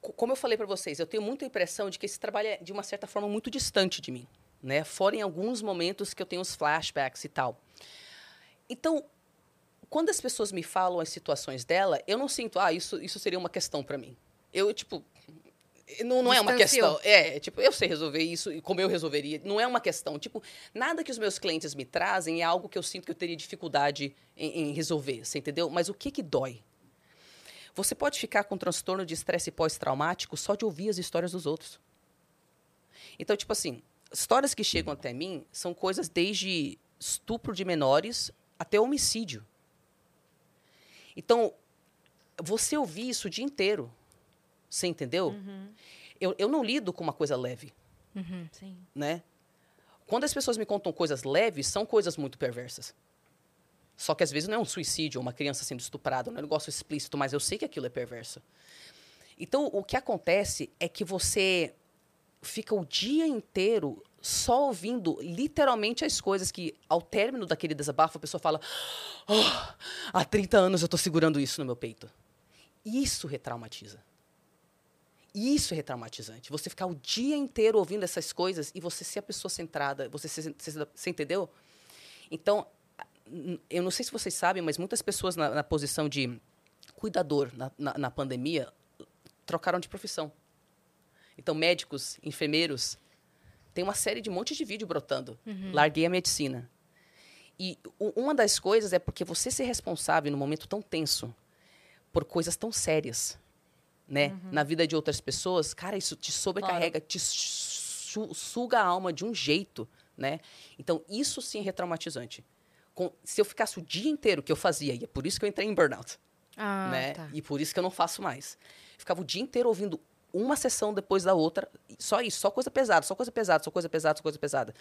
co- Como eu falei para vocês, eu tenho muita impressão de que esse trabalho é, de uma certa forma, muito distante de mim. Né? Fora em alguns momentos que eu tenho os flashbacks e tal. Então, quando as pessoas me falam as situações dela, eu não sinto, ah, isso, isso seria uma questão para mim. Eu, tipo, não, não é uma questão. É, tipo, eu sei resolver isso e como eu resolveria. Não é uma questão. Tipo, nada que os meus clientes me trazem é algo que eu sinto que eu teria dificuldade em, em resolver, você entendeu? Mas o que que dói? Você pode ficar com transtorno de estresse pós-traumático só de ouvir as histórias dos outros. Então, tipo assim, histórias que chegam até mim são coisas desde estupro de menores até homicídio. Então, você ouvir isso o dia inteiro, você entendeu? eu, eu não lido com uma coisa leve, Sim. né? Quando as pessoas me contam coisas leves, são coisas muito perversas. Só que às vezes não é um suicídio, uma criança sendo estuprada, não é um negócio explícito, mas eu sei que aquilo é perverso. Então, o que acontece é que você fica o dia inteiro só ouvindo literalmente as coisas que, ao término daquele desabafo, a pessoa fala: "Oh, há 30 anos eu tô segurando isso no meu peito. Isso retraumatiza. Isso é retraumatizante. Você ficar o dia inteiro ouvindo essas coisas e você ser a pessoa centrada, você, se- se- você entendeu? Então, eu não sei se vocês sabem, mas muitas pessoas na, na posição de cuidador na, na, na pandemia trocaram de profissão. Então, médicos, enfermeiros, tem uma série de monte de vídeo brotando. Larguei a medicina. E uma das coisas é porque você ser responsável num momento tão tenso por coisas tão sérias, né, na vida de outras pessoas, cara, isso te sobrecarrega, te su- suga a alma de um jeito, né? Então, isso sim é retraumatizante. Com- se eu ficasse o dia inteiro que eu fazia, e é por isso que eu entrei em burnout, Ah, né? tá. E por isso que eu não faço mais. Ficava o dia inteiro ouvindo uma sessão depois da outra, só isso, só coisa pesada, só coisa pesada, só coisa pesada, só coisa pesada.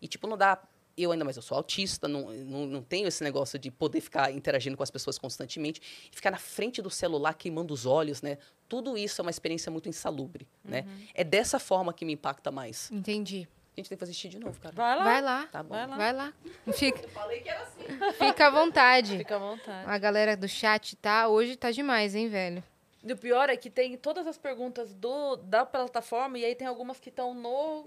E tipo, não dá. Eu ainda mais, eu sou autista, não, não, não tenho esse negócio de poder ficar interagindo com as pessoas constantemente, e ficar na frente do celular queimando os olhos, né? Tudo isso é uma experiência muito insalubre, né? É dessa forma que me impacta mais. Entendi. A gente tem que fazer xixi de novo, cara. Vai lá. Vai lá. Tá bom. Vai lá. Vai lá. *laughs* Fica, Falei que era assim. fica à vontade. Fica à vontade. A galera do chat tá. Hoje tá demais, hein, velho? E o pior é que tem todas as perguntas do, da plataforma e aí tem algumas que estão no,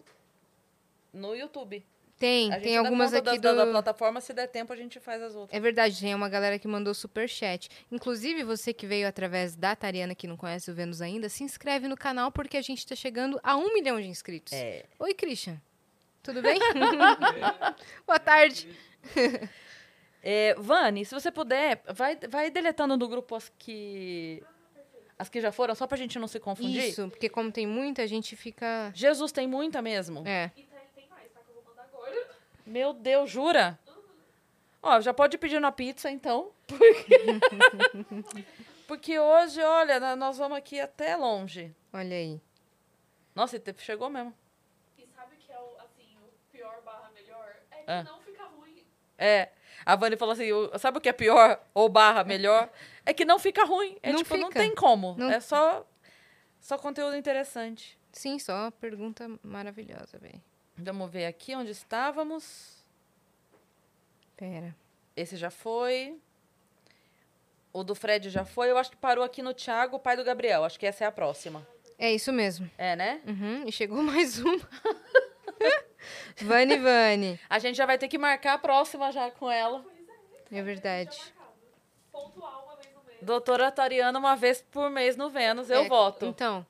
no YouTube. Tem, A gente tem algumas conta aqui da, do. da, plataforma, se der tempo a gente faz as outras. É verdade, tem uma galera que mandou super chat. Inclusive, você que veio através da Tariana, que não conhece o Vênus ainda, se inscreve no canal porque a gente tá chegando a um milhão de inscritos. É. Oi, Christian. Tudo bem? *laughs* Boa tarde. É, Vani, se você puder, vai, vai deletando do grupo as que. As que já foram, só pra gente não se confundir. Isso, porque como tem muita, a gente fica. Jesus tem muita mesmo. É. Meu Deus, jura? Ó, já pode pedir na pizza, então. *laughs* Porque, porque hoje, olha, nós vamos aqui até longe. Olha aí. Nossa, e chegou mesmo. E sabe o que é o, assim, o pior barra melhor? É que Ah. não fica ruim. É. A Vani falou assim: sabe o que é pior ou barra melhor? É que não fica ruim. É Não tipo, não fica. tem como. Não- É só, só conteúdo interessante. Sim, só pergunta maravilhosa, velho. Vamos ver aqui onde estávamos. Pera. Esse já foi. O do Fred já foi. Eu acho que parou aqui no Thiago, pai do Gabriel. Acho que essa é a próxima. É isso mesmo. É, né? Uhum, e chegou *laughs* mais uma. *laughs* Vani Vani. A gente já vai ter que marcar a próxima já com ela. É verdade. Pontual uma vez no mês. Doutora Tariana, uma vez por mês no Vênus, eu É, voto. Então,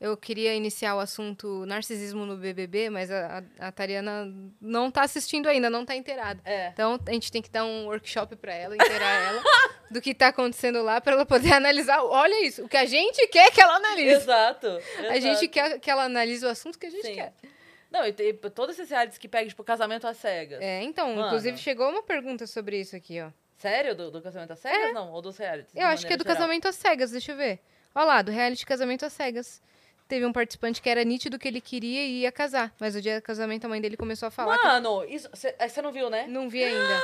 eu queria iniciar o assunto narcisismo no BBB, mas a, a, a Tariana não tá assistindo ainda, não tá inteirada. É. Então, a gente tem que dar um workshop pra ela, inteirar *laughs* ela do que tá acontecendo lá, pra ela poder *laughs* analisar. Olha isso, o que a gente quer que ela analise. Exato. A gente quer que ela analise o assunto que a gente Sim. quer. Não, e tem todos esses realities que pegam, tipo, casamento às cegas. É, então, Mano. inclusive chegou uma pergunta sobre isso aqui, ó. Sério? Do, do casamento às cegas? Não, ou dos realities? de Eu acho que é do geral? casamento às cegas, deixa eu ver. Olha lá, do reality casamento às cegas. Teve um participante que era nítido que ele queria e ia casar. Mas o dia do casamento a mãe dele começou a falar. Mano, você não viu, né? Não vi ainda.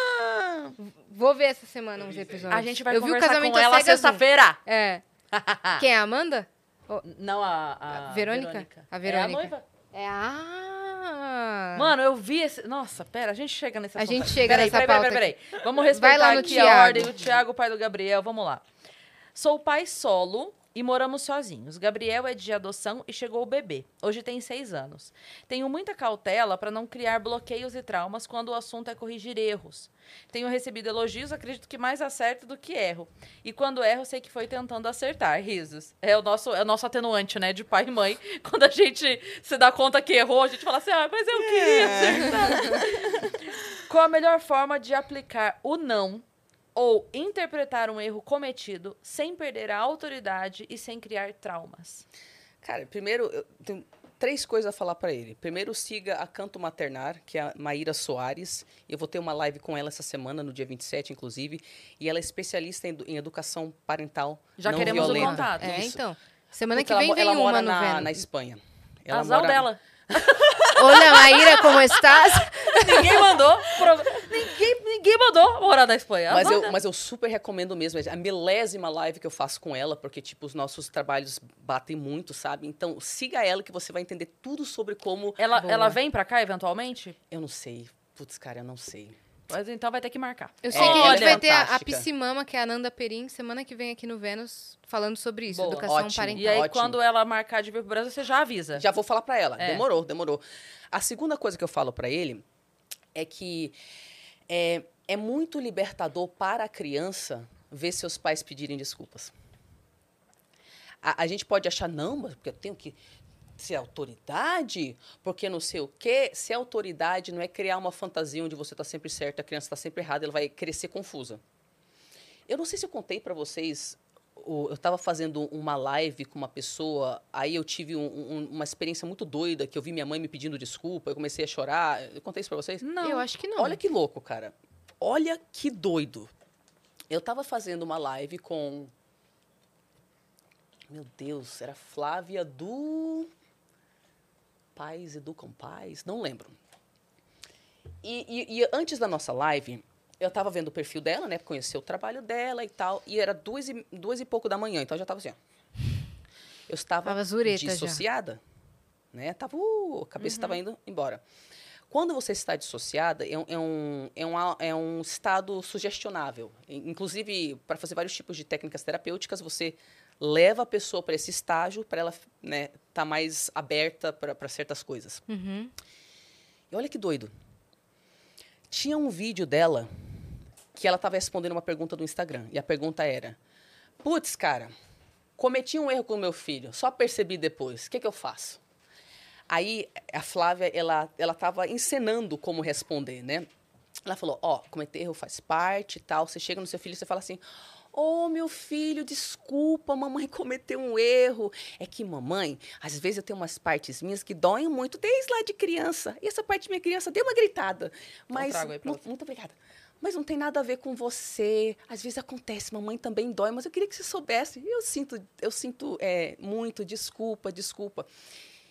Vou ver essa semana uns episódios. A gente vai eu vi o casamento com ela sexta-feira. É. *laughs* Quem é a Amanda? Não, a, a, A Verônica? A Verônica. É a noiva. É a. Mano, eu vi esse... Nossa, pera, a gente chega nesse A gente chega peraí, nessa peraí, pauta peraí, peraí, Vamos Vai respeitar aqui a Thiago. ordem. O Thiago, pai do Gabriel, vamos lá. Sou pai solo e moramos sozinhos. Gabriel é de adoção e chegou o bebê. Hoje tem seis anos. Tenho muita cautela para não criar bloqueios e traumas quando o assunto é corrigir erros. Tenho recebido elogios, acredito que mais acerto do que erro. E quando erro, sei que foi tentando acertar. Risos. É o nosso, é o nosso atenuante, né? De pai e mãe. *laughs* Quando a gente se dá conta que errou, a gente fala assim, ah, mas eu queria acertar. Qual a melhor forma de aplicar o não ou interpretar um erro cometido sem perder a autoridade e sem criar traumas? Cara, primeiro, eu tenho três coisas a falar para ele. Primeiro, siga a Canto Maternar, que é a Maíra Soares. Eu vou ter uma live com ela essa semana, no dia 27, inclusive. E ela é especialista em, edu- em educação parental Já não queremos o violenta. contato. É, Isso. então. Semana Porque que ela, vem mo- vem ela uma mora no na, na Espanha. Ela Azar mora- dela. *laughs* Olha, Maíra, como estás? Ninguém mandou. prova- Ninguém, ninguém mandou morar na Espanha. Mas eu, mas eu super recomendo mesmo. É a milésima live que eu faço com ela, porque, tipo, os nossos trabalhos batem muito, sabe? Então, siga ela que você vai entender tudo sobre como. Ela, Boa. ela vem pra cá eventualmente? Eu não sei. Putz, cara, eu não sei. Mas então vai ter que marcar. Eu sei É, que a ela gente vai ter a, a. Psimama, que é a Nanda Perim, semana que vem aqui no Vênus, falando sobre isso, Boa. educação Ótimo. parental. E aí, Ótimo. quando ela marcar de vir pro Brasil, você já avisa. Já vou falar pra ela. É. Demorou, demorou. A segunda coisa que eu falo pra ele é que é, é muito libertador para a criança ver seus pais pedirem desculpas. A, a gente pode achar, não, mas porque eu tenho que ser autoridade, porque não sei o quê. Ser autoridade não é criar uma fantasia onde você está sempre certo, a criança está sempre errada, ela vai crescer confusa. Eu não sei se eu contei para vocês, eu estava fazendo uma live com uma pessoa, aí eu tive um- um- uma experiência muito doida, que eu vi minha mãe me pedindo desculpa, eu comecei a chorar. Eu contei isso para vocês? Não. Eu acho que não. Olha que louco, cara. Olha que doido. Eu tava fazendo uma live com. Meu Deus, era Flávia do. Pais Educam Pais? Não lembro. E, e- e antes da nossa live, eu tava vendo o perfil dela, né? Conhecer o trabalho dela e tal. E era duas e, duas e pouco da manhã, então eu já tava assim, ó. Eu estava Tava zureta já. dissociada. Né? Tava, uh, a cabeça estava indo embora. Quando você está dissociada, é um, é um, é um, é um estado sugestionável. In- Inclusive, para fazer vários tipos de técnicas terapêuticas, você leva a pessoa para esse estágio para ela estar né, tá mais aberta para certas coisas. Uhum. E olha que doido. Tinha um vídeo dela que ela estava respondendo uma pergunta do Instagram. E a pergunta era: Putz, cara, cometi um erro com o meu filho, só percebi depois. O que, que eu faço? Aí a Flávia, ela ela estava encenando como responder, né? Ela falou: Ó, cometer erro faz parte e tal. Você chega no seu filho e você fala assim. Ô, meu filho, desculpa, mamãe *laughs* cometeu um erro. É que, mamãe, às vezes eu tenho umas partes minhas que doem muito desde lá de criança. E essa parte minha criança deu uma gritada. Mas. mu- você. muito obrigada. Mas não tem nada a ver com você. Às vezes acontece, mamãe também dói, mas eu queria que você soubesse. Eu sinto, eu sinto é, muito, desculpa, desculpa.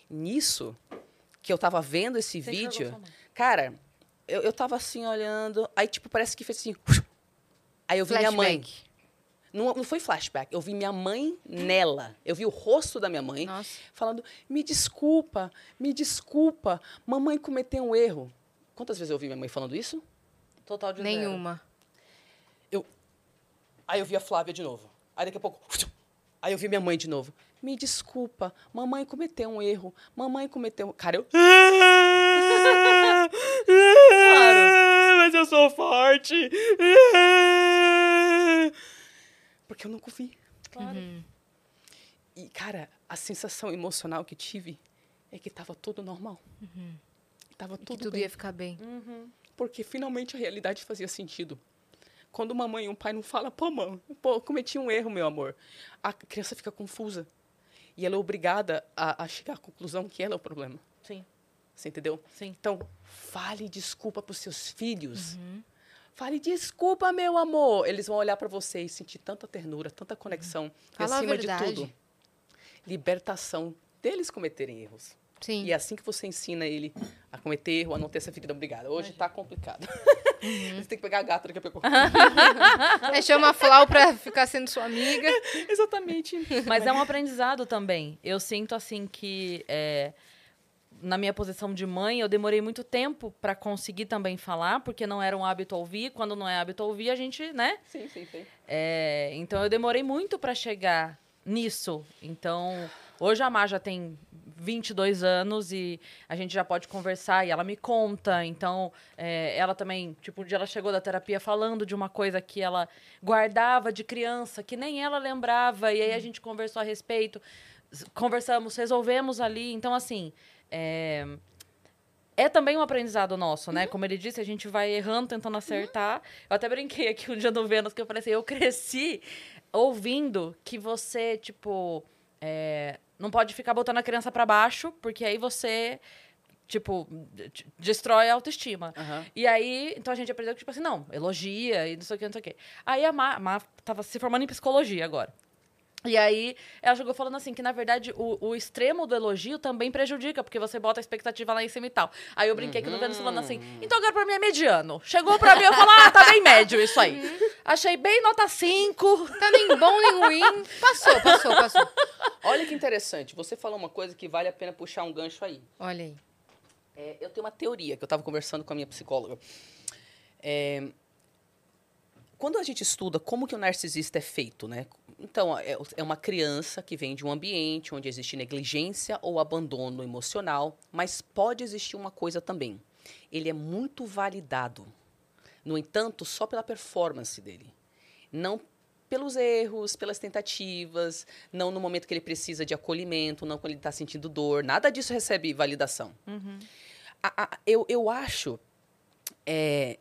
Nisso, que eu tava vendo esse Você vídeo, cara, eu, eu tava assim olhando, aí tipo, parece que fez assim. *laughs* Aí eu vi minha mãe. Flashback. Não, não foi flashback, eu vi minha mãe nela. Eu vi o rosto da minha mãe Nossa. falando: me desculpa, me desculpa, mamãe cometeu um erro. Quantas vezes eu ouvi minha mãe falando isso? Total de zero. Nenhuma. Aí eu vi a Flávia de novo. Aí daqui a pouco. Aí eu vi minha mãe de novo. Me desculpa, mamãe cometeu um erro. Mamãe cometeu. um-" Cara, eu. *laughs* Claro. Mas eu sou forte. Porque eu nunca vi. Claro. Uhum. E, cara, a sensação emocional que tive é que tava tudo normal. Tava Que tudo, tudo bem. ia ficar bem. Uhum. Porque finalmente a realidade fazia sentido. Quando uma mãe e um pai não falam, pô, mãe, pô, eu cometi um erro, meu amor. A criança fica confusa. E ela é obrigada a, a chegar à conclusão que ela é o problema. Sim, Você entendeu? sim. Então, fale desculpa para os seus filhos. Uhum. Fale desculpa, meu amor. Eles vão olhar para você e sentir tanta ternura, tanta conexão. E Fala a acima de tudo, libertação deles cometerem erros. Sim. E é assim que você ensina ele a cometer erro, a não ter essa ferida obrigada. Hoje tá complicado. Uhum. *laughs* Você tem que pegar a gata daqui a pouco. *laughs* Aí chama a Flau pra ficar sendo sua amiga. *laughs* Exatamente. Mas é um aprendizado também. Eu sinto assim que é, na minha posição de mãe, eu demorei muito tempo para conseguir também falar, porque não era um hábito ouvir. Quando não é hábito ouvir, a gente, né? Sim, sim, sim. É, então eu demorei muito para chegar nisso. Então, hoje a Má já tem 22 anos e a gente já pode conversar e ela me conta. Então, é, ela também, tipo, um dia ela chegou da terapia falando de uma coisa que ela guardava de criança, que nem ela lembrava, e aí a gente conversou a respeito, conversamos, resolvemos ali. Então, assim. É, é também um aprendizado nosso, né? Como ele disse, a gente vai errando, tentando acertar. Eu até brinquei aqui um dia no Vênus que eu falei assim: eu cresci ouvindo que você, tipo, é, não pode ficar botando a criança pra baixo, porque aí você, tipo, destrói a autoestima. Aham. E aí, então a gente aprendeu que, tipo assim, não, elogia e não sei o que, não sei o que. Aí a Má, Má tava se formando em psicologia agora. E aí, ela jogou falando assim, que na verdade o, o extremo do elogio também prejudica, porque você bota a expectativa lá em cima e tal. Aí eu brinquei aqui no Vênus falando assim, então agora pra mim é mediano. Chegou pra mim, eu falo, ah, tá bem médio isso aí. Achei bem nota 5. Tá nem bom nem ruim. Passou, passou, passou. Olha que interessante. Você falou uma coisa que vale a pena puxar um gancho aí. Olha aí. É, eu tenho uma teoria que eu estava conversando com a minha psicóloga. É, quando a gente estuda como que o narcisista é feito, né? Então, é, é uma criança que vem de um ambiente onde existe negligência ou abandono emocional, mas pode existir uma coisa também. Ele é muito validado. No entanto, só pela performance dele. Não pelos erros, pelas tentativas, não no momento que ele precisa de acolhimento, não quando ele está sentindo dor. Nada disso recebe validação. A- a- eu, eu acho. é,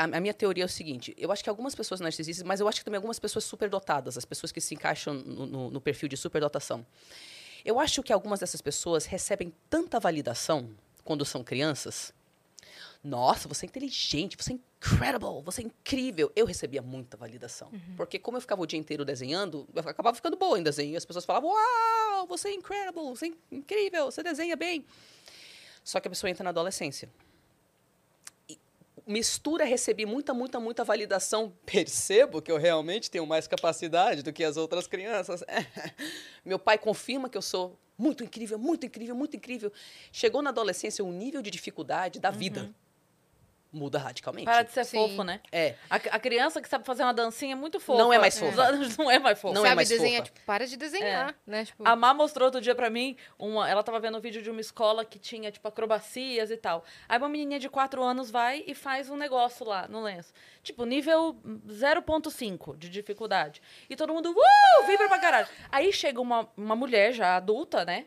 a, a minha teoria é o seguinte: eu acho que algumas pessoas narcisistas, mas eu acho que também algumas pessoas superdotadas, as pessoas que se encaixam no, no- no perfil de superdotação. Eu acho que algumas dessas pessoas recebem tanta validação quando são crianças. Nossa, você é inteligente, você é incredible, você é incrível. Eu recebia muita validação. Porque como eu ficava o dia inteiro desenhando, eu acabava ficando boa em desenho. E as pessoas falavam, uau, você é incredible, você é incrível, você desenha bem. Só que a pessoa entra na adolescência. Mistura, recebi muita, muita, muita validação. *laughs* Percebo que eu realmente tenho mais capacidade do que as outras crianças. *laughs* Meu pai confirma que eu sou muito incrível, muito incrível, muito incrível. Chegou na adolescência, o nível de dificuldade da vida muda radicalmente. Para de ser Sim. fofo, né? É. A, a criança que sabe fazer uma dancinha é muito fofa. Não é mais fofa. anos Não é mais fofa. Não é Sabe mais desenhar, fofa. tipo, para de desenhar, né? Tipo, A Má mostrou outro dia pra mim, uma, ela tava vendo um vídeo de uma escola que tinha, tipo, acrobacias e tal. Aí uma menininha de 4 anos vai e faz um negócio lá no lenço. Tipo, nível 0.5 de dificuldade. E todo mundo, uh, vibra pra caralho. Aí chega uma, uma mulher já adulta, né?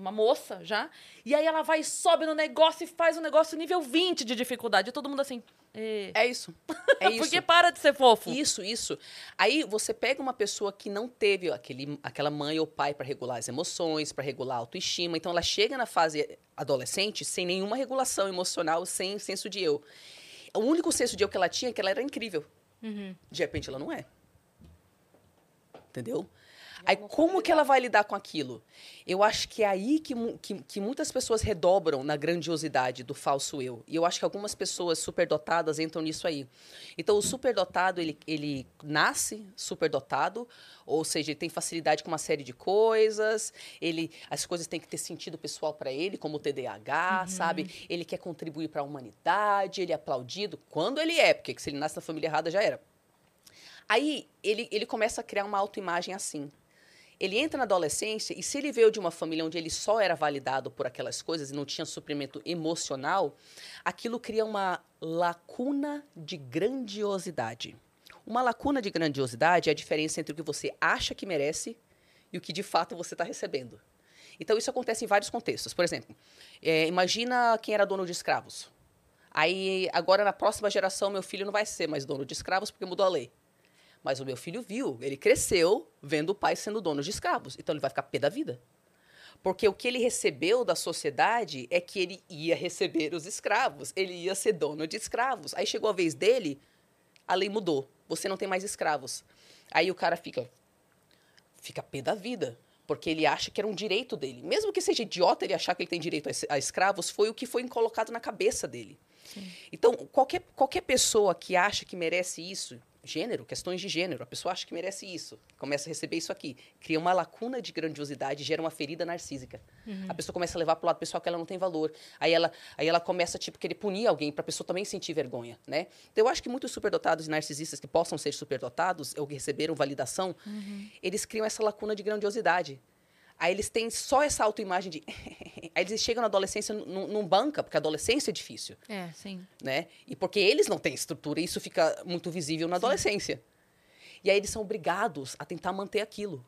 Uma moça já. E aí ela vai, sobe no negócio e faz um negócio nível 20 de dificuldade. E todo mundo assim, "Eh, É isso. É *laughs* isso. porque para de ser fofo. Isso, isso. Aí você pega uma pessoa que não teve aquele, aquela mãe ou pai para regular as emoções, para regular a autoestima. Então ela chega na fase adolescente sem nenhuma regulação emocional, sem senso de eu. O único senso de eu que ela tinha é que ela era incrível. De repente ela não é. Entendeu? Aí como que ela vai lidar com aquilo? Eu acho que é aí que, que, que muitas pessoas redobram na grandiosidade do falso eu. E eu acho que algumas pessoas superdotadas entram nisso aí. Então, o superdotado, ele, ele nasce superdotado, ou seja, ele tem facilidade com uma série de coisas, ele, as coisas têm que ter sentido pessoal para ele, como o TDAH, sabe? Ele quer contribuir para a humanidade, ele é aplaudido quando ele é, porque se ele nasce na família errada já era. Aí ele, ele começa a criar uma autoimagem assim. Ele entra na adolescência e se ele veio de uma família onde ele só era validado por aquelas coisas e não tinha suprimento emocional, aquilo cria uma lacuna de grandiosidade. Uma lacuna de grandiosidade é a diferença entre o que você acha que merece e o que de fato você está recebendo. Então isso acontece em vários contextos. Por exemplo, eh, imagina quem era dono de escravos. Aí agora na próxima geração meu filho não vai ser mais dono de escravos porque mudou a lei. Mas o meu filho viu, ele cresceu vendo o pai sendo dono de escravos. Então ele vai ficar pé da vida. Porque o que ele recebeu da sociedade é que ele ia receber os escravos, ele ia ser dono de escravos. Aí chegou a vez dele, a lei mudou. Você não tem mais escravos. Aí o cara fica fica pé da vida, porque ele acha que era um direito dele. Mesmo que seja idiota ele achar que ele tem direito a es- a escravos, foi o que foi colocado na cabeça dele. Então, qualquer, qualquer pessoa que acha que merece isso, gênero, questões de gênero, a pessoa acha que merece isso, começa a receber isso aqui, cria uma lacuna de grandiosidade, gera uma ferida narcísica. A pessoa começa a levar pro lado pessoal que ela não tem valor. Aí ela, aí ela começa, tipo, querer punir alguém pra pessoa também sentir vergonha, né? Então, eu acho que muitos superdotados e narcisistas que possam ser superdotados ou que receberam validação, eles criam essa lacuna de grandiosidade. Aí eles têm só essa autoimagem de... *laughs* Aí eles chegam na adolescência, não não banca, porque a adolescência é difícil é. Sim. né? E porque eles não têm estrutura, e isso fica muito visível na adolescência. E aí eles são obrigados a tentar manter aquilo.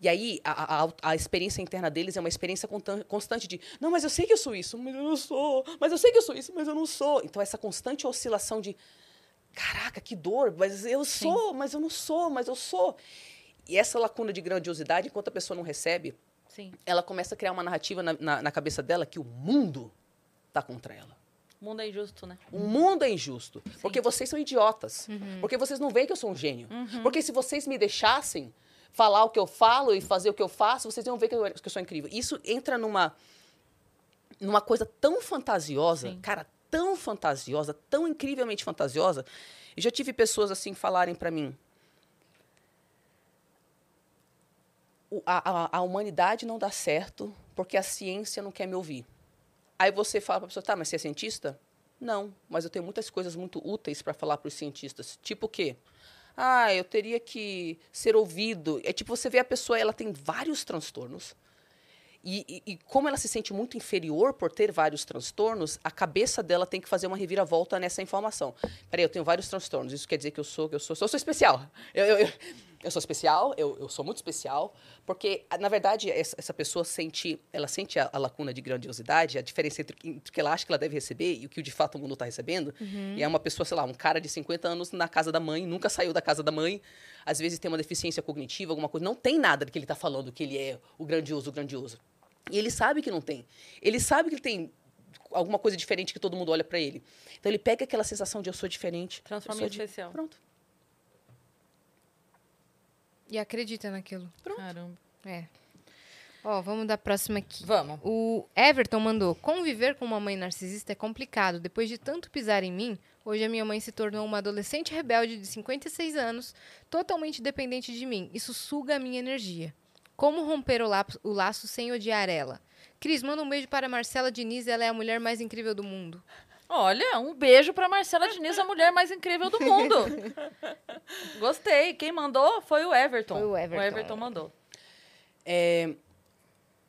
E aí a, a- a experiência interna deles é uma experiência constante de não, mas eu sei que eu sou isso, mas eu não sou. Mas eu sei que eu sou isso, mas eu não sou. Então essa constante oscilação de caraca, que dor, mas eu sou, mas eu não sou, mas eu sou. E essa lacuna de grandiosidade, enquanto a pessoa não recebe, Sim. ela começa a criar uma narrativa na, na- na cabeça dela que o mundo está contra ela. O mundo é injusto, né? O mundo é injusto. Porque vocês são idiotas. Uhum. Porque vocês não veem que eu sou um gênio. Porque se vocês me deixassem, falar o que eu falo e fazer o que eu faço, vocês vão ver que eu, que eu sou incrível. Isso entra numa, numa coisa tão fantasiosa, Sim. cara, tão fantasiosa, tão incrivelmente fantasiosa. Eu já tive pessoas assim falarem pra mim. "O- A, a, a humanidade não dá certo porque a ciência não quer me ouvir. Aí você fala pra pessoa, tá, mas você é cientista? Não, mas eu tenho muitas coisas muito úteis para falar para os cientistas. Tipo o quê? Ah, eu teria que ser ouvido. É tipo, você vê a pessoa, ela tem vários transtornos. E, e- e como ela se sente muito inferior por ter vários transtornos, a cabeça dela tem que fazer uma reviravolta nessa informação. Peraí, eu tenho vários transtornos. Isso quer dizer que eu sou, que eu sou, sou especial. Eu, eu, eu, eu sou especial, eu, eu sou muito especial, porque na verdade essa, essa pessoa sente, ela sente a, a lacuna de grandiosidade, a diferença entre, entre o que ela acha que ela deve receber e o que de fato o mundo está recebendo. E é uma pessoa, sei lá, um cara de 50 anos na casa da mãe, nunca saiu da casa da mãe, às vezes tem uma deficiência cognitiva, alguma coisa, não tem nada do que ele está falando que ele é o grandioso, o grandioso. E ele sabe que não tem. Ele sabe que ele tem alguma coisa diferente que todo mundo olha para ele. Então ele pega aquela sensação de eu sou diferente. Transforma em especial. Pronto. E acredita naquilo. Caramba. É. Ó, vamos da próxima aqui. Vamos. O Everton mandou: Conviver com uma mãe narcisista é complicado. Depois de tanto pisar em mim, hoje a minha mãe se tornou uma adolescente rebelde de 56 anos, totalmente dependente de mim. Isso suga a minha energia. Como romper o, lapo- o laço sem odiar ela? Cris, manda um beijo para Marcela Diniz, ela é a mulher mais incrível do mundo. Olha, um beijo pra Marcela Diniz, a mulher mais incrível do mundo. *laughs* Gostei. Quem mandou foi o Everton. Foi o Everton. O Everton mandou. É,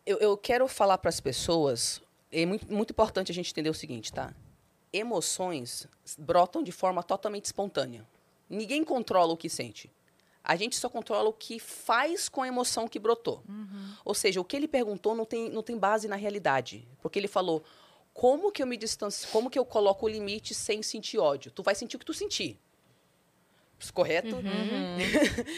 eu, eu quero falar para as pessoas, é muito, muito importante a gente entender o seguinte, tá? Emoções brotam de forma totalmente espontânea. Ninguém controla o que sente. A gente só controla o que faz com a emoção que brotou. Ou seja, o que ele perguntou não tem, não tem base na realidade. Porque ele falou, como que eu me distancio, como que eu coloco o limite sem sentir ódio? Tu vai sentir o que tu sentir. Correto?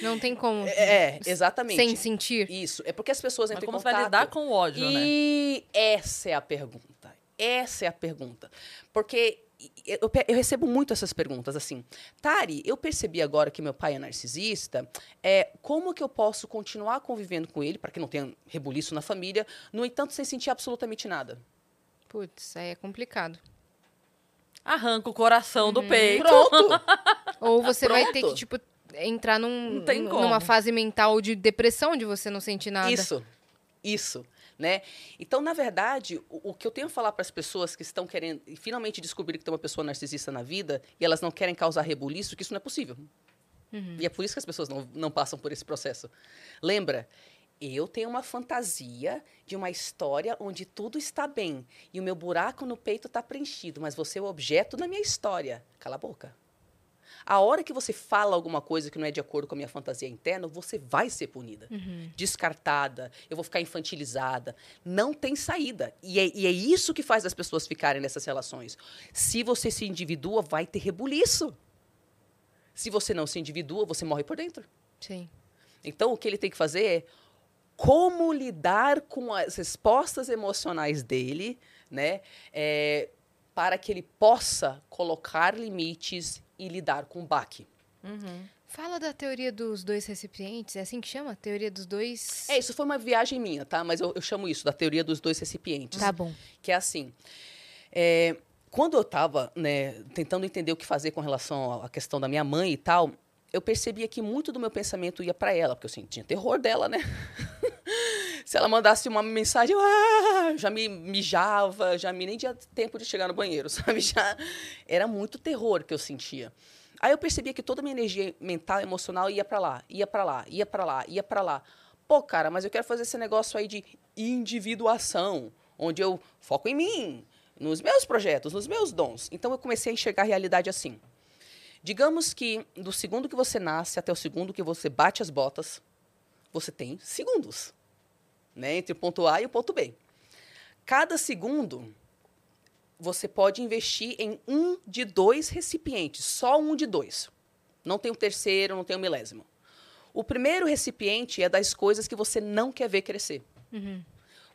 Não tem como. *laughs* É, exatamente. Sem sentir. Isso. É porque as pessoas Mas entram como em você vai contato... lidar com o ódio, né? E essa é a pergunta. Essa é a pergunta. Porque eu, eu recebo muito essas perguntas, assim. Tari, eu percebi agora que meu pai é narcisista. É, como que eu posso continuar convivendo com ele, para que não tenha rebuliço na família, no entanto, sem sentir absolutamente nada? Putz, aí é complicado. Arranca o coração do peito. Pronto! *laughs* Ou você vai ter que, Pronto. tipo, entrar num, numa fase mental de depressão de você não sentir nada. Isso, isso, né? Então, na verdade, o, o que eu tenho a falar para as pessoas que estão querendo e finalmente descobrir que tem uma pessoa narcisista na vida e elas não querem causar rebuliço, que isso não é possível. E é por isso que as pessoas não, não passam por esse processo. Lembra? Eu tenho uma fantasia de uma história onde tudo está bem e o meu buraco no peito está preenchido, mas você é o objeto da minha história. Cala a boca. A hora que você fala alguma coisa que não é de acordo com a minha fantasia interna, você vai ser punida. Descartada, eu vou ficar infantilizada. Não tem saída. E é, e é isso que faz as pessoas ficarem nessas relações. Se você se individua, vai ter rebuliço. Se você não se individua, você morre por dentro. Sim. Então, o que ele tem que fazer é como lidar com as respostas emocionais dele, né? é, para que ele possa colocar limites e lidar com o baque. Fala da teoria dos dois recipientes, é assim que chama? Teoria dos dois. É, isso foi uma viagem minha, tá? Mas eu, eu chamo isso da teoria dos dois recipientes. Tá bom. Que é assim. é, quando eu estava né, tentando entender o que fazer com relação à questão da minha mãe e tal, eu percebia que muito do meu pensamento ia para ela, porque eu sentia terror dela, né? *laughs* Se ela mandasse uma mensagem, eu ah, já me mijava, já me nem tinha tempo de chegar no banheiro, *laughs* sabe? Já era muito terror que eu sentia. Aí eu percebia que toda a minha energia mental emocional ia para lá, ia para lá, ia para lá, ia para lá. Pô, cara, mas eu quero fazer esse negócio aí de individuação, onde eu foco em mim, nos meus projetos, nos meus dons. Então eu comecei a enxergar a realidade assim. Digamos que do segundo que você nasce até o segundo que você bate as botas, você tem segundos, né? Entre o ponto A e o ponto B. Cada segundo você pode investir em um de dois recipientes, só um de dois. Não tem um terceiro, não tem um milésimo. O primeiro recipiente é das coisas que você não quer ver crescer.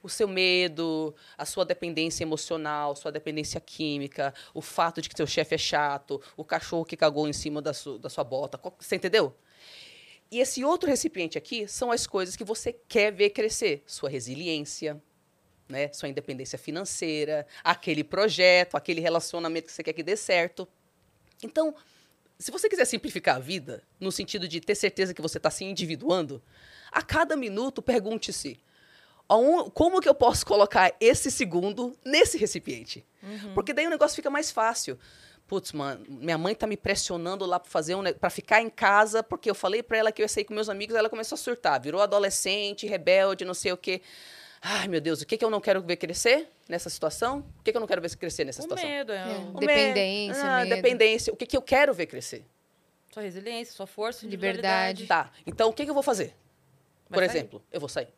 O seu medo, a sua dependência emocional, sua dependência química, o fato de que seu chefe é chato, o cachorro que cagou em cima da, su- da sua bota. Você entendeu? E esse outro recipiente aqui são as coisas que você quer ver crescer. Sua resiliência, né? sua independência financeira, aquele projeto, aquele relacionamento que você quer que dê certo. Então, se você quiser simplificar a vida, no sentido de ter certeza que você está se individuando, a cada minuto pergunte-se: como que eu posso colocar esse segundo nesse recipiente? Porque daí o negócio fica mais fácil. Putz, mano, minha mãe tá me pressionando lá para fazer um, para ficar em casa, porque eu falei para ela que eu ia sair com meus amigos, ela começou a surtar, virou adolescente, rebelde, não sei o quê. Ai, meu Deus, o que que eu não quero ver crescer nessa situação? O que que eu não quero ver crescer nessa O situação? medo, é, É. o- medo. Dependência, Ah, medo. dependência. O que que eu quero ver crescer? sua resiliência, sua força, Liberdade. Tá, então o que, que eu vou fazer? Vai Por sair. exemplo, eu vou sair.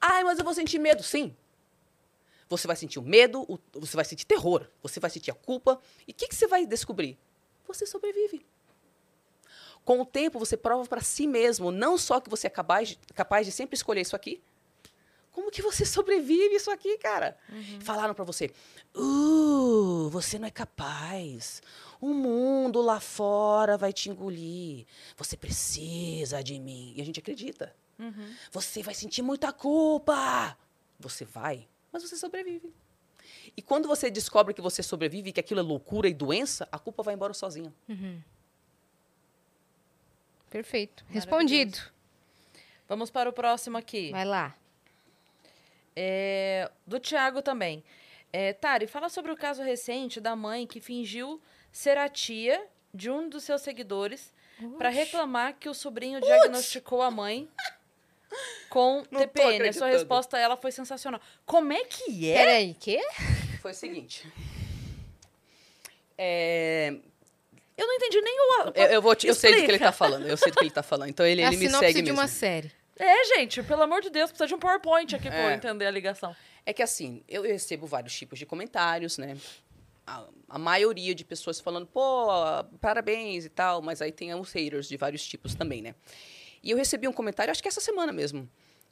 Ai, mas eu vou sentir medo. Sim. Você vai sentir o medo, o- você vai sentir terror, você vai sentir a culpa. E o que, que você vai descobrir? Você sobrevive. Com o tempo, você prova para si mesmo, não só que você é capaz de, capaz de sempre escolher isso aqui, como que você sobrevive isso aqui, cara? Falaram para você, uh, você não é capaz. O mundo lá fora vai te engolir. Você precisa de mim. E a gente acredita. Você vai sentir muita culpa. Você vai, mas você sobrevive. E quando você descobre que você sobrevive e que aquilo é loucura e doença, a culpa vai embora sozinha. Perfeito. Maravilhoso. Respondido. Vamos para o próximo aqui. Vai lá. É, do Thiago também. É, Tari, fala sobre o caso recente da mãe que fingiu ser a tia de um dos seus seguidores para reclamar que o sobrinho diagnosticou a mãe com Não TPN. A sua resposta a ela foi sensacional. Como é que é? Peraí, quê? Foi o seguinte. É, Eu não entendi nem o. eu, eu vou te- eu sei do que ele está falando. Eu sei do que ele está falando. Então ele, É ele me sinopse segue de mesmo. uma série. É, gente, pelo amor de Deus, precisa de um PowerPoint aqui É. entender a ligação. É que assim, eu recebo vários tipos de comentários, né? A, a maioria de pessoas falando, pô, parabéns e tal, mas aí tem os haters de vários tipos também, né? E eu recebi um comentário, acho que essa semana mesmo,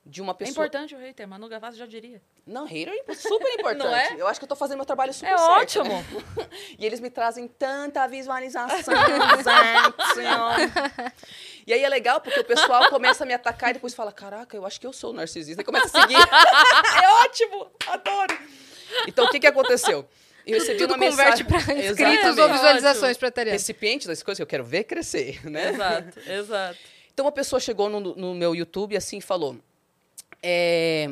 de uma É pessoa. importante o hater, Manu Gavassi já diria. Não, hater é *laughs* super importante. Não é? Eu acho que eu tô fazendo meu trabalho super É certo. ótimo. *laughs* E eles me trazem tanta visualização. *laughs* E aí é legal porque o pessoal começa a me atacar e depois fala: Caraca, eu acho que eu sou narcisista. E começa a seguir. é ótimo, adoro. Então o que, que aconteceu? Eu recebi Tudo uma converte mensagem. pra inscritos ou visualizações pra Tariana. Recipiente das coisas que eu quero ver crescer, né? Exato, exato. Então uma pessoa chegou no, no meu YouTube assim e falou: é,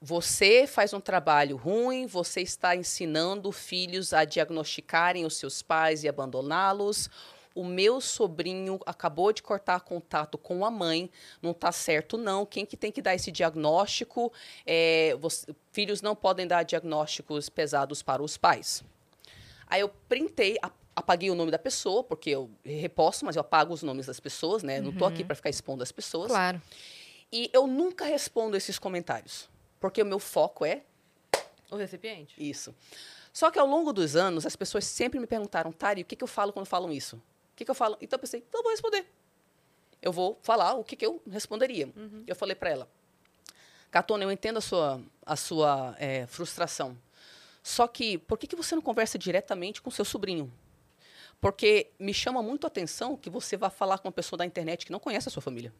Você faz um trabalho ruim, você está ensinando filhos a diagnosticarem os seus pais e abandoná-los. O meu sobrinho acabou de cortar contato com a mãe, não está certo não. Quem que tem que dar esse diagnóstico? É, você- filhos não podem dar diagnósticos pesados para os pais. Aí eu printei, apaguei o nome da pessoa, porque eu reposto, mas eu apago os nomes das pessoas, né? Não tô aqui para ficar expondo as pessoas. Claro. E eu nunca respondo esses comentários, porque o meu foco é O recipiente. isso. Só que ao longo dos anos, as pessoas sempre me perguntaram, Tari, o que, que eu falo quando falam isso? O que, que eu falo? Então eu pensei, então eu vou responder. Eu vou falar o que, que eu responderia. Eu falei para ela, Catona, eu entendo a sua, a sua eh, frustração. Só que, por que, que você não conversa diretamente com seu sobrinho? Porque me chama muito a atenção que você vá falar com uma pessoa da internet que não conhece a sua família.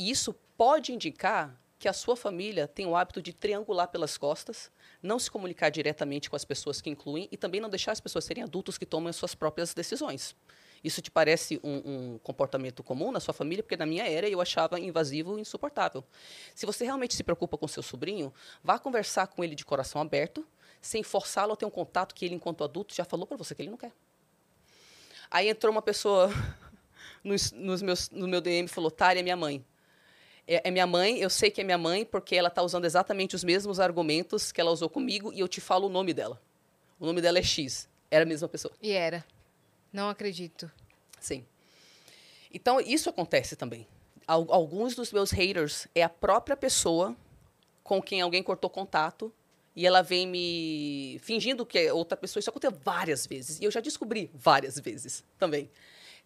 E isso pode indicar que a sua família tem o hábito de triangular pelas costas, não se comunicar diretamente com as pessoas que incluem e também não deixar as pessoas serem adultos que tomem as suas próprias decisões. Isso te parece um, um comportamento comum na sua família? Porque na minha era eu achava invasivo e insuportável. Se você realmente se preocupa com seu sobrinho, vá conversar com ele de coração aberto, sem forçá-lo a ter um contato que ele, enquanto adulto, já falou para você que ele não quer. Aí entrou uma pessoa *laughs* nos, nos meus, no meu DM e falou: Tari, é minha mãe. É, é minha mãe, eu sei que é minha mãe, porque ela está usando exatamente os mesmos argumentos que ela usou comigo e eu te falo o nome dela. O nome dela é X. Era a mesma pessoa. E era. Não acredito. Sim. Então, isso acontece também. Al- Alguns dos meus haters é a própria pessoa com quem alguém cortou contato e ela vem me fingindo que é outra pessoa. Isso aconteceu várias vezes. E eu já descobri várias vezes também.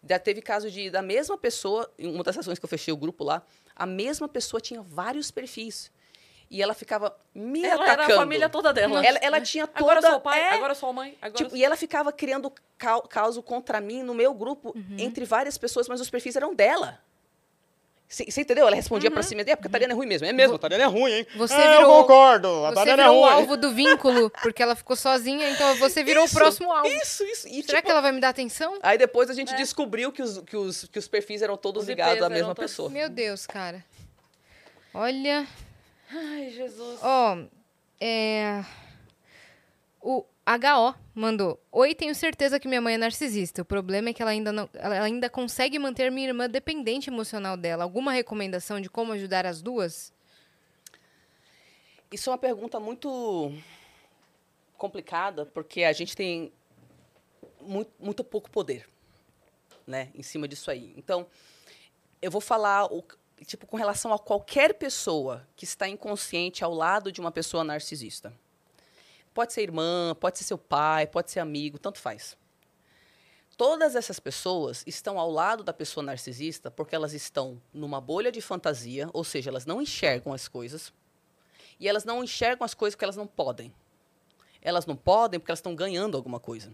Já teve caso de, da mesma pessoa, em uma das ações que eu fechei o grupo lá, a mesma pessoa tinha vários perfis. E ela ficava me Ela era atacando. a família toda dela. Ela, ela tinha toda... Agora sou pai, é, agora sou mãe, agora Tipo, e ela ficava criando caos contra mim no meu grupo, Uhum. entre várias pessoas, mas os perfis eram dela. Você entendeu? Ela respondia Uhum. pra cima. É porque a Tariana é ruim mesmo. É mesmo, a Tariana é ruim, hein? Você Ah, virou- Eu concordo, a Você Tariana é virou o ruim. alvo do vínculo, porque ela ficou sozinha, então você virou Isso, o próximo alvo. Isso, isso. E, Será tipo, que ela vai me dar atenção? Aí depois a gente É. descobriu que os, que, os, que os perfis eram todos Os ligados à mesma todos- pessoa. Meu Deus, cara. Olha. Ai, Jesus. Ó, é. O HO mandou. Oi, tenho certeza que minha mãe é narcisista. O problema é que ela ainda, não, ela ainda consegue manter minha irmã dependente emocional dela. Alguma recomendação de como ajudar as duas? Isso é uma pergunta muito complicada, porque a gente tem muito, muito pouco poder, né, em cima disso aí. Então, eu vou falar, o, tipo, com relação a qualquer pessoa que está inconsciente ao lado de uma pessoa narcisista. Pode ser irmã, pode ser seu pai, pode ser amigo, tanto faz. Todas essas pessoas estão ao lado da pessoa narcisista porque elas estão numa bolha de fantasia, ou seja, elas não enxergam as coisas, e elas não enxergam as coisas porque elas não podem. Elas não podem porque elas estão ganhando alguma coisa.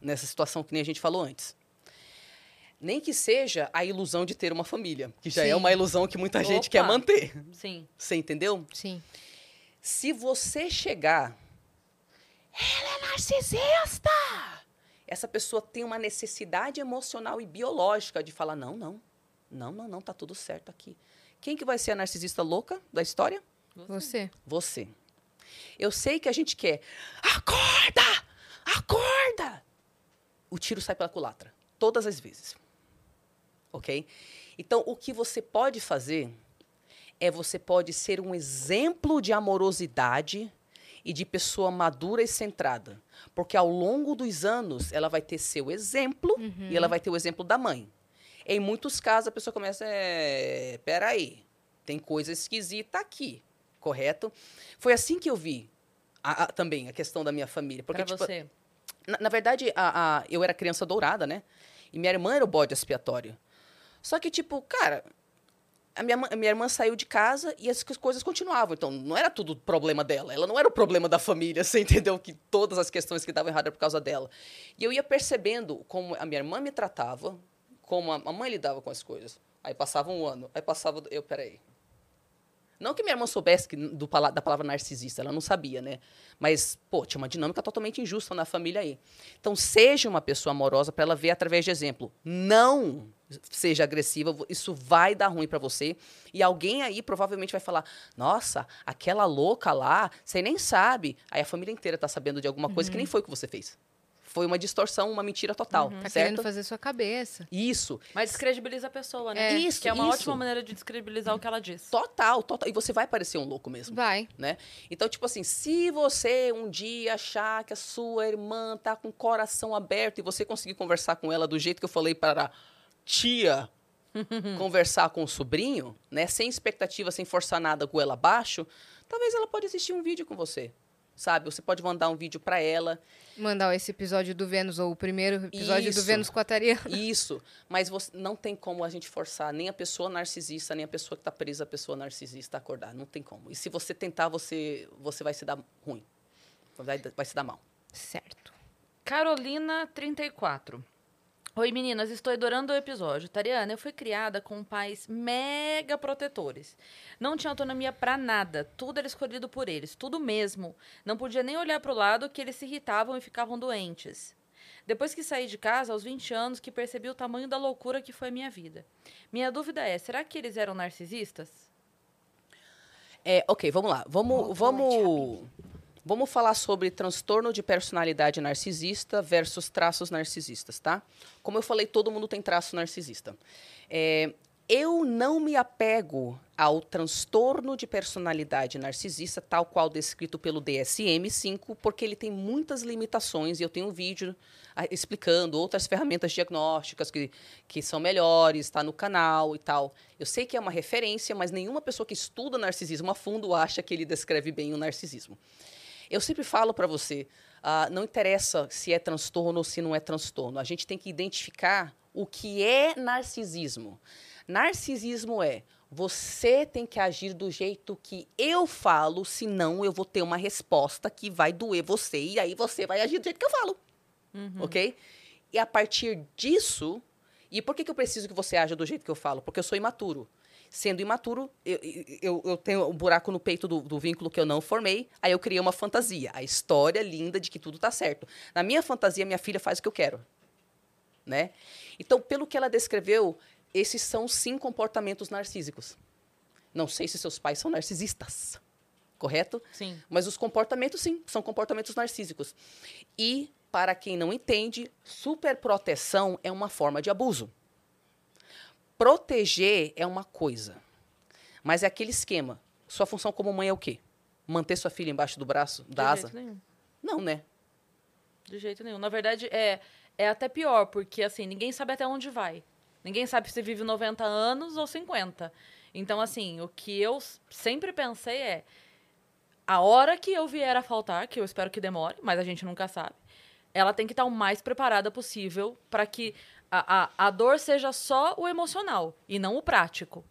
Nessa situação que nem a gente falou antes. Nem que seja a ilusão de ter uma família, que já Sim. é uma ilusão que muita gente Opa. quer manter. Sim. Você entendeu? Sim. Se você chegar, ela é narcisista! Essa pessoa tem uma necessidade emocional e biológica de falar: não, não, não, não, não, tá tudo certo aqui. Quem que vai ser a narcisista louca da história? Você. Você. Eu sei que a gente quer. Acorda! Acorda! O tiro sai pela culatra. Todas as vezes. Ok? Então, o que você pode fazer é você pode ser um exemplo de amorosidade e de pessoa madura e centrada. Porque ao longo dos anos, ela vai ter seu exemplo e ela vai ter o exemplo da mãe. Em muitos casos, a pessoa começa, é, peraí, tem coisa esquisita aqui, correto? Foi assim que eu vi a- a- também a questão da minha família. Porque, Pra tipo, você. na, na verdade, a, a- eu era criança dourada, né? E minha irmã era o bode expiatório. Só que, tipo, cara, a minha, a minha irmã saiu de casa e as coisas continuavam. Então, não era tudo problema dela. Ela não era o problema da família, *laughs* você entendeu? Que todas as questões que estavam erradas eram por causa dela. E eu ia percebendo como a minha irmã me tratava, como a, a mãe lidava com as coisas. Aí passava um ano, aí passava... Eu, peraí. Não que minha irmã soubesse que, do, da palavra narcisista, ela não sabia, né? Mas, pô, tinha uma dinâmica totalmente injusta na família aí. Então, seja uma pessoa amorosa para ela ver através de exemplo. Não seja agressiva, isso vai dar ruim para você. E alguém aí provavelmente vai falar: "Nossa, aquela louca lá, você nem sabe". Aí a família inteira tá sabendo de alguma coisa que nem foi o que você fez. Foi uma distorção, uma mentira total, Tá certo? querendo fazer sua cabeça. Isso. Mas descredibiliza a pessoa, né? É. Isso, Que é uma isso. ótima maneira de descredibilizar o que ela diz. Total, total. E você vai parecer um louco mesmo. Vai. né? Então, tipo assim, se você um dia achar que a sua irmã tá com o coração aberto e você conseguir conversar com ela do jeito que eu falei para a tia *laughs* conversar com o sobrinho, né, sem expectativa, sem forçar nada com ela abaixo, talvez ela pode assistir um vídeo com você. Sabe? Você pode mandar um vídeo para ela. Mandar esse episódio do Vênus, ou o primeiro episódio do Isso. Vênus com a Tariana. Isso, mas você, não tem como a gente forçar nem a pessoa narcisista, nem a pessoa que está presa à pessoa narcisista a acordar. Não tem como. E se você tentar, você, você vai se dar ruim. Vai, vai se dar mal. Certo. Carolina, 34. Oi, meninas, estou adorando o episódio. Tariana, eu fui criada com pais mega protetores. Não tinha autonomia pra nada, tudo era escolhido por eles, tudo mesmo. Não podia nem olhar pro lado que eles se irritavam e ficavam doentes. Depois que saí de casa, aos 20 anos, que percebi o tamanho da loucura que foi a minha vida. Minha dúvida é, será que eles eram narcisistas? É, ok, vamos lá. Vamos, vamos, vamos falar sobre transtorno de personalidade narcisista versus traços narcisistas, tá? Como eu falei, todo mundo tem traço narcisista. É, eu não me apego ao transtorno de personalidade narcisista, tal qual descrito pelo DSM-5, porque ele tem muitas limitações e eu tenho um vídeo ah, explicando outras ferramentas diagnósticas que, que são melhores, está no canal e tal. Eu sei que é uma referência, mas nenhuma pessoa que estuda narcisismo a fundo acha que ele descreve bem o narcisismo. Eu sempre falo para você, ah, não interessa se é transtorno ou se não é transtorno. A gente tem que identificar o que é narcisismo. Narcisismo é Você tem que agir do jeito que eu falo, senão eu vou ter uma resposta que vai doer você e aí você vai agir do jeito que eu falo. Ok? E a partir disso. E por que, que eu preciso que você haja do jeito que eu falo? Porque eu sou imaturo. Sendo imaturo, eu, eu, eu tenho um buraco no peito do, do vínculo que eu não formei, aí eu criei uma fantasia. A história linda de que tudo tá certo. Na minha fantasia, minha filha faz o que eu quero. Né? Então, pelo que ela descreveu, esses são sim comportamentos narcísicos. Não sei se seus pais são narcisistas, correto? Sim. Mas os comportamentos, sim, são comportamentos narcísicos. E, para quem não entende, superproteção é uma forma de abuso. Proteger é uma coisa, mas é aquele esquema. Sua função como mãe é o quê? Manter sua filha embaixo do braço, da de asa? jeito nenhum. Não, né? De jeito nenhum. Na verdade, é, é até pior, porque assim, ninguém sabe até onde vai. Ninguém sabe se vive 90 anos ou 50. Então, assim, o que eu sempre pensei é a hora que eu vier a faltar, que eu espero que demore, mas a gente nunca sabe, ela tem que estar o mais preparada possível para que a, a, a dor seja só o emocional e não o prático.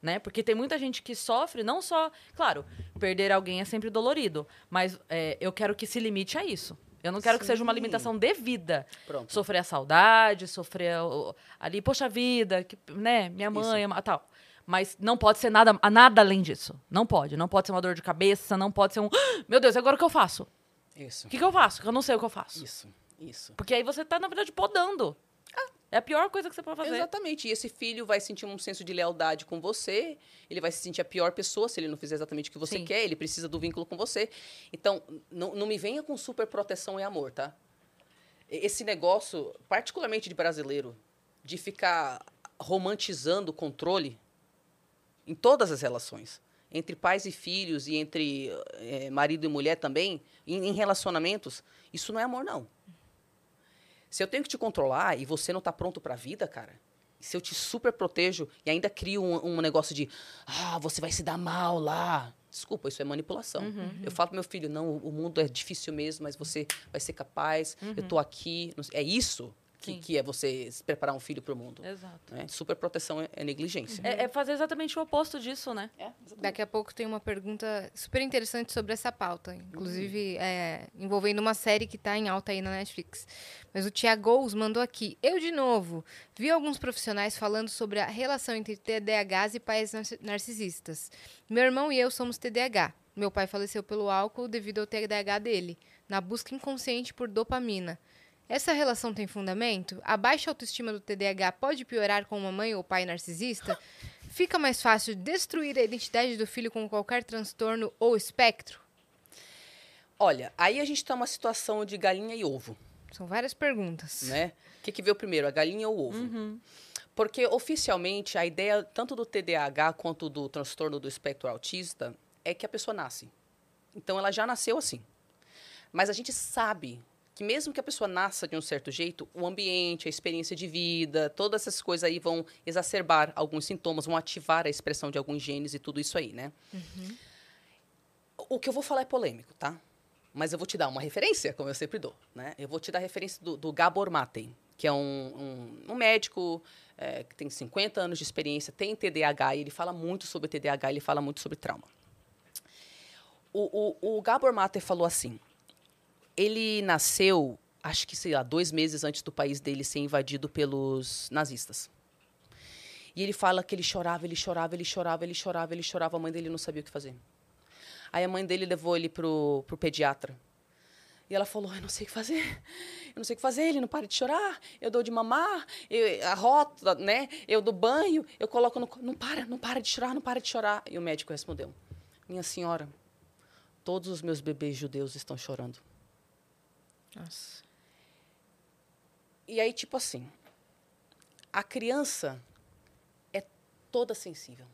Né? Porque tem muita gente que sofre, não só. Claro, perder alguém é sempre dolorido, mas é, eu quero que se limite a isso. Eu não quero que seja uma Sim. limitação de vida. Pronto. Sofrer a saudade, sofrer ali, poxa vida, que, né? Minha mãe, tal. Mas não pode ser nada, nada além disso. Não pode. Não pode ser uma dor de cabeça, não pode ser um. "Ah, Meu Deus, agora o que eu faço? Isso. O que, que eu faço? Que eu não sei o que eu faço. Isso. Isso. Porque aí você tá, na verdade, podando. É a pior coisa que você pode fazer. Exatamente. E esse filho vai sentir um senso de lealdade com você, ele vai se sentir a pior pessoa se ele não fizer exatamente o que você Sim. quer, ele precisa do vínculo com você. Então, não, não me venha com super proteção e amor, tá? Esse negócio, particularmente de brasileiro, de ficar romantizando o controle em todas as relações, entre pais e filhos e entre eh, marido e mulher também, em, em relacionamentos, isso não é amor, não. Se eu tenho que te controlar e você não tá pronto pra vida, cara, se eu te super protejo e ainda crio um, um negócio de, ah, você vai se dar mal lá. Desculpa, isso é manipulação. Eu falo pro meu filho, não, o mundo é difícil mesmo, mas você vai ser capaz, eu tô aqui. É isso que, que é você se preparar um filho pro mundo. Exato. Né? Super proteção é, é negligência. É, é fazer exatamente o oposto disso, né? É. Daqui a pouco tem uma pergunta super interessante sobre essa pauta, inclusive é, envolvendo uma série que está em alta aí na Netflix. Mas o Tiagos mandou aqui. Eu, de novo, vi alguns profissionais falando sobre a relação entre TDAHs e pais narci- narcisistas. Meu irmão e eu somos TDAH. Meu pai faleceu pelo álcool devido ao TDAH dele, na busca inconsciente por dopamina. Essa relação tem fundamento? A baixa autoestima do TDAH pode piorar com uma mãe ou pai narcisista? Fica mais fácil destruir a identidade do filho com qualquer transtorno ou espectro? Olha, aí a gente tá numa situação de galinha e ovo. São várias perguntas. né? O que, que veio primeiro, a galinha ou o ovo? Porque oficialmente a ideia tanto do TDAH quanto do transtorno do espectro autista é que a pessoa nasce. Então ela já nasceu assim. Mas a gente sabe que mesmo que a pessoa nasça de um certo jeito, o ambiente, a experiência de vida, todas essas coisas aí vão exacerbar alguns sintomas, vão ativar a expressão de alguns genes e tudo isso aí, né? O que eu vou falar é polêmico, tá? Mas eu vou te dar uma referência, como eu sempre dou, né? Eu vou te dar a referência do, do Gabor Maté, que é um, um, um médico é, que tem 50 anos de experiência, tem TDAH, e ele fala muito sobre TDAH, ele fala muito sobre trauma. O, o, o Gabor Maté falou assim, ele nasceu, acho que, sei lá, dois meses antes do país dele ser invadido pelos nazistas. E ele fala que ele chorava, ele chorava, ele chorava, ele chorava, ele chorava, a mãe dele não sabia o que fazer. Aí a mãe dele levou ele pro, pro pediatra. E ela falou: Eu não sei o que fazer. Eu não sei o que fazer. Ele não para de chorar. Eu dou de mamar, eu, rota, né? Eu dou banho, eu coloco no. Não para, não para de chorar, não para de chorar. E o médico respondeu: Minha senhora, todos os meus bebês judeus estão chorando. Nossa. E aí, tipo assim, a criança é toda sensível.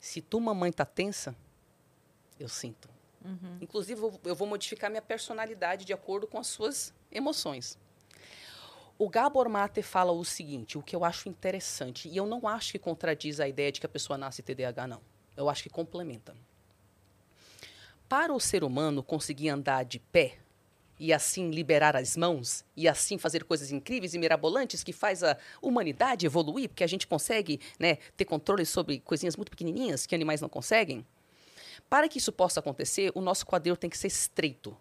Se tu, mamãe, tá tensa, eu sinto. Inclusive, eu- vou modificar minha personalidade de acordo com as suas emoções. O Gabor Maté fala o seguinte, o que eu acho interessante, e eu não acho que contradiz a ideia de que a pessoa nasce TDAH, não. Eu acho que complementa. Para o ser humano conseguir andar de pé, e assim liberar as mãos e assim fazer coisas incríveis e mirabolantes que faz a humanidade evoluir, porque a gente consegue, né, ter controle sobre coisinhas muito pequenininhas que animais não conseguem. Para que isso possa acontecer, o nosso quadril tem que ser estreito,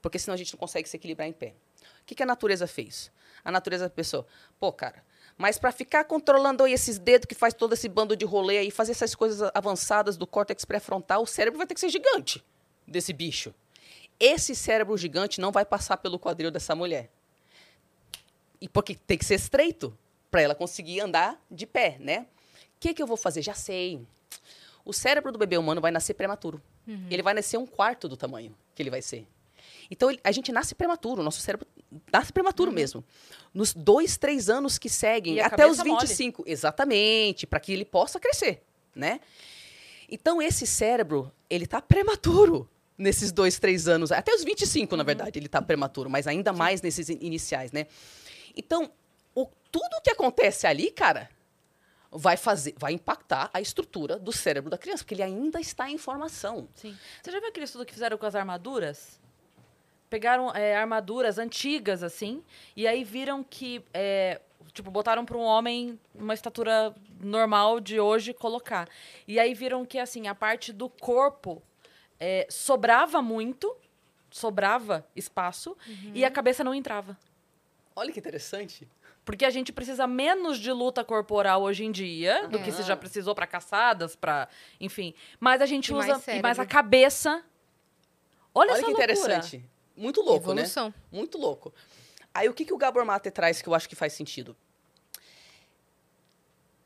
porque senão a gente não consegue se equilibrar em pé. O que, que a natureza fez? A natureza pensou, pô, cara, mas para ficar controlando aí esses dedos que faz todo esse bando de rolê aí, fazer essas coisas avançadas do córtex pré-frontal, o cérebro vai ter que ser gigante desse bicho. Esse cérebro gigante não vai passar pelo quadril dessa mulher. E porque tem que ser estreito para ela conseguir andar de pé, né? O que, que eu vou fazer? Já sei. O cérebro do bebê humano vai nascer prematuro. Ele vai nascer um quarto do tamanho que ele vai ser. Então, ele- a gente nasce prematuro, o nosso cérebro nasce prematuro mesmo. Nos dois, três anos que seguem, até os cabeça mole. 25. Exatamente, para que ele possa crescer, né? Então, esse cérebro, ele tá prematuro nesses dois, três anos. Até os 25, na verdade, ele tá prematuro, mas ainda mais nesses in- iniciais, né? Então, o, tudo que acontece ali, cara, vai fazer, vai impactar a estrutura do cérebro da criança, porque ele ainda está em formação. Sim. Você já viu aquele estudo que fizeram com as armaduras? Pegaram é, armaduras antigas, assim, e aí viram que, é, tipo, botaram para um homem uma estatura normal de hoje colocar. E aí viram que, assim, a parte do corpo é, sobrava muito, sobrava espaço, e a cabeça não entrava. Olha que interessante. Porque a gente precisa menos de luta corporal hoje em dia do que se já precisou para caçadas, para, enfim. Mas a gente E usa mais e mais a cabeça. Olha, Olha essa que loucura. interessante. Muito louco, Evolução. né? Muito louco. Aí o que, que o Gabor Mate traz que eu acho que faz sentido?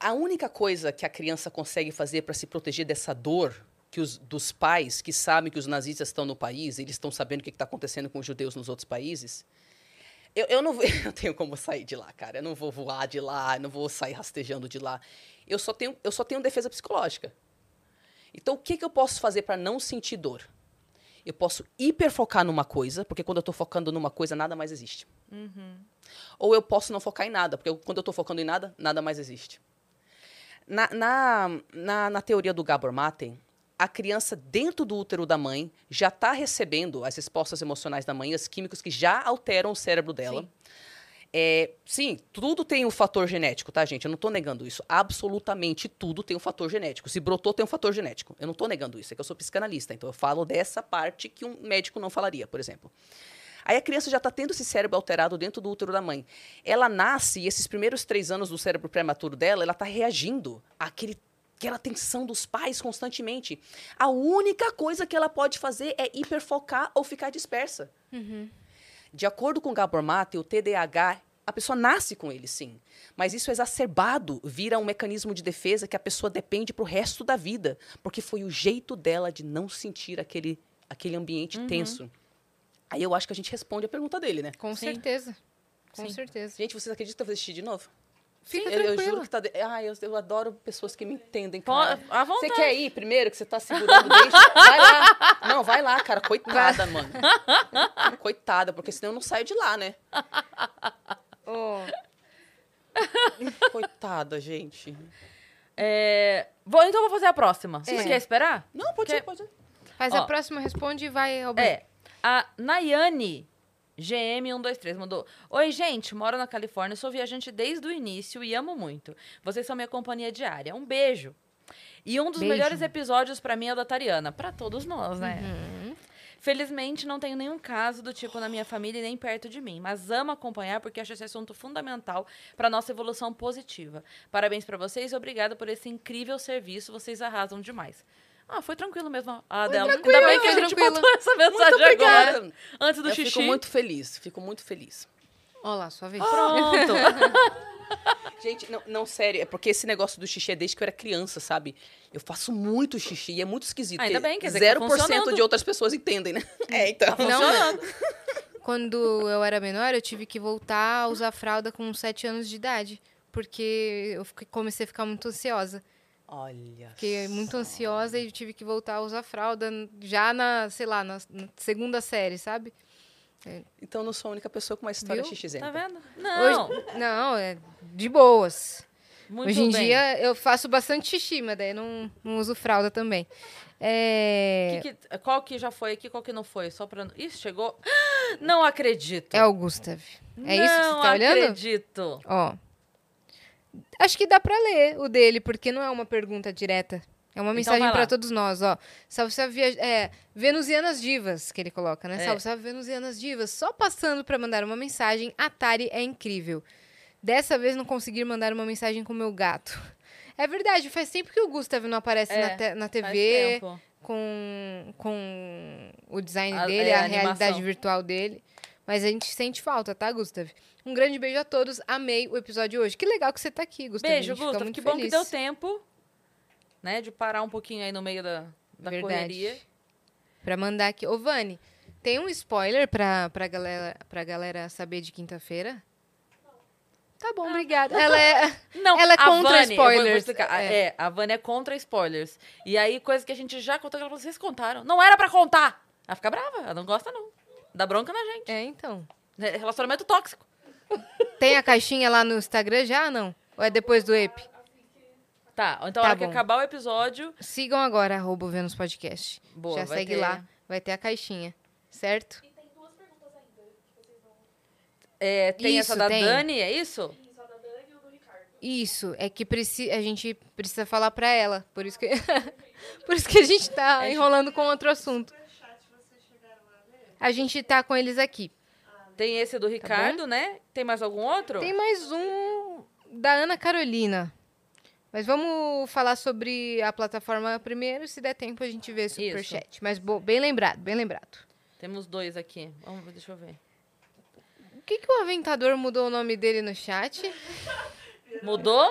A única coisa que a criança consegue fazer para se proteger dessa dor que os, dos pais que sabem que os nazistas estão no país, eles estão sabendo o que está acontecendo com os judeus nos outros países. Eu, eu não *laughs* eu tenho como sair de lá, cara. Eu não vou voar de lá, não vou sair rastejando de lá. Eu só tenho, eu só tenho defesa psicológica. Então, o que, que eu posso fazer para não sentir dor? Eu posso hiperfocar numa coisa, porque quando eu estou focando numa coisa, nada mais existe. Ou eu posso não focar em nada, porque eu- quando eu estou focando em nada, nada mais existe. Na, na, na, na teoria do Gabor Mate, a criança dentro do útero da mãe já está recebendo as respostas emocionais da mãe, os químicos que já alteram o cérebro dela. Sim. É, sim, tudo tem um fator genético, tá, gente? Eu não estou negando isso. Absolutamente tudo tem um fator genético. Se brotou, tem um fator genético. Eu não estou negando isso. É que eu sou psicanalista, então eu falo dessa parte que um médico não falaria, por exemplo. Aí a criança já está tendo esse cérebro alterado dentro do útero da mãe. Ela nasce e esses primeiros três anos do cérebro prematuro dela, ela está reagindo àquele, àquela tensão dos pais constantemente. A única coisa que ela pode fazer é hiperfocar ou ficar dispersa. De acordo com Gabor Mate, o TDAH, a pessoa nasce com ele, sim. Mas isso exacerbado vira um mecanismo de defesa que a pessoa depende para o resto da vida. Porque foi o jeito dela de não sentir aquele, aquele ambiente tenso. Aí eu acho que a gente responde a pergunta dele, né? Com Sim. certeza. Com Sim. certeza. Gente, vocês acreditam que eu vou assistir de novo? Fica eu, eu juro que tá. De... Ah, eu, eu adoro pessoas que me entendem, cara. à Você vontade. quer ir primeiro, que você tá segurando o dente? Vai lá. Não, vai lá, cara. Coitada, mano. Coitada, porque senão eu não saio de lá, né? Ô, Coitada, gente. É, vou, então eu vou fazer a próxima. É. Você quer esperar? Não, pode Quer- ser, pode ser. faz Ó. a próxima, responde e vai, Roberto. É. A Nayane GM123 mandou: Oi, gente, moro na Califórnia, sou viajante desde o início e amo muito. Vocês são minha companhia diária. Um beijo. E um dos Beijo. melhores episódios pra mim é o da Tariana. Pra todos nós, né? Uhum. Felizmente, não tenho nenhum caso do tipo na minha família e nem perto de mim, mas amo acompanhar porque acho esse assunto fundamental para nossa evolução positiva. Parabéns para vocês e obrigada por esse incrível serviço, vocês arrasam demais. Ah, foi tranquilo mesmo a dela. tranquilo, Ainda bem que a foi gente tranquilo. botou essa mensagem agora, antes do eu xixi. fico muito feliz, fico muito feliz. Olha lá, sua vez. Pronto. *laughs* Gente, não, não, sério, é porque esse negócio do xixi é desde que eu era criança, sabe? Eu faço muito xixi e é muito esquisito. Ainda bem, quer dizer que tá 0% funcionando. de outras pessoas entendem, né? É, então. Tá funcionando. *laughs* Quando eu era menor, eu tive que voltar a usar fralda com 7 anos de idade. Porque eu comecei a ficar muito ansiosa. Olha. Fiquei muito ansiosa e tive que voltar a usar fralda já na, sei lá, na, segunda série, sabe? Então eu não sou a única pessoa com uma história Viu? Tá vendo? Não. Hoje, não, é de boas. Muito Hoje em bem. dia eu faço bastante xixi, mas daí não, não uso fralda também. É, Que que- qual que já foi aqui, qual que não foi? Só pra... Ih, chegou... *gasps* Não acredito. é o Gustav. É isso que não você tá olhando? acredito. Ó. Acho que dá pra ler o dele, porque não é uma pergunta direta. É uma mensagem Então vai pra lá. todos nós, ó. Salve, salve, via... é, venusianas divas, que ele coloca, né? É. Salve, salve, venusianas divas. Só passando pra mandar uma mensagem, Atari é incrível. Dessa vez não consegui mandar uma mensagem com o meu gato. É verdade, faz tempo que o Gustav não aparece É, na, te- na TV com, com o design A- dele, é, a, a realidade virtual dele. Mas a gente sente falta, tá, Gustav? Um grande beijo a todos. Amei o episódio hoje. Que legal que você tá aqui, Gustav. Beijo, muito Que bom feliz. que deu tempo, né? De parar um pouquinho aí no meio da, da Verdade. correria. Pra mandar aqui. Ô, Vani, tem um spoiler pra, pra, galera, pra galera saber de quinta-feira? Tá bom, obrigada. Ela é. *laughs* Não, Ela é a contra Vani, eu vou- vou spoilers. É. É. a Vani é contra spoilers. E aí, coisa que a gente já contou, que ela falou, vocês contaram. Não era pra contar. Ela fica brava, ela não gosta, não. Dá bronca na gente. É, então. É Relacionamento tóxico. *laughs* Tem a caixinha lá no Instagram já, não? Ou é depois do EP? Tá, então Tá a hora que bom. acabar o episódio. Sigam agora, arroba o Vênus Podcast. Boa, já vai segue ter- lá. Vai ter a caixinha. Certo? E tem duas perguntas ainda que vocês vão. É, tem Isso, essa da tem. Dani, é isso? Isso, a da Dani e o do Ricardo. Isso, é que preci a gente precisa falar pra ela. Por isso que, *laughs* por isso que a gente tá É, enrolando com outro assunto. A gente tá com eles aqui. Tem esse do Ricardo, né? Tem mais algum outro? Tem mais um da Ana Carolina. Mas vamos falar sobre a plataforma primeiro. Se der tempo, a gente vê superchat. Mas bo- bem lembrado, bem lembrado. Temos dois aqui. Vamos deixa eu ver. O que, que o Aventador mudou o nome dele no chat? Mudou?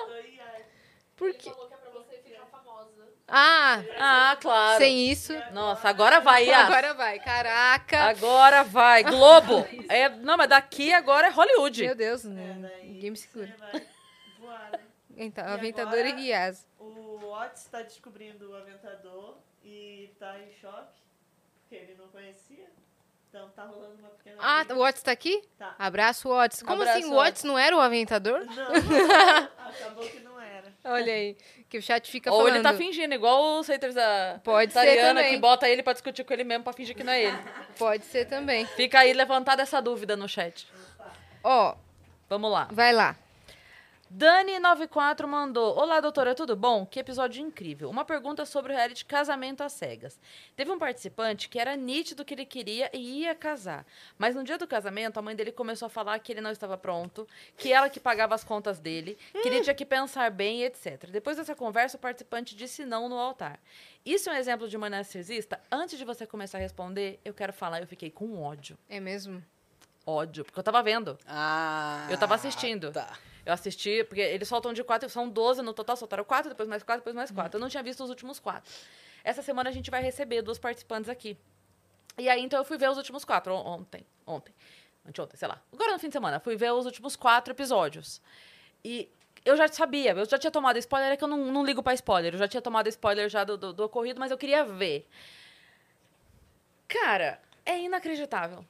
Por Ele quê? falou que é pra você ficar famosa. Ah, Ah, claro. sem isso. Nossa, agora vai, Yas. Agora vai. Caraca. Agora vai. Globo. É, não, mas daqui agora é Hollywood. Meu Deus, É, daí ninguém me segura. Né? Então, E Aventador agora? e Yas. O Otis está descobrindo o Aventador e tá em choque, porque ele não conhecia. Então tá rolando uma pequena. Ah, briga. o Otis tá aqui? Tá. Abraço, Otis. Como Abraço, assim? O Otis não era o Aventador? Não, *laughs* acabou que não. Olha aí, que o chat fica Ou falando. ele tá fingindo, igual os haters da Pode Tariana, que bota ele pra discutir com ele mesmo pra fingir que não é ele. *laughs* Pode ser também. Fica aí levantada essa dúvida no chat. Ó, Vamos lá. vai lá. Dani94 mandou: Olá, doutora, tudo bom? Que episódio incrível. Uma pergunta sobre o reality Casamento às Cegas. Teve um participante que era nítido que ele queria e ia casar. Mas no dia do casamento, a mãe dele começou a falar que ele não estava pronto, que ela que pagava as contas dele, que ele tinha que pensar bem, etc. Depois dessa conversa, o participante disse não no altar. Isso é um exemplo de uma narcisista? Antes de você começar a responder, eu quero falar, eu fiquei com ódio. É mesmo? Ódio, porque eu tava vendo. Ah. Eu tava assistindo. Tá. Eu assisti, porque eles soltam de quatro, são 12 no total, soltaram quatro, depois mais quatro, depois mais Uhum. quatro. Eu não tinha visto os últimos quatro. Essa semana a gente vai receber duas participantes aqui. E aí, então, eu fui ver os últimos quatro on- ontem. Ontem. Anteontem, sei lá. Agora no fim de semana. Fui ver os últimos quatro episódios. E eu já sabia, eu já tinha tomado spoiler, é que eu não, não ligo pra spoiler. Eu já tinha tomado spoiler já do, do, do ocorrido, mas eu queria ver. Cara, é inacreditável.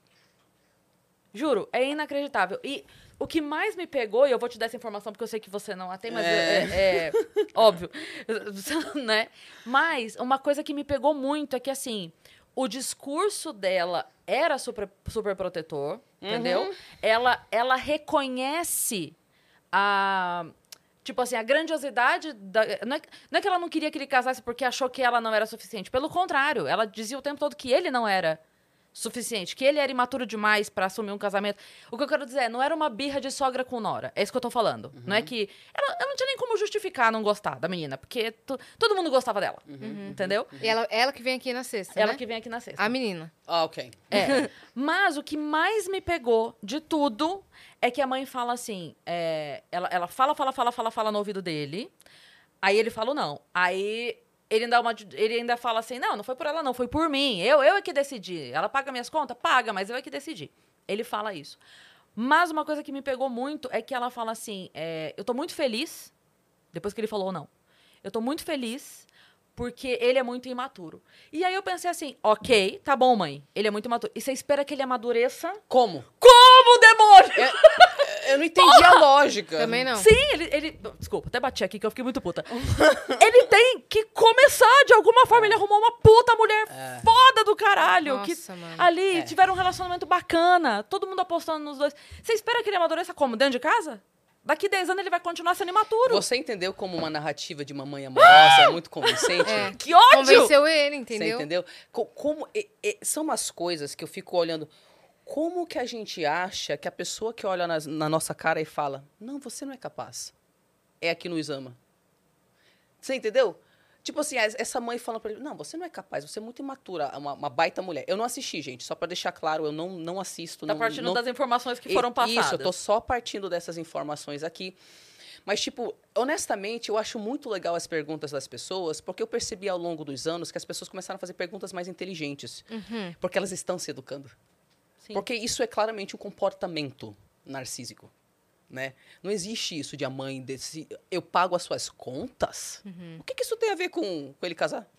Juro, é inacreditável. E o que mais me pegou, e eu vou te dar essa informação porque eu sei que você não a tem, mas É. é, é óbvio, *laughs* né? Mas uma coisa que me pegou muito é que, assim, o discurso dela era super, super protetor, entendeu? Ela, ela reconhece a... Tipo assim, a grandiosidade da. Não é, não é que ela não queria que ele casasse porque achou que ela não era suficiente. Pelo contrário, ela dizia o tempo todo que ele não era suficiente, que ele era imaturo demais pra assumir um casamento. O que eu quero dizer é, não era uma birra de sogra com nora. É isso que eu tô falando. Não é que. Ela, ela não tinha nem como justificar não gostar da menina, porque to- todo mundo gostava dela. Entendeu? E ela, ela que vem aqui na sexta, Ela né? que vem aqui na sexta. A menina. Ah, ok. É. Mas o que mais me pegou de tudo é que a mãe fala assim: é, ela, ela fala, fala, fala, fala, fala no ouvido dele. Aí ele fala o não. Aí ele ainda, uma, ele ainda fala assim: não, não foi por ela, não, foi por mim. Eu, eu é que decidi. Ela paga minhas contas? Paga, mas eu é que decidi. Ele fala isso. Mas uma coisa que me pegou muito é que ela fala assim: é, eu tô muito feliz, depois que ele falou não. Eu tô muito feliz porque ele é muito imaturo. E aí eu pensei assim, ok, tá bom, mãe. Ele é muito imaturo. E você espera que ele amadureça? Como? Como, demônio? Eu *laughs* não entendi a lógica. Também não. Sim, ele, ele. Desculpa, até bati aqui que eu fiquei muito puta. *laughs* ele tem que começar de alguma forma. Ele arrumou uma puta mulher É. foda do caralho. que Nossa, mano. ali É. tiveram um relacionamento bacana. Todo mundo apostando nos dois. Você espera que ele amadureça como? Dentro de casa? Daqui 10 anos ele vai continuar sendo imaturo. Você entendeu como uma narrativa de mamãe amorosa é muito convincente? É. Que ódio! Convenceu ele, Você entendeu? entendeu? Co- Como, e- e- são umas coisas que eu fico olhando. Como que a gente acha que a pessoa que olha nas- na, nossa cara e fala, não, você não é capaz, é a que nos ama? Você entendeu? Tipo assim, as- essa mãe falando pra ele, não, você não é capaz, você é muito imatura, uma, uma baita mulher. Eu não assisti, gente, só pra deixar claro, eu não, não assisto. Tá não, partindo não, das informações que foram passadas. Isso, eu tô só partindo dessas informações aqui. Mas, tipo, honestamente, eu acho muito legal as perguntas das pessoas, porque eu percebi ao longo dos anos que as pessoas começaram a fazer perguntas mais inteligentes. Uhum. Porque elas estão se educando. Sim. Porque isso é claramente um comportamento narcísico. Né? Não existe isso de a mãe desse. Eu pago as suas contas? Uhum. O que, que isso tem a ver com, com ele casar?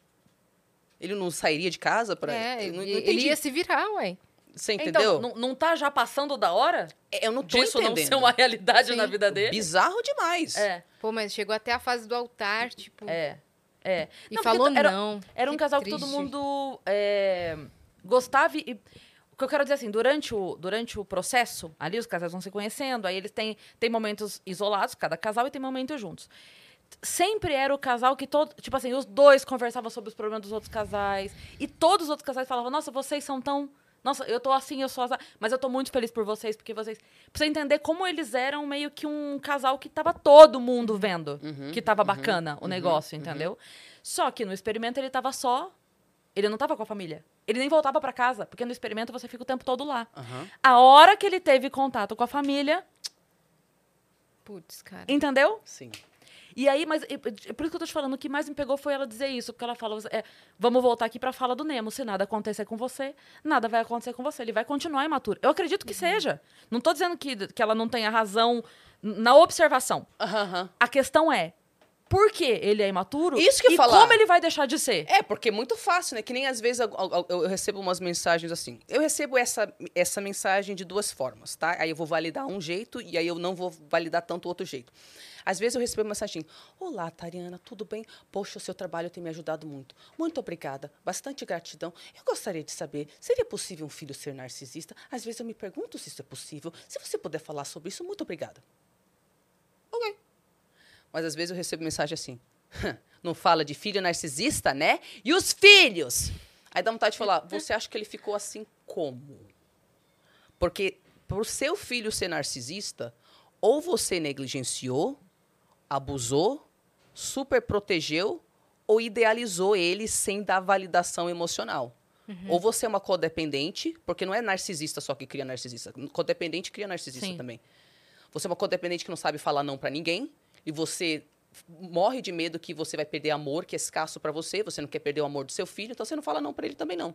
Ele não sairia de casa para. É, não, não ele ia se virar, ué. Você Então, entendeu? não, não tá já passando da hora eu não tô disso não entendendo. ser uma realidade Sim. na vida dele? Bizarro demais. É, Pô, mas chegou até a fase do altar, tipo. é, é. E Não, falou era- não. Era um Que casal que triste. todo mundo é, gostava e... O que eu quero dizer assim, durante o, durante o processo, ali os casais vão se conhecendo, aí eles têm, têm momentos isolados, cada casal, e tem momentos juntos. Sempre era o casal que todo. Tipo assim, os dois conversavam sobre os problemas dos outros casais. E todos os outros casais falavam, nossa, vocês são tão. Nossa, eu tô assim, eu sou azar. Mas eu tô muito feliz por vocês, porque vocês. Pra você entender como eles eram meio que um casal que tava todo mundo vendo Uhum, que tava uhum, bacana o uhum, negócio, uhum. entendeu? Só que no experimento ele tava só. Ele não tava com a família. Ele nem voltava pra casa, porque no experimento você fica o tempo todo lá. Aham. A hora que ele teve contato com a família, Putz, cara. entendeu? Sim. E aí, mas por isso que eu tô te falando, o que mais me pegou foi ela dizer isso, porque ela fala, é, vamos voltar aqui pra fala do Nemo, se nada acontecer com você, nada vai acontecer com você, ele vai continuar imaturo. Eu acredito que seja. Não tô dizendo que, que ela não tenha razão na observação. Aham. A questão é, por que ele é imaturo Isso que eu e falar. como ele vai deixar de ser? É, porque é muito fácil, né? Que nem às vezes eu, eu- eu recebo umas mensagens assim. Eu recebo essa, essa mensagem de duas formas, tá? Aí eu vou validar um jeito e aí eu não vou validar tanto outro jeito. Às vezes eu recebo uma mensagem: Olá, Tariana, tudo bem? Poxa, o seu trabalho tem me ajudado muito. Muito obrigada. Bastante gratidão. Eu gostaria de saber: seria possível um filho ser narcisista? Às vezes eu me pergunto se isso é possível. Se você puder falar sobre isso, muito obrigada. Mas às vezes eu recebo mensagem assim: não fala de filho narcisista, né? E os filhos? Aí dá vontade de falar: você acha que ele ficou assim como? Porque por seu filho ser narcisista, ou você negligenciou, abusou, super protegeu ou idealizou ele sem dar validação emocional. Ou você é uma codependente, porque não é narcisista só que cria narcisista. Codependente cria narcisista Sim. também. Você é uma codependente que não sabe falar não pra ninguém e você morre de medo que você vai perder amor, que é escasso pra você, você não quer perder o amor do seu filho, então você não fala não pra ele também não.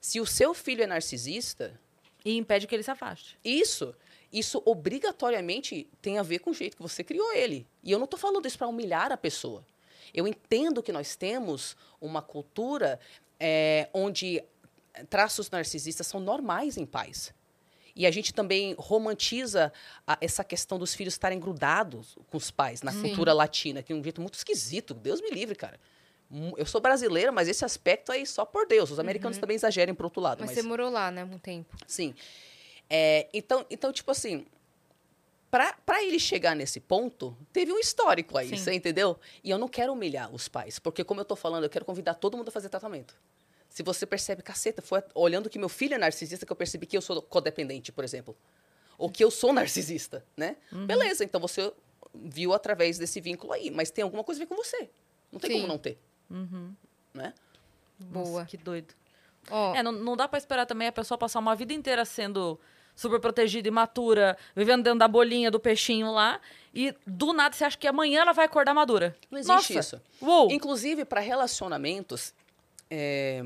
Se o seu filho é narcisista, E impede que ele se afaste. isso, isso obrigatoriamente tem a ver com o jeito que você criou ele. E eu não estou falando isso para humilhar a pessoa. Eu entendo que nós temos uma cultura é, onde traços narcisistas são normais em pais. E a gente também romantiza a- essa questão dos filhos estarem grudados com os pais na Sim. cultura latina, que é um jeito muito esquisito. Deus me livre, cara. Eu sou brasileira, mas esse aspecto aí só por Deus. Os americanos também exagerem pro outro lado. Mas, mas- você morou lá, né, um tempo. Sim. É, então, então, tipo assim, pra ele chegar nesse ponto, teve um histórico aí, Sim. você entendeu? E eu não quero humilhar os pais, porque como eu tô falando, eu quero convidar todo mundo a fazer tratamento. Se você percebe, caceta, foi olhando que meu filho é narcisista que eu percebi que eu sou codependente, por exemplo. Ou que eu sou narcisista, né? Uhum. Beleza, então você viu através desse vínculo aí, mas tem alguma coisa a ver com você. Não tem Sim. como não ter, Uhum. né? Boa. Nossa, que doido. Ó, É, não, não dá pra esperar também a pessoa passar uma vida inteira sendo super protegida, imatura, vivendo dentro da bolinha do peixinho lá, e do nada você acha que amanhã ela vai acordar madura. Não existe Nossa. isso. Uou! Inclusive, para relacionamentos, é,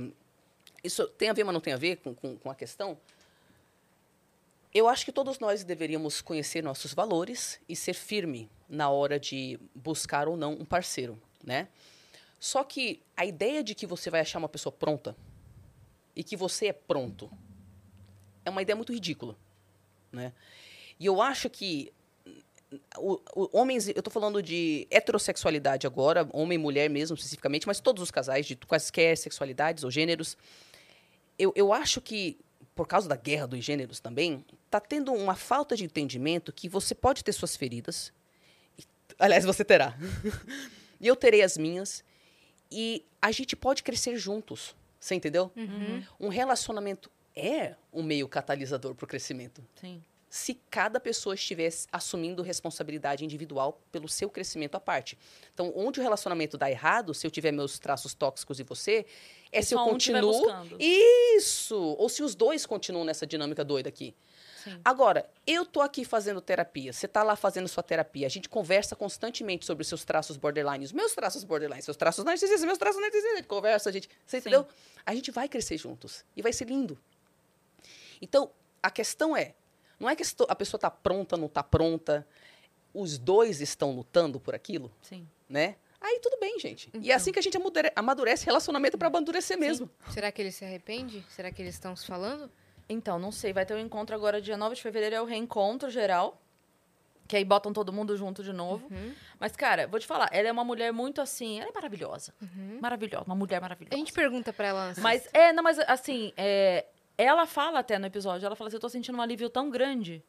isso tem a ver, mas não tem a ver com, com, com a questão. Eu acho que todos nós deveríamos conhecer nossos valores e ser firme na hora de buscar ou não um parceiro, né? Só que a ideia de que você vai achar uma pessoa pronta e que você é pronto é uma ideia muito ridícula, né? E eu acho que o, o- homens, eu tô falando de heterossexualidade agora, homem e mulher mesmo especificamente, mas todos os casais de quaisquer sexualidades ou gêneros. Eu, eu acho que, por causa da guerra dos gêneros também, tá tendo uma falta de entendimento que você pode ter suas feridas. e- Aliás, você terá. *laughs* e eu terei as minhas. E a gente pode crescer juntos. Você entendeu? Um relacionamento é um meio catalisador para o crescimento Sim. Se cada pessoa estivesse assumindo responsabilidade individual pelo seu crescimento à parte. Então, onde o relacionamento dá errado, se eu tiver meus traços tóxicos e você, é E se eu continuo. Isso! Ou se os dois continuam nessa dinâmica doida aqui. Sim. Agora, eu tô aqui fazendo terapia, você tá lá fazendo sua terapia, a gente conversa constantemente sobre os seus traços borderline, os meus traços borderline, seus traços narcisistas, meus traços narcisistas, a gente conversa, a gente, você Sim. entendeu? A gente vai crescer juntos e vai ser lindo. Então, a questão é, não é que a pessoa tá pronta, não tá pronta, os dois estão lutando por aquilo, Sim. né? Aí tudo bem, gente. E é Então. assim que a gente amadure- amadurece relacionamento para amadurecer mesmo. Será que ele se arrepende? Será que eles estão se falando? Então, não sei. Vai ter um encontro agora, dia 9 de fevereiro, é o reencontro geral. Que aí botam todo mundo junto de novo. Uhum. Mas, cara, vou te falar, ela é uma mulher muito assim. Ela é maravilhosa. Maravilhosa. Uma mulher maravilhosa. A gente pergunta pra ela. Mas, é, não, mas assim, é, ela fala até no episódio, ela fala assim, eu tô sentindo um alívio tão grande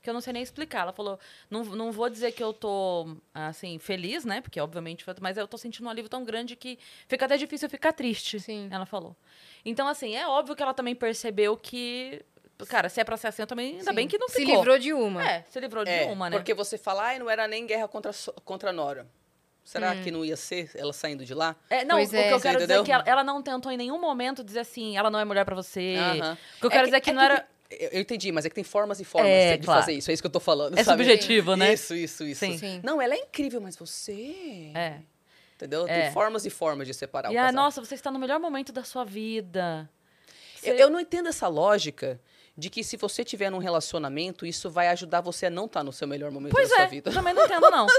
que eu não sei nem explicar. Ela falou, não, não vou dizer que eu tô, assim, feliz, né? Porque, obviamente, mas eu tô sentindo um alívio tão grande que fica até difícil eu ficar triste. Sim. Ela falou. Então, assim, é óbvio que ela também percebeu que, cara, se é pra ser assim, eu também, ainda Sim. bem que não Se ficou. livrou de uma. É, se livrou de É, uma, né? Porque você fala, ai, não era nem guerra contra, contra a Nora. Será Hum. que não ia ser ela saindo de lá? É, não, Pois o que é. eu quero Você dizer é que ela, ela não tentou em nenhum momento dizer assim, ela não é mulher pra você. Aham. O que eu quero dizer é que, não era... eu eu entendi, mas é que tem formas e formas É, de claro. fazer isso. É isso que eu tô falando. É sabe? subjetivo, né? Isso, isso, isso. Sim. Sim. Não, ela é incrível, mas você. É. Entendeu? É. Tem formas e formas de separar E, o ah, casal. nossa, você está no melhor momento da sua vida. Eu, Você- eu não entendo essa lógica de que se você tiver num relacionamento, isso vai ajudar você a não estar no seu melhor momento Pois da sua é, vida. também não entendo, não. *laughs*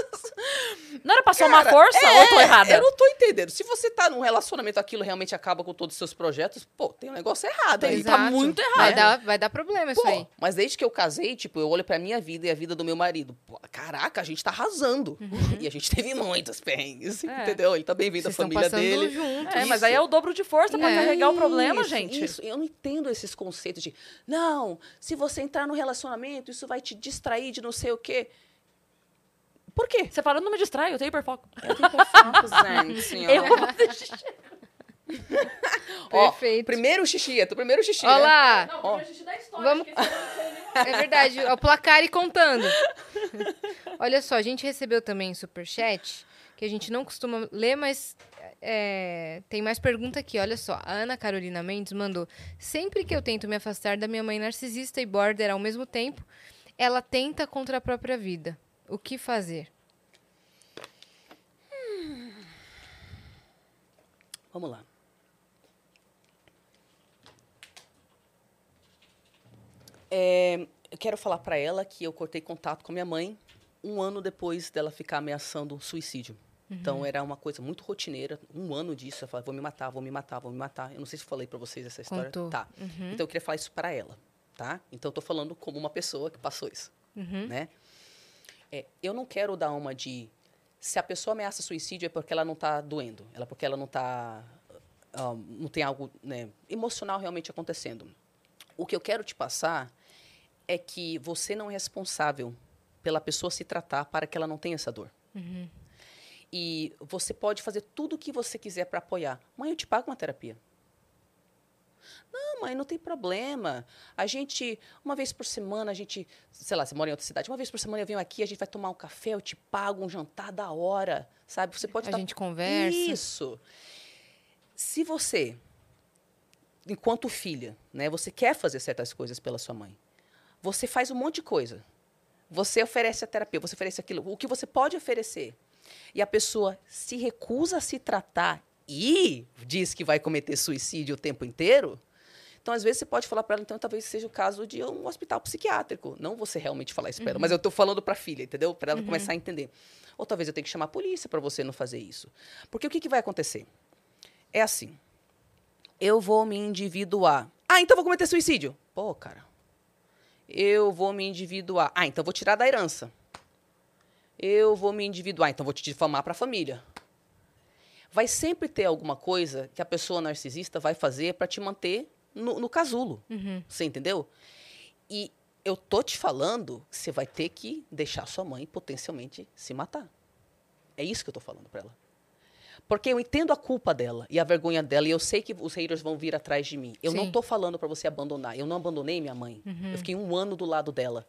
Não era pra somar Cara, força ou eu tô É, errada? Eu não tô entendendo. Se você tá num relacionamento, aquilo realmente acaba com todos os seus projetos, pô, tem um negócio errado aí. Tá muito errado. Vai dar, vai dar problema isso Pô, aí. mas desde que eu casei, tipo, eu olho pra minha vida e a vida do meu marido. Pô, caraca, a gente tá arrasando. E a gente teve muitas perrengues, É. entendeu? Ele tá bem-vindo à família passando dele. juntos. É, mas aí é o dobro de força pra É. carregar o problema, Isso, gente. Isso, eu não entendo esses conceitos de, não, se você entrar no relacionamento, isso vai te distrair de não sei o quê. Por quê? Você fala, não me distrai, eu tenho hiperfoco. Eu tenho hiperfoco, *laughs* gente. ó. Eu vou fazer xixi. *laughs* Ó, Perfeito. primeiro xixi, é tu primeiro xixi, Olha né? lá. Não, Ó. primeiro a gente dá história. Vamos- não *laughs* É verdade, é o placar e contando. Olha só, a gente recebeu também superchat, que a gente não costuma ler, mas é, tem mais pergunta aqui. Olha só, a Ana Carolina Mendes mandou: Sempre que eu tento me afastar da minha mãe narcisista e border ao mesmo tempo, ela tenta contra a própria vida. O que fazer? Vamos lá. É, eu quero falar pra ela que eu cortei contato com a minha mãe um ano depois dela ficar ameaçando suicídio. Então era uma coisa muito rotineira, um ano disso. Eu falei, vou me matar, vou me matar, vou me matar. Eu não sei se eu falei pra vocês essa história. Contou. Tá. Então eu queria falar isso pra ela, tá? Então eu tô falando como uma pessoa que passou isso, Uhum. né? É, eu não quero dar uma de se a pessoa ameaça suicídio é porque ela não tá doendo, ela porque ela não tá ah, não tem algo né, emocional realmente acontecendo. O que eu quero te passar é que você não é responsável pela pessoa se tratar para que ela não tenha essa dor. E você pode fazer tudo o que você quiser para apoiar. Mãe, eu te pago uma terapia. Não, mãe, não tem problema. A gente, uma vez por semana, a gente, sei lá, você mora em outra cidade, uma vez por semana eu venho aqui, a gente vai tomar um café, eu te pago um jantar da hora, sabe? Você pode A tá- gente conversa. Isso. Se você, enquanto filha, né, você quer fazer certas coisas pela sua mãe, você faz um monte de coisa. Você oferece a terapia, você oferece aquilo, o que você pode oferecer. E a pessoa se recusa a se tratar e diz que vai cometer suicídio o tempo inteiro. Então, às vezes, você pode falar para ela, então, talvez seja o caso de um hospital psiquiátrico. Não você realmente falar isso para ela, mas eu estou falando para a filha, entendeu? Para ela começar a entender. Ou talvez eu tenha que chamar a polícia para você não fazer isso. Porque o que, que vai acontecer? É assim. Eu vou me individuar. Ah, então vou cometer suicídio. Pô, cara. Eu vou me individuar. Ah, então vou tirar da herança. Eu vou me individuar, então vou te difamar para a família. Vai sempre ter alguma coisa que a pessoa narcisista vai fazer para te manter no, no casulo. Uhum. Você entendeu? E eu tô te falando que você vai ter que deixar sua mãe potencialmente se matar. É isso que eu tô falando para ela. Porque eu entendo a culpa dela e a vergonha dela e eu sei que os haters vão vir atrás de mim. Eu não Sim. tô falando para você abandonar. Eu não abandonei minha mãe. Eu fiquei um ano do lado dela.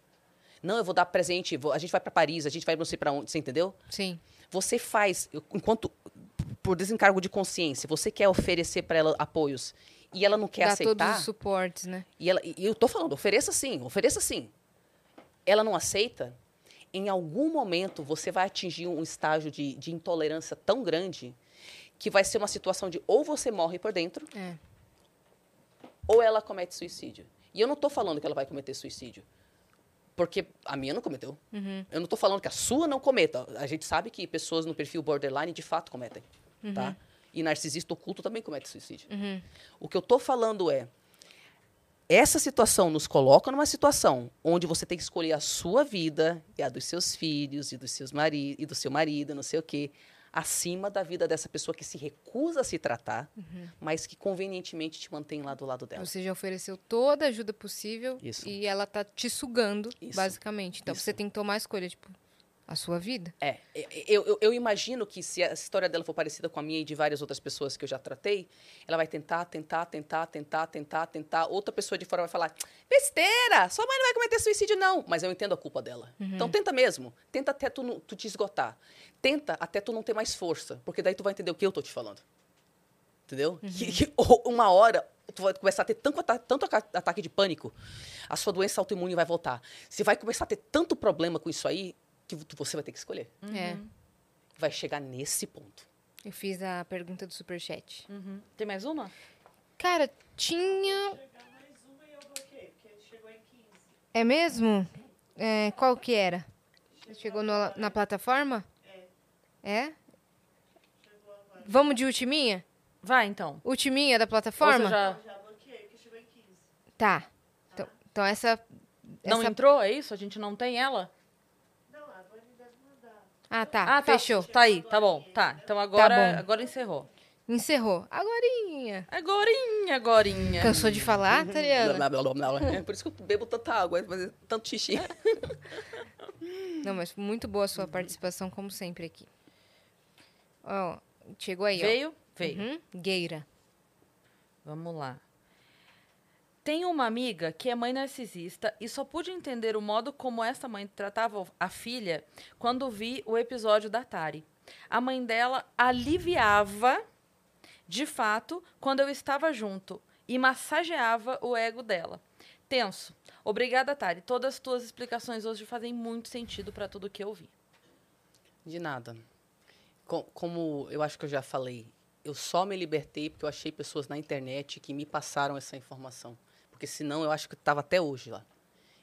Não, eu vou dar presente, vou- a gente vai para Paris, a gente vai não sei para onde, você entendeu? Sim. Você faz, enquanto por desencargo de consciência, você quer oferecer para ela apoios e ela não quer Dá aceitar. todos os suportes, né? E, ela, e eu tô falando, ofereça sim, ofereça sim. Ela não aceita, em algum momento você vai atingir um estágio de, de intolerância tão grande que vai ser uma situação de ou você morre por dentro É. ou ela comete suicídio. E eu não tô falando que ela vai cometer suicídio. Porque a minha não cometeu. Uhum. Eu não tô falando que a sua não cometa. A gente sabe que pessoas no perfil borderline de fato cometem, tá? E narcisista oculto também comete suicídio. Uhum. O que eu tô falando é essa situação nos coloca numa situação onde você tem que escolher a sua vida e a dos seus filhos e dos seus mari e do seu marido, não sei o quê, acima da vida dessa pessoa que se recusa a se tratar, mas que convenientemente te mantém lá do lado dela. Você já ofereceu toda a ajuda possível Isso. e ela tá te sugando, Isso. basicamente. Então Isso. você tem que tomar a escolha, tipo, a sua vida. É, eu, eu, eu imagino que se a história dela for parecida com a minha e de várias outras pessoas que eu já tratei, ela vai tentar, tentar, tentar, tentar, tentar, tentar. Outra pessoa de fora vai falar: besteira, sua mãe não vai cometer suicídio, não. Mas eu entendo a culpa dela. Então tenta mesmo. Tenta até tu, tu te esgotar. Tenta até tu não ter mais força. Porque daí tu vai entender o que eu tô te falando. Entendeu? Que, que uma hora tu vai começar a ter tanto, tanto ataque de pânico, a sua doença autoimune vai voltar. Você vai começar a ter tanto problema com isso aí que você vai ter que escolher É. vai chegar nesse ponto. Eu fiz a pergunta do superchat. Uhum. Tem mais uma? Cara, tinha. Pegar mais uma eu bloqueei, porque chegou em 15. É mesmo? É, qual que era? Chegou no- na plataforma? É? Vamos de ultiminha? Vai, então. Ultiminha da Ou plataforma? você já Já bloqueei, porque chegou em 15. Tá. Então, então essa. não essa... entrou? É isso? A gente não tem ela? Não, a Vani deve mandar. Ah, tá. Ah, tá. Fechou. Tá aí, tá bom. Tá. Então agora, bom. agora encerrou. Encerrou. Agorinha. Agorinha, agorinha. Cansou de falar, Tariana? Blá, blá, blá, blá, blá. É por isso que eu bebo tanta água, fazer tanto xixi. Não, mas muito boa a sua participação, como sempre, aqui. Ó, chegou aí, Veio? ó. Veio. Uhum. Gueira. Vamos lá. Tenho uma amiga que é mãe narcisista e só pude entender o modo como essa mãe tratava a filha quando vi o episódio da Tari. A mãe dela aliviava, de fato, quando eu estava junto e massageava o ego dela. Tenso. Obrigada, Tari. Todas as tuas explicações hoje fazem muito sentido para tudo que eu vi. De nada. Co- Como eu acho que eu já falei, eu só me libertei porque eu achei pessoas na internet que me passaram essa informação. Porque senão eu acho que estava até hoje lá.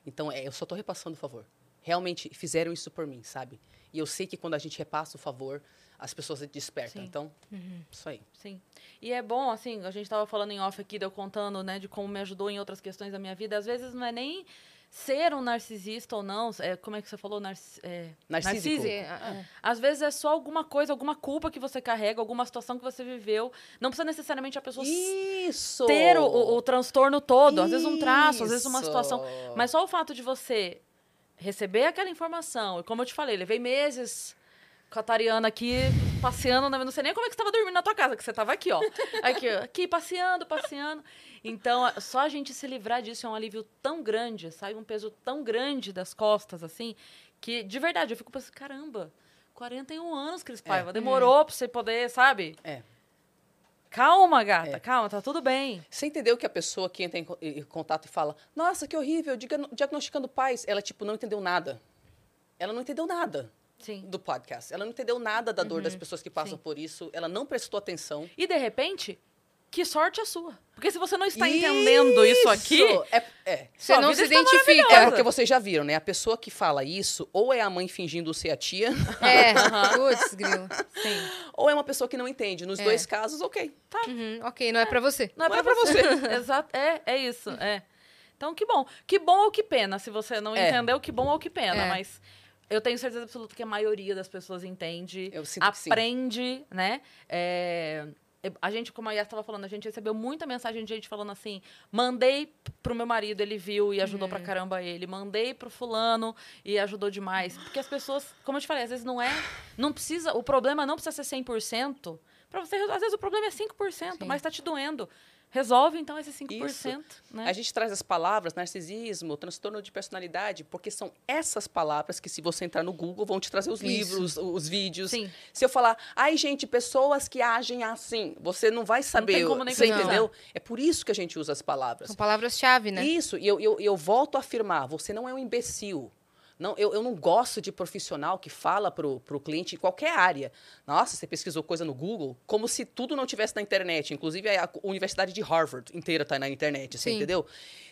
Então, é, eu só estou repassando o favor. Realmente fizeram isso por mim, sabe? E eu sei que quando a gente repassa o favor, as pessoas despertam. Sim. Então, isso aí. Sim. E é bom, assim, a gente estava falando em off aqui, deu contando, né, de como me ajudou em outras questões da minha vida. Às vezes não é nem ser um narcisista ou não. É, como é que você falou? Narci é, Narcísico. Sim, ah, Às vezes é só alguma coisa, alguma culpa que você carrega, alguma situação que você viveu. Não precisa necessariamente a pessoa Isso! ter o, o- o transtorno todo. Às vezes um traço, às vezes uma situação. Mas só o fato de você receber aquela informação, e como eu te falei, levei meses com a Tariana aqui, passeando, na- não sei nem como é que você estava dormindo na tua casa, que você estava aqui, ó. Aqui, ó, aqui, passeando, passeando. Então, só a gente se livrar disso é um alívio tão grande, sai um peso tão grande das costas, assim, que, de verdade, eu fico pensando, caramba, 41 anos, Cris Paiva, demorou pra você poder, sabe? É. Calma, gata, É. calma, tá tudo bem. Você entendeu que a pessoa que entra em, co- em contato e fala, nossa, que horrível, diagno- diagnosticando pais, ela, tipo, não entendeu nada. Ela não entendeu nada Sim. do podcast. Ela não entendeu nada da dor das pessoas que passam Sim. por isso. Ela não prestou atenção. E de repente, que sorte a sua. Porque se você não está entendendo isso aqui, É, é. Você não se identifica. É porque vocês já viram, né? A pessoa que fala isso, ou é a mãe fingindo ser a tia, É, *laughs* putz, grilo. sim. ou é uma pessoa que não entende. Nos É. dois casos, ok. Uhum, ok, não é pra você. Não é Não pra é pra você. *laughs* *laughs* Exato, é, é isso, é. Então, que bom. Que bom ou que pena. Se você não É. entendeu, que bom ou que pena. É. Mas eu tenho certeza absoluta que a maioria das pessoas entende, aprende, né? É, A gente, como a Yas estava falando, a gente recebeu muita mensagem de gente falando assim: mandei pro meu marido, ele viu e ajudou pra caramba ele. Mandei pro fulano e ajudou demais. Porque as pessoas, como eu te falei, às vezes não é. Não precisa. O problema não precisa ser 100%. Pra você, às vezes o problema é 5%, Sim. mas tá te doendo. Resolve então esse 5%. Né? A gente traz as palavras narcisismo, transtorno de personalidade, porque são essas palavras que, se você entrar no Google, vão te trazer os Isso. livros, os vídeos. Sim. Se eu falar, ai, gente, pessoas que agem assim, você não vai saber. tem como nem você pesquisar. entendeu? É por isso que a gente usa as palavras. São palavras-chave, né? Isso, e eu, eu, eu volto a afirmar, você não é um imbecil. Não, eu, eu não gosto de profissional que fala para o cliente em qualquer área. Nossa, você pesquisou coisa no Google, como se tudo não tivesse na internet. Inclusive, a Universidade de Harvard inteira está na internet, você Sim. entendeu?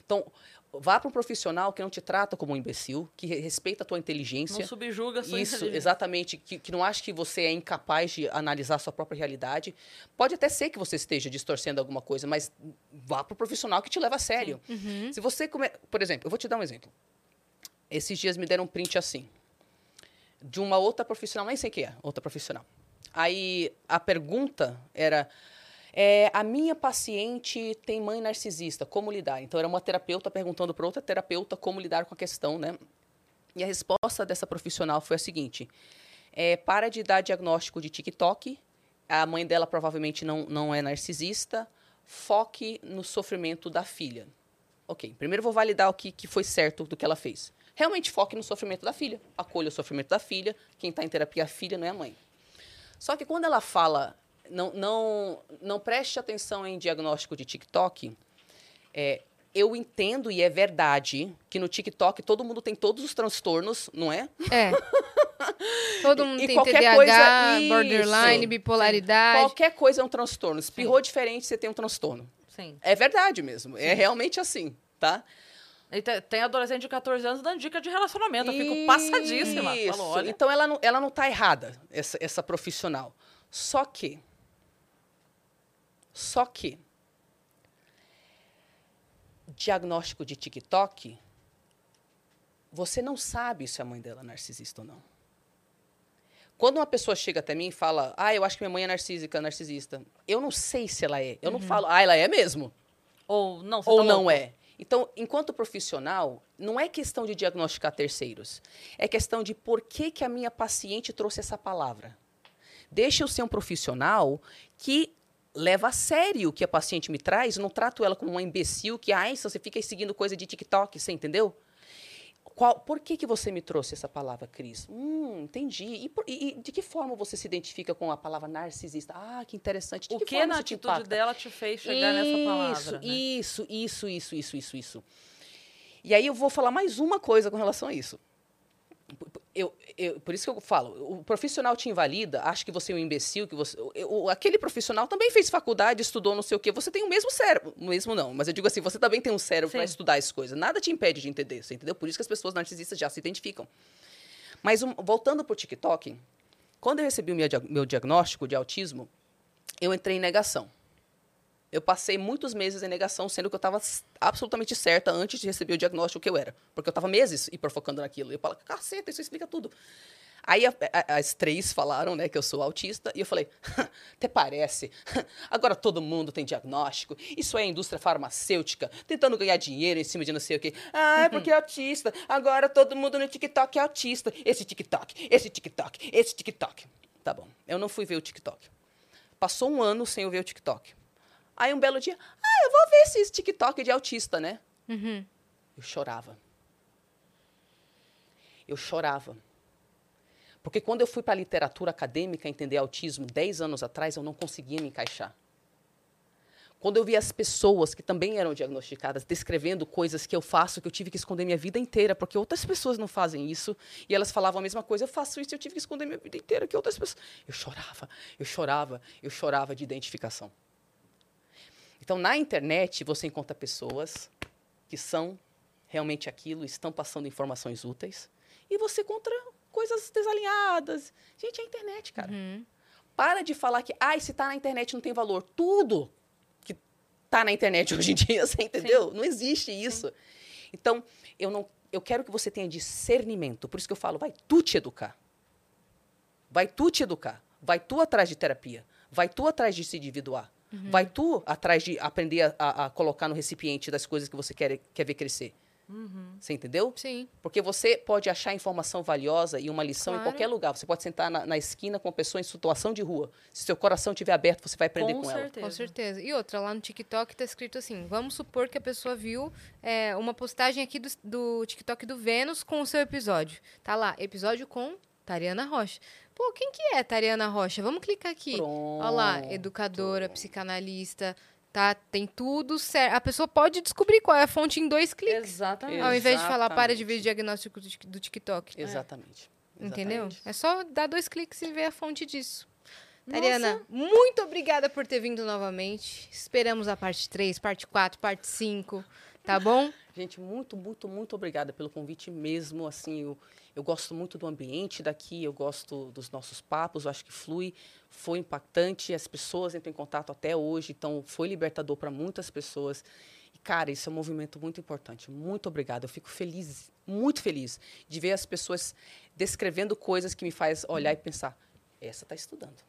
Então, vá para um profissional que não te trata como um imbecil, que re- respeita a tua inteligência. Não subjuga a sua Isso, inteligência. exatamente. Que, que não acha que você é incapaz de analisar a sua própria realidade. Pode até ser que você esteja distorcendo alguma coisa, mas vá para o profissional que te leva a sério. Uhum. Se você come... Por exemplo, eu vou te dar um exemplo. Esses dias me deram um print assim. De uma outra profissional, nem sei quem é, outra profissional. Aí a pergunta era. é, a minha paciente tem mãe narcisista, como lidar? Então era uma terapeuta perguntando para outra terapeuta como lidar com a questão, né? E a resposta dessa profissional foi a seguinte: é, para de dar diagnóstico de TikTok, a mãe dela provavelmente não, não é narcisista, foque no sofrimento da filha. Ok, primeiro vou validar o que, que foi certo do que ela fez. Realmente foque no sofrimento da filha, acolha o sofrimento da filha, quem está em terapia é a filha, não é a mãe. Só que quando ela fala, não, não, não preste atenção em diagnóstico de TikTok, é, eu entendo e é verdade que no TikTok todo mundo tem todos os transtornos, não é? É. *laughs* Todo mundo E tem qualquer TDAH, coisa- borderline, Isso. bipolaridade. Qualquer coisa é um transtorno. Espirrou diferente, você tem um transtorno. Sim. É verdade mesmo. É realmente assim, tá? E te- tem adolescente de 14 anos dando dica de relacionamento. Eu fico passadíssima. Isso. Falo, olha, Então ela não, ela não tá errada, essa, essa profissional. Só que. Só que. Diagnóstico de TikTok. Você não sabe se a mãe dela é narcisista ou não. Quando uma pessoa chega até mim e fala, ah, eu acho que minha mãe é narcísica, narcisista, eu não sei se ela é. Eu não falo, ah, ela é mesmo ou não, ou tá não é. Então, enquanto profissional, não é questão de diagnosticar terceiros. É questão de por que, que a minha paciente trouxe essa palavra. Deixa eu ser um profissional que leva a sério o que a paciente me traz, não trato ela como uma imbecil que, ai, você fica seguindo coisa de TikTok, você entendeu? Qual, por que, que você me trouxe essa palavra, Cris? Hum, entendi. E, por- e- de que forma você se identifica com a palavra narcisista? Ah, que interessante. De O que, que na isso atitude impacta? dela te fez chegar nessa palavra? né? Isso, isso, isso, isso, isso, isso. E aí eu vou falar mais uma coisa com relação a isso. Eu, eu- por isso que eu falo, o profissional te invalida, acha que você é um imbecil, que você, eu- aquele profissional também fez faculdade, estudou não sei o quê, você tem o mesmo cérebro, mesmo não, mas eu digo assim, você também tem um cérebro para estudar as coisas, nada te impede de entender, você entendeu? Por isso que as pessoas narcisistas já se identificam. Mas um- voltando para o TikTok, quando eu recebi o meu, meu diagnóstico de autismo, eu entrei em negação. Eu passei muitos meses em negação, sendo que eu estava absolutamente certa antes de receber o diagnóstico que eu era. Porque eu estava meses hiperfocando naquilo. E eu falava, caceta, isso explica tudo. Aí a- a- as três falaram, né, que eu sou autista, e eu falei, *laughs* até parece. *laughs* Agora todo mundo tem diagnóstico. Isso é indústria farmacêutica, tentando ganhar dinheiro em cima de não sei o quê. Ah, é porque é autista. Agora todo mundo no TikTok é autista. Esse TikTok, esse TikTok, esse TikTok. Tá bom, eu não fui ver o TikTok. Passou um ano sem eu ver o TikTok. Aí um belo dia, ah, eu vou ver esse TikTok de autista, né? Uhum. Eu chorava. Eu chorava. Porque quando eu fui para a literatura acadêmica entender autismo 10 anos atrás, eu não conseguia me encaixar. Quando eu vi as pessoas que também eram diagnosticadas descrevendo coisas que eu faço, que eu tive que esconder minha vida inteira, porque outras pessoas não fazem isso, e elas falavam a mesma coisa, eu faço isso, eu tive que esconder minha vida inteira, que outras pessoas. Eu chorava, eu chorava, eu chorava de identificação. Então, na internet, você encontra pessoas que são realmente aquilo, estão passando informações úteis, e você encontra coisas desalinhadas. Gente, é a internet, cara. Uhum. Para de falar que, ai, se tá na internet não tem valor. Tudo que tá na internet *laughs* hoje em dia, você entendeu? Não existe isso. Então, eu não eu quero que você tenha discernimento. Por isso que eu falo, vai tu te educar. Vai tu te educar. Vai tu atrás de terapia. Vai tu atrás de se individuar. Vai tu atrás de aprender a, a- a colocar no recipiente das coisas que você quer, quer ver crescer. Você entendeu? Sim. Porque você pode achar informação valiosa e uma lição Claro. em qualquer lugar. Você pode sentar na, na esquina com uma pessoa em situação de rua. Se seu coração estiver aberto, você vai aprender com, Com ela. certeza. Com certeza. E outra, lá no TikTok tá escrito assim: vamos supor que a pessoa viu é, uma postagem aqui do, do TikTok do Vênus com o seu episódio. Tá lá, episódio com Tariana Rocha. Pô, quem que é Tariana Rocha? Vamos clicar aqui. Olha lá, Pronto. educadora, psicanalista, tá? Tem tudo certo. A pessoa pode descobrir qual é a fonte em dois cliques. Exatamente. Ao invés de falar, para de ver o diagnóstico do Tik- do TikTok. Exatamente. Entendeu? Exatamente. É só dar dois cliques e ver a fonte disso. Tariana, muito obrigada por ter vindo novamente. Esperamos a parte 3, parte 4, parte 5. Tá bom? *laughs* Gente, muito, muito, muito obrigada pelo convite mesmo. Assim, eu, eu gosto muito do ambiente daqui, eu gosto dos nossos papos, eu acho que flui, foi impactante, as pessoas entram em contato até hoje, então foi libertador para muitas pessoas. E, cara, isso é um movimento muito importante. Muito obrigada. Eu fico feliz, muito feliz, de ver as pessoas descrevendo coisas que me faz olhar e pensar, essa está estudando.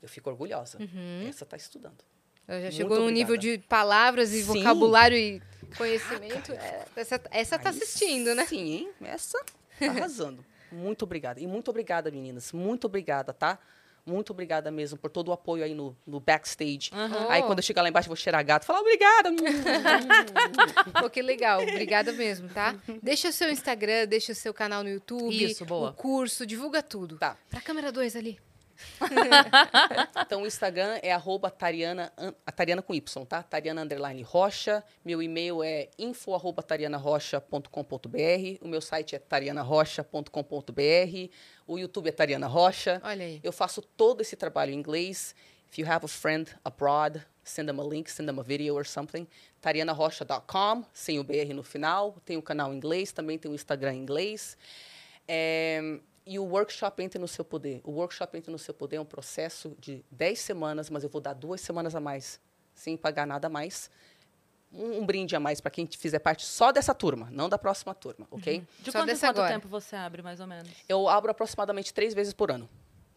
Eu fico orgulhosa. Essa está estudando. Ela já chegou num nível de palavras e Sim. vocabulário e conhecimento. É, essa, essa tá assistindo, né? Sim, hein? Essa tá *laughs* arrasando. muito obrigada. E muito obrigada, meninas. Muito obrigada, tá? Muito obrigada mesmo por todo o apoio aí no, no backstage. Aí Oh. quando eu chegar lá embaixo, eu vou cheirar gato. Falar obrigada. *laughs* Pô, que legal. Obrigada mesmo, tá? Deixa o seu Instagram, deixa o seu canal no YouTube. Isso, boa. O curso, divulga tudo. tá. Pra câmera 2 ali. *laughs* Então o Instagram é arroba Tariana, a Tariana com Y, tá? Tariana Underline Rocha. Meu e-mail é info arroba tarianarocha.com.br. O meu site é tarianarocha.com.br. O YouTube é Tariana Rocha. Olha aí. Eu faço todo esse trabalho em inglês. If you have a friend abroad, send them a link, send them a video or something. tarianarocha.com, sem o BR no final. Tem o canal em inglês, também tem o Instagram em inglês. É, e o workshop Entre no Seu Poder. O workshop Entre no Seu Poder é um processo de 10 semanas, mas eu vou dar duas semanas a mais, sem pagar nada a mais. Um, um brinde a mais para quem fizer parte só dessa turma, não da próxima turma, ok? De Só quanto quanto agora. tempo você abre, mais ou menos? Eu abro aproximadamente três vezes por ano,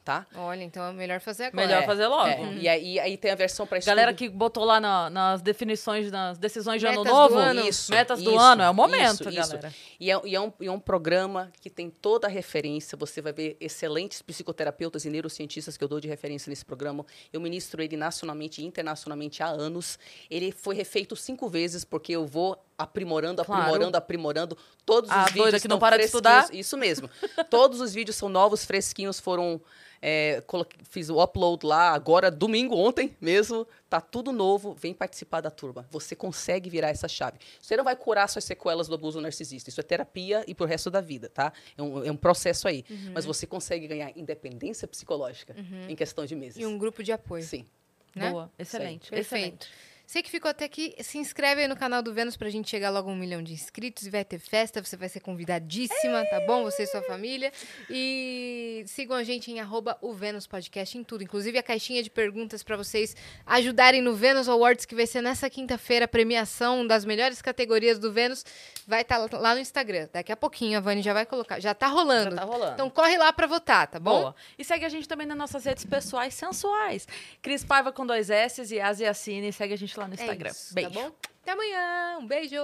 tá? Olha, então é melhor fazer agora. Melhor fazer logo. É, e aí, aí tem a versão para Galera que botou lá na- nas definições, nas decisões de ano Metas do novo, ano. Isso, metas do isso, ano, é o momento, isso, isso. galera. E é, e é um, e é um programa que tem toda a referência. Você vai ver excelentes psicoterapeutas e neurocientistas que eu dou de referência nesse programa. Eu ministro ele nacionalmente e internacionalmente há anos. Ele foi refeito cinco vezes, porque eu vou aprimorando, Claro. aprimorando, aprimorando. Todos A os vídeos doida que não para de estudar. Isso mesmo. Todos os vídeos são novos, fresquinhos, foram... é, coloquei- fiz o upload lá agora, domingo, ontem mesmo. Tá tudo novo. Vem participar da turma. Você consegue virar essa chave. Você não vai curar suas sequelas do abuso narcisista. Isso é terapia e pro resto da vida, tá? É um, é um processo aí. Uhum. Mas você consegue ganhar independência psicológica em questão de meses. E um grupo de apoio. Sim. né? Boa, excelente, Perfeito. excelente. Você que ficou até aqui, se inscreve aí no canal do Vênus pra gente chegar logo a um milhão de inscritos e vai ter festa, você vai ser convidadíssima, tá bom? Você e sua família. E sigam a gente em arroba o Vênus Podcast em tudo, inclusive a caixinha de perguntas pra vocês ajudarem no Vênus Awards, que vai ser nessa quinta-feira, a premiação das melhores categorias do Vênus, vai estar lá no Instagram. Daqui a pouquinho a Vani já vai colocar, já tá rolando. Já tá rolando. Então corre lá pra votar, tá bom? Boa. E segue a gente também nas nossas redes pessoais sensuais. Cris Paiva com dois S e Asiacine. Segue a gente lá no É Instagram. isso, Beijo. tá bom? Até amanhã, um beijo!